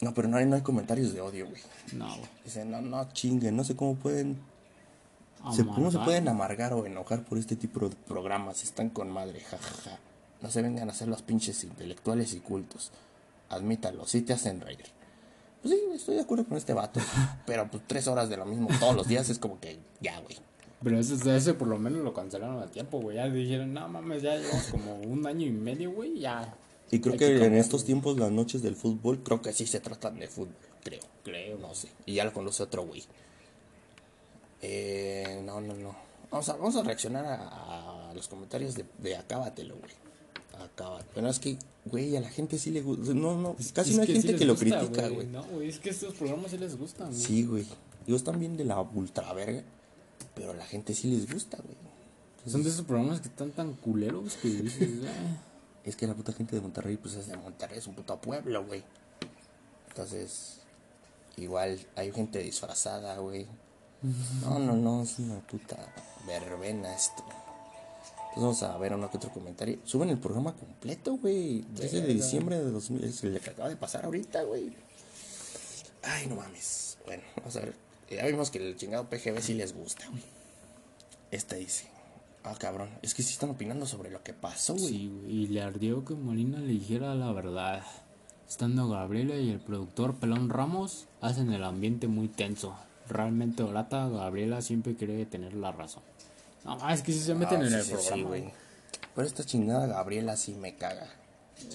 No, pero no hay, no hay comentarios de odio, güey. No, güey. Dicen, no, no, Chingue, no sé cómo pueden... se- ¿Cómo se pueden amargar o enojar por este tipo de programas? Están con madre, jajaja. No se vengan a hacer los pinches intelectuales y cultos. Admítalo, sí te hacen reír. Pues sí, estoy de acuerdo con este vato. pero pues tres horas de lo mismo todos los días es como que ya, güey. Pero ese, ese por lo menos lo cancelaron a tiempo, güey. Ya dijeron, no mames, ya llevamos como un año y medio, güey. Ya. Y creo Hay que que en estos tiempos las noches del fútbol... Creo que sí se tratan de fútbol, creo. Creo, no sé. Y ya lo conoce otro güey. Eh, no, no, no. Vamos a, vamos a reaccionar a, a los comentarios de, de Acábatelo, güey. Acábatelo. Pero es que, güey, a la gente sí le gusta. No, no, casi Es no hay gente que lo critica, güey. No, güey, es que estos programas sí les gustan. Sí, güey. Ellos también de la ultraverga. Pero a la gente sí les gusta, güey. Son de esos programas que están tan culeros que dices, "Ah". Es que la puta gente de Monterrey, pues es de Monterrey, es un puto pueblo, güey. Entonces, igual hay gente disfrazada, güey. No, no, no, es una puta verbena esto. Entonces vamos a ver uno que otro comentario. Suben el programa completo, güey. 13 de diciembre de 2000. Es el que acaba de pasar ahorita, güey. Ay, no mames. Bueno, vamos a ver. Ya vimos que el chingado PGB sí les gusta, güey. Esta dice. Ah, cabrón. Es que sí están opinando sobre lo que pasó, güey. Sí, güey, y le ardió que Molina le dijera la verdad. Estando Gabriela y el productor Pelón Ramos hacen el ambiente muy tenso. Realmente Orata, Gabriela siempre quiere tener la razón. No, es que si se meten Ah, en sí, el sí, programa. sí, güey. Pero esta chingada Gabriela sí me caga.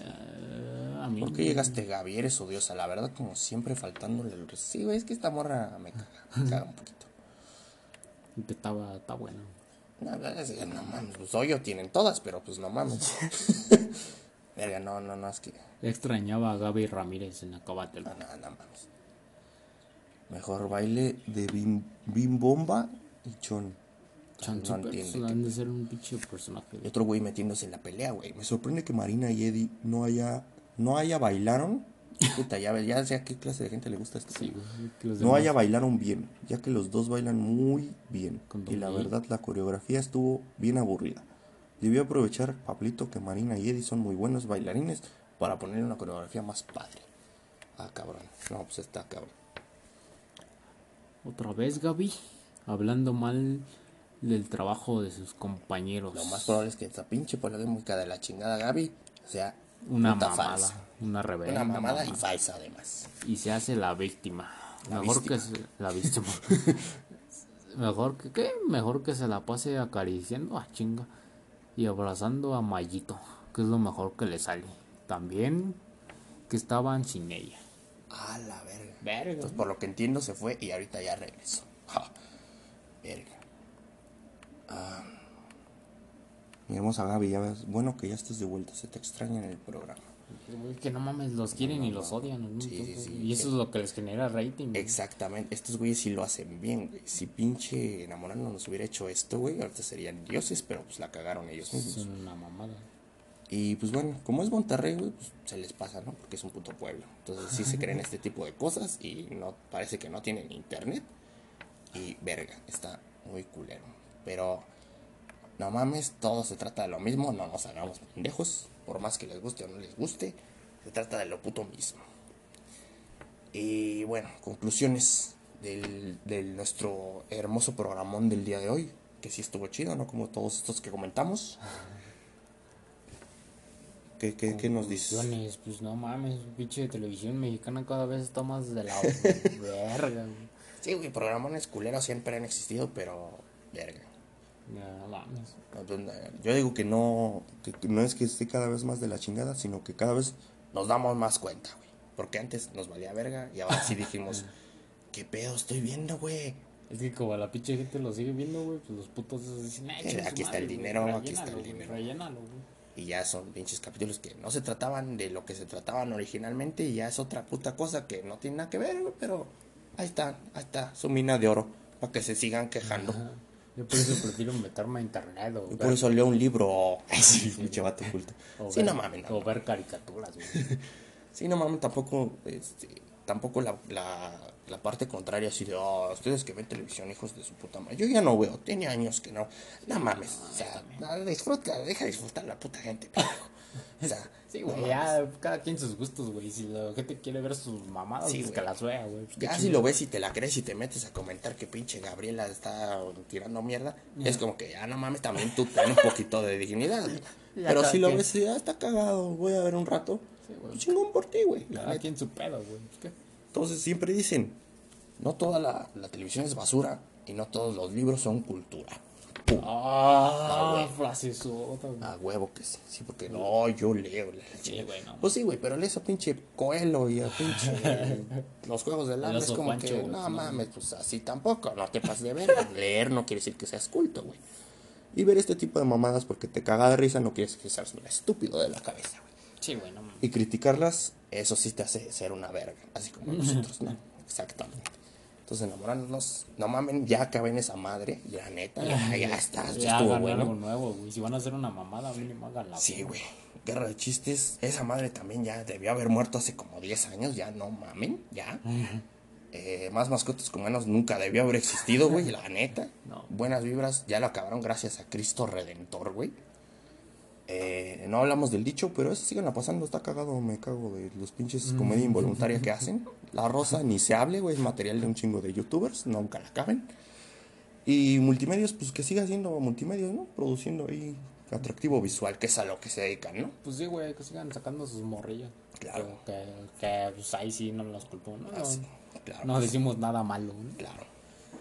Eh, a mí ¿Por qué llegaste, Gaby? Eres odiosa. La verdad, como siempre, faltándole el... Sí, güey, es que esta morra me caga. Me caga un poquito. estaba, está bueno. No, no, es- no mames, pues hoyo tienen todas, pero pues no mames. Verga, no, no, no, es que... Extrañaba a Gaby Ramírez en Acabátelo. No, no, no mames. Mejor baile de Bim, Bim Bomba y Chon. Chan no entiende pues, han de ser un pinche personaje. Y otro güey metiéndose en la pelea, güey. Me sorprende que Marina y Eddie no haya, no haya bailaron, Puta, ya ya sé a qué clase de gente le gusta esto. Sí, no haya bailaron bien, ya que los dos bailan muy bien. Y la verdad la coreografía estuvo bien aburrida. Debió aprovechar Pablito que Marina y Eddie son muy buenos bailarines. Para poner una coreografía más padre. Ah, cabrón. No, pues está cabrón. Otra vez Gaby, hablando mal del trabajo de sus compañeros. Lo más probable es que esa pinche polémica de la chingada Gaby sea una puta mamada, falsa. una reverenda Una mamada y falsa además. y se hace la víctima. La Mejor víctima. que se, la víctima. Mejor que qué? Mejor que se la pase acariciando a chinga y abrazando a Mayito, que es lo mejor que le sale. También que estaban sin ella. Ah, la verga. Verga. Entonces, por lo que entiendo, se fue y ahorita ya regresó. Ja. Verga. Mi hermosa Gaby, ya ves, bueno que ya estés de vuelta, se te extraña en el programa. Güey, Que no mames, los quieren y los odian. sí, sí. y eso es lo que les genera rating. Exactamente. Estos güeyes sí lo hacen bien, güey. Si pinche enamorando nos hubiera hecho esto, güey, ahorita serían dioses, pero pues la cagaron ellos mismos. Son una mamada. Y pues bueno, como es Monterrey, güey, pues se les pasa, ¿no? Porque es un puto pueblo. Entonces sí se creen este tipo de cosas y no parece que no tienen internet. Y verga, está muy culero. Pero no mames, todo se trata de lo mismo, no nos hagamos pendejos, por más que les guste o no les guste, se trata de lo puto mismo. Y bueno, conclusiones del, de nuestro hermoso programón del día de hoy, que sí estuvo chido, ¿no? Como todos estos que comentamos. ¿Qué, qué, qué nos dices? Pues no mames, pinche televisión mexicana cada vez está más de la verga, güey. Sí, güey, programones culeros siempre han existido, pero verga. Yo digo que no, que no es que esté cada vez más de la chingada, sino que cada vez Nos damos más cuenta, güey. Porque antes nos valía verga y ahora sí dijimos, ¿qué pedo estoy viendo, güey? Es que como la pinche gente lo sigue viendo, güey, pues los putos esos dicen, "Ah, Eh, aquí está el dinero, aquí está el dinero". Y ya son pinches capítulos que no se trataban de lo que se trataban originalmente y ya es otra puta cosa que no tiene nada que ver, güey, pero ahí está, ahí está, su mina de oro, para que se sigan quejando. Yo por eso prefiero meterme a internet o Y ver, por eso leo un libro. Sí, pinche vato culto. o Sí, ver- no mames, no. o ver caricaturas, güey. Sí, no mames, tampoco, este, tampoco la, la, la parte contraria así de, oh, ustedes que ven televisión, hijos de su puta madre. Yo ya no veo, tiene años que no. No mames, o sea, no, disfruta, deja disfrutar la puta gente. O sea, Sí, no güey, ya cada quien sus gustos, güey. Si la gente quiere ver sus mamadas, Sí, pues que las vea, güey. Pues, Ya si lo ves y te la crees y te metes a comentar que pinche Gabriela está tirando mierda, es como que ya no mames, también tú ten un poquito de dignidad. Pero si lo quien. ves y ya está cagado, voy a ver un rato, pues chingón por ti, güey. Cada quien su pedo, güey. Pues, ¿qué? Entonces siempre dicen, no toda la, la televisión es basura y no todos los libros son cultura. Pum. Ah, güey. frase sota, güey. A huevo que sí, sí, porque no, yo leo. la Sí, chingada. güey, no. Pues sí, güey, pero lees a pinche Coelho y a pinche los juegos del hambre. Es como Pancho, que, no mames, pues así tampoco, no te pases de ver. Leer no quiere decir que seas culto, güey. Y ver este tipo de mamadas porque te caga de risa no quiere decir que seas un estúpido de la cabeza, güey. Sí, güey, no mames. Y criticarlas, eso sí te hace ser una verga, así como nosotros, ¿no? Exactamente. Entonces enamorarnos, no mamen, ya acaben esa madre, ya neta, ya, ya está, ya, Ya estuvo algo bueno. nuevo, güey. Si van a hacer una mamada, mínimo háganla. Sí, güey. Guerra de chistes, esa madre también ya debió haber muerto hace como 10 años, ya no mamen, ya. Eh, más mascotas con menos nunca debió haber existido, güey, la neta. No. Buenas vibras, ya lo acabaron gracias a Cristo Redentor, güey. Eh, no hablamos del dicho, pero eso síganla pasando, está cagado, me cago de los pinches comedia involuntaria que hacen. La rosa ni se hable, güey, es material de un chingo de youtubers, nunca la caben. Y multimedios, pues que siga siendo multimedios, ¿no? Produciendo ahí atractivo visual, que es a lo que se dedican, ¿no? Pues sí, güey, que sigan sacando sus morrillas. Claro. Que, que, pues ahí sí no los culpo. No, Ah, claro. no decimos nada malo. ¿no? Claro.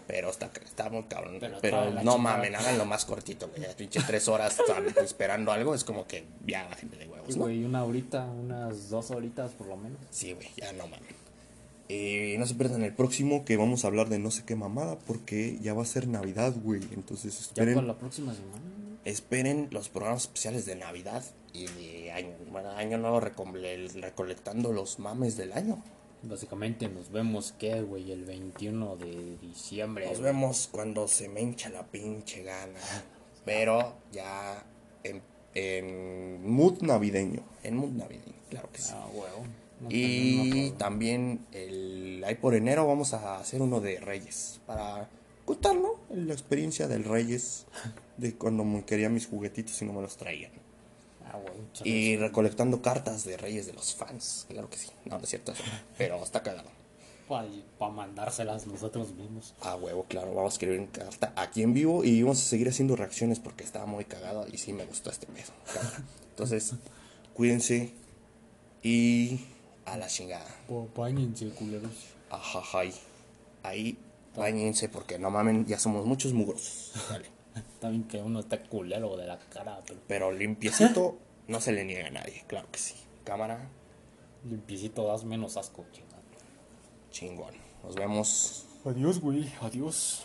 Pero está, está muy cabrón. Pero Pero, no mamen, háganlo más cortito, güey. Ya Pinche tres horas ¿sabes? esperando algo, es como que ya la gente de huevos, Sí, ¿no? güey, una horita, unas dos horitas por lo menos. Sí, güey, ya no mamen. Eh, no se pierdan el próximo que vamos a hablar de no sé qué mamada porque ya va a ser Navidad, güey. Entonces Ya esperen, para la próxima semana. esperen los programas especiales de Navidad y de año, bueno, año nuevo recolectando los mames del año. Básicamente nos vemos, ¿qué, güey? El 21 de diciembre. Nos güey. vemos cuando se me hincha la pinche gana. Pero ya en, en mood navideño. En mood navideño, claro que sí. Ah, huevo. No y también el, ahí por enero vamos a hacer uno de Reyes. Para contar, ¿no? La experiencia del Reyes. De cuando me quería mis juguetitos y no me los traían. Ah, Y recolectando cartas de Reyes de los fans. Claro que sí. No, no es cierto. Pero está cagado. Para mandárselas nosotros mismos. A huevo, claro, vamos a escribir en carta aquí en vivo y vamos a seguir haciendo reacciones porque estaba muy cagado y sí me gustó este pedo. Entonces, cuídense y a la chingada. Páñense, culeros. Ajajay. Ahí, bañense porque no mamen, ya somos muchos mugrosos. Dale. También que uno está culero de la cara, pero Pero limpiecito no se le niega a nadie, claro que sí. Cámara, limpiecito das menos asco, chingada. chingón. Nos vemos. Adiós, güey. Adiós.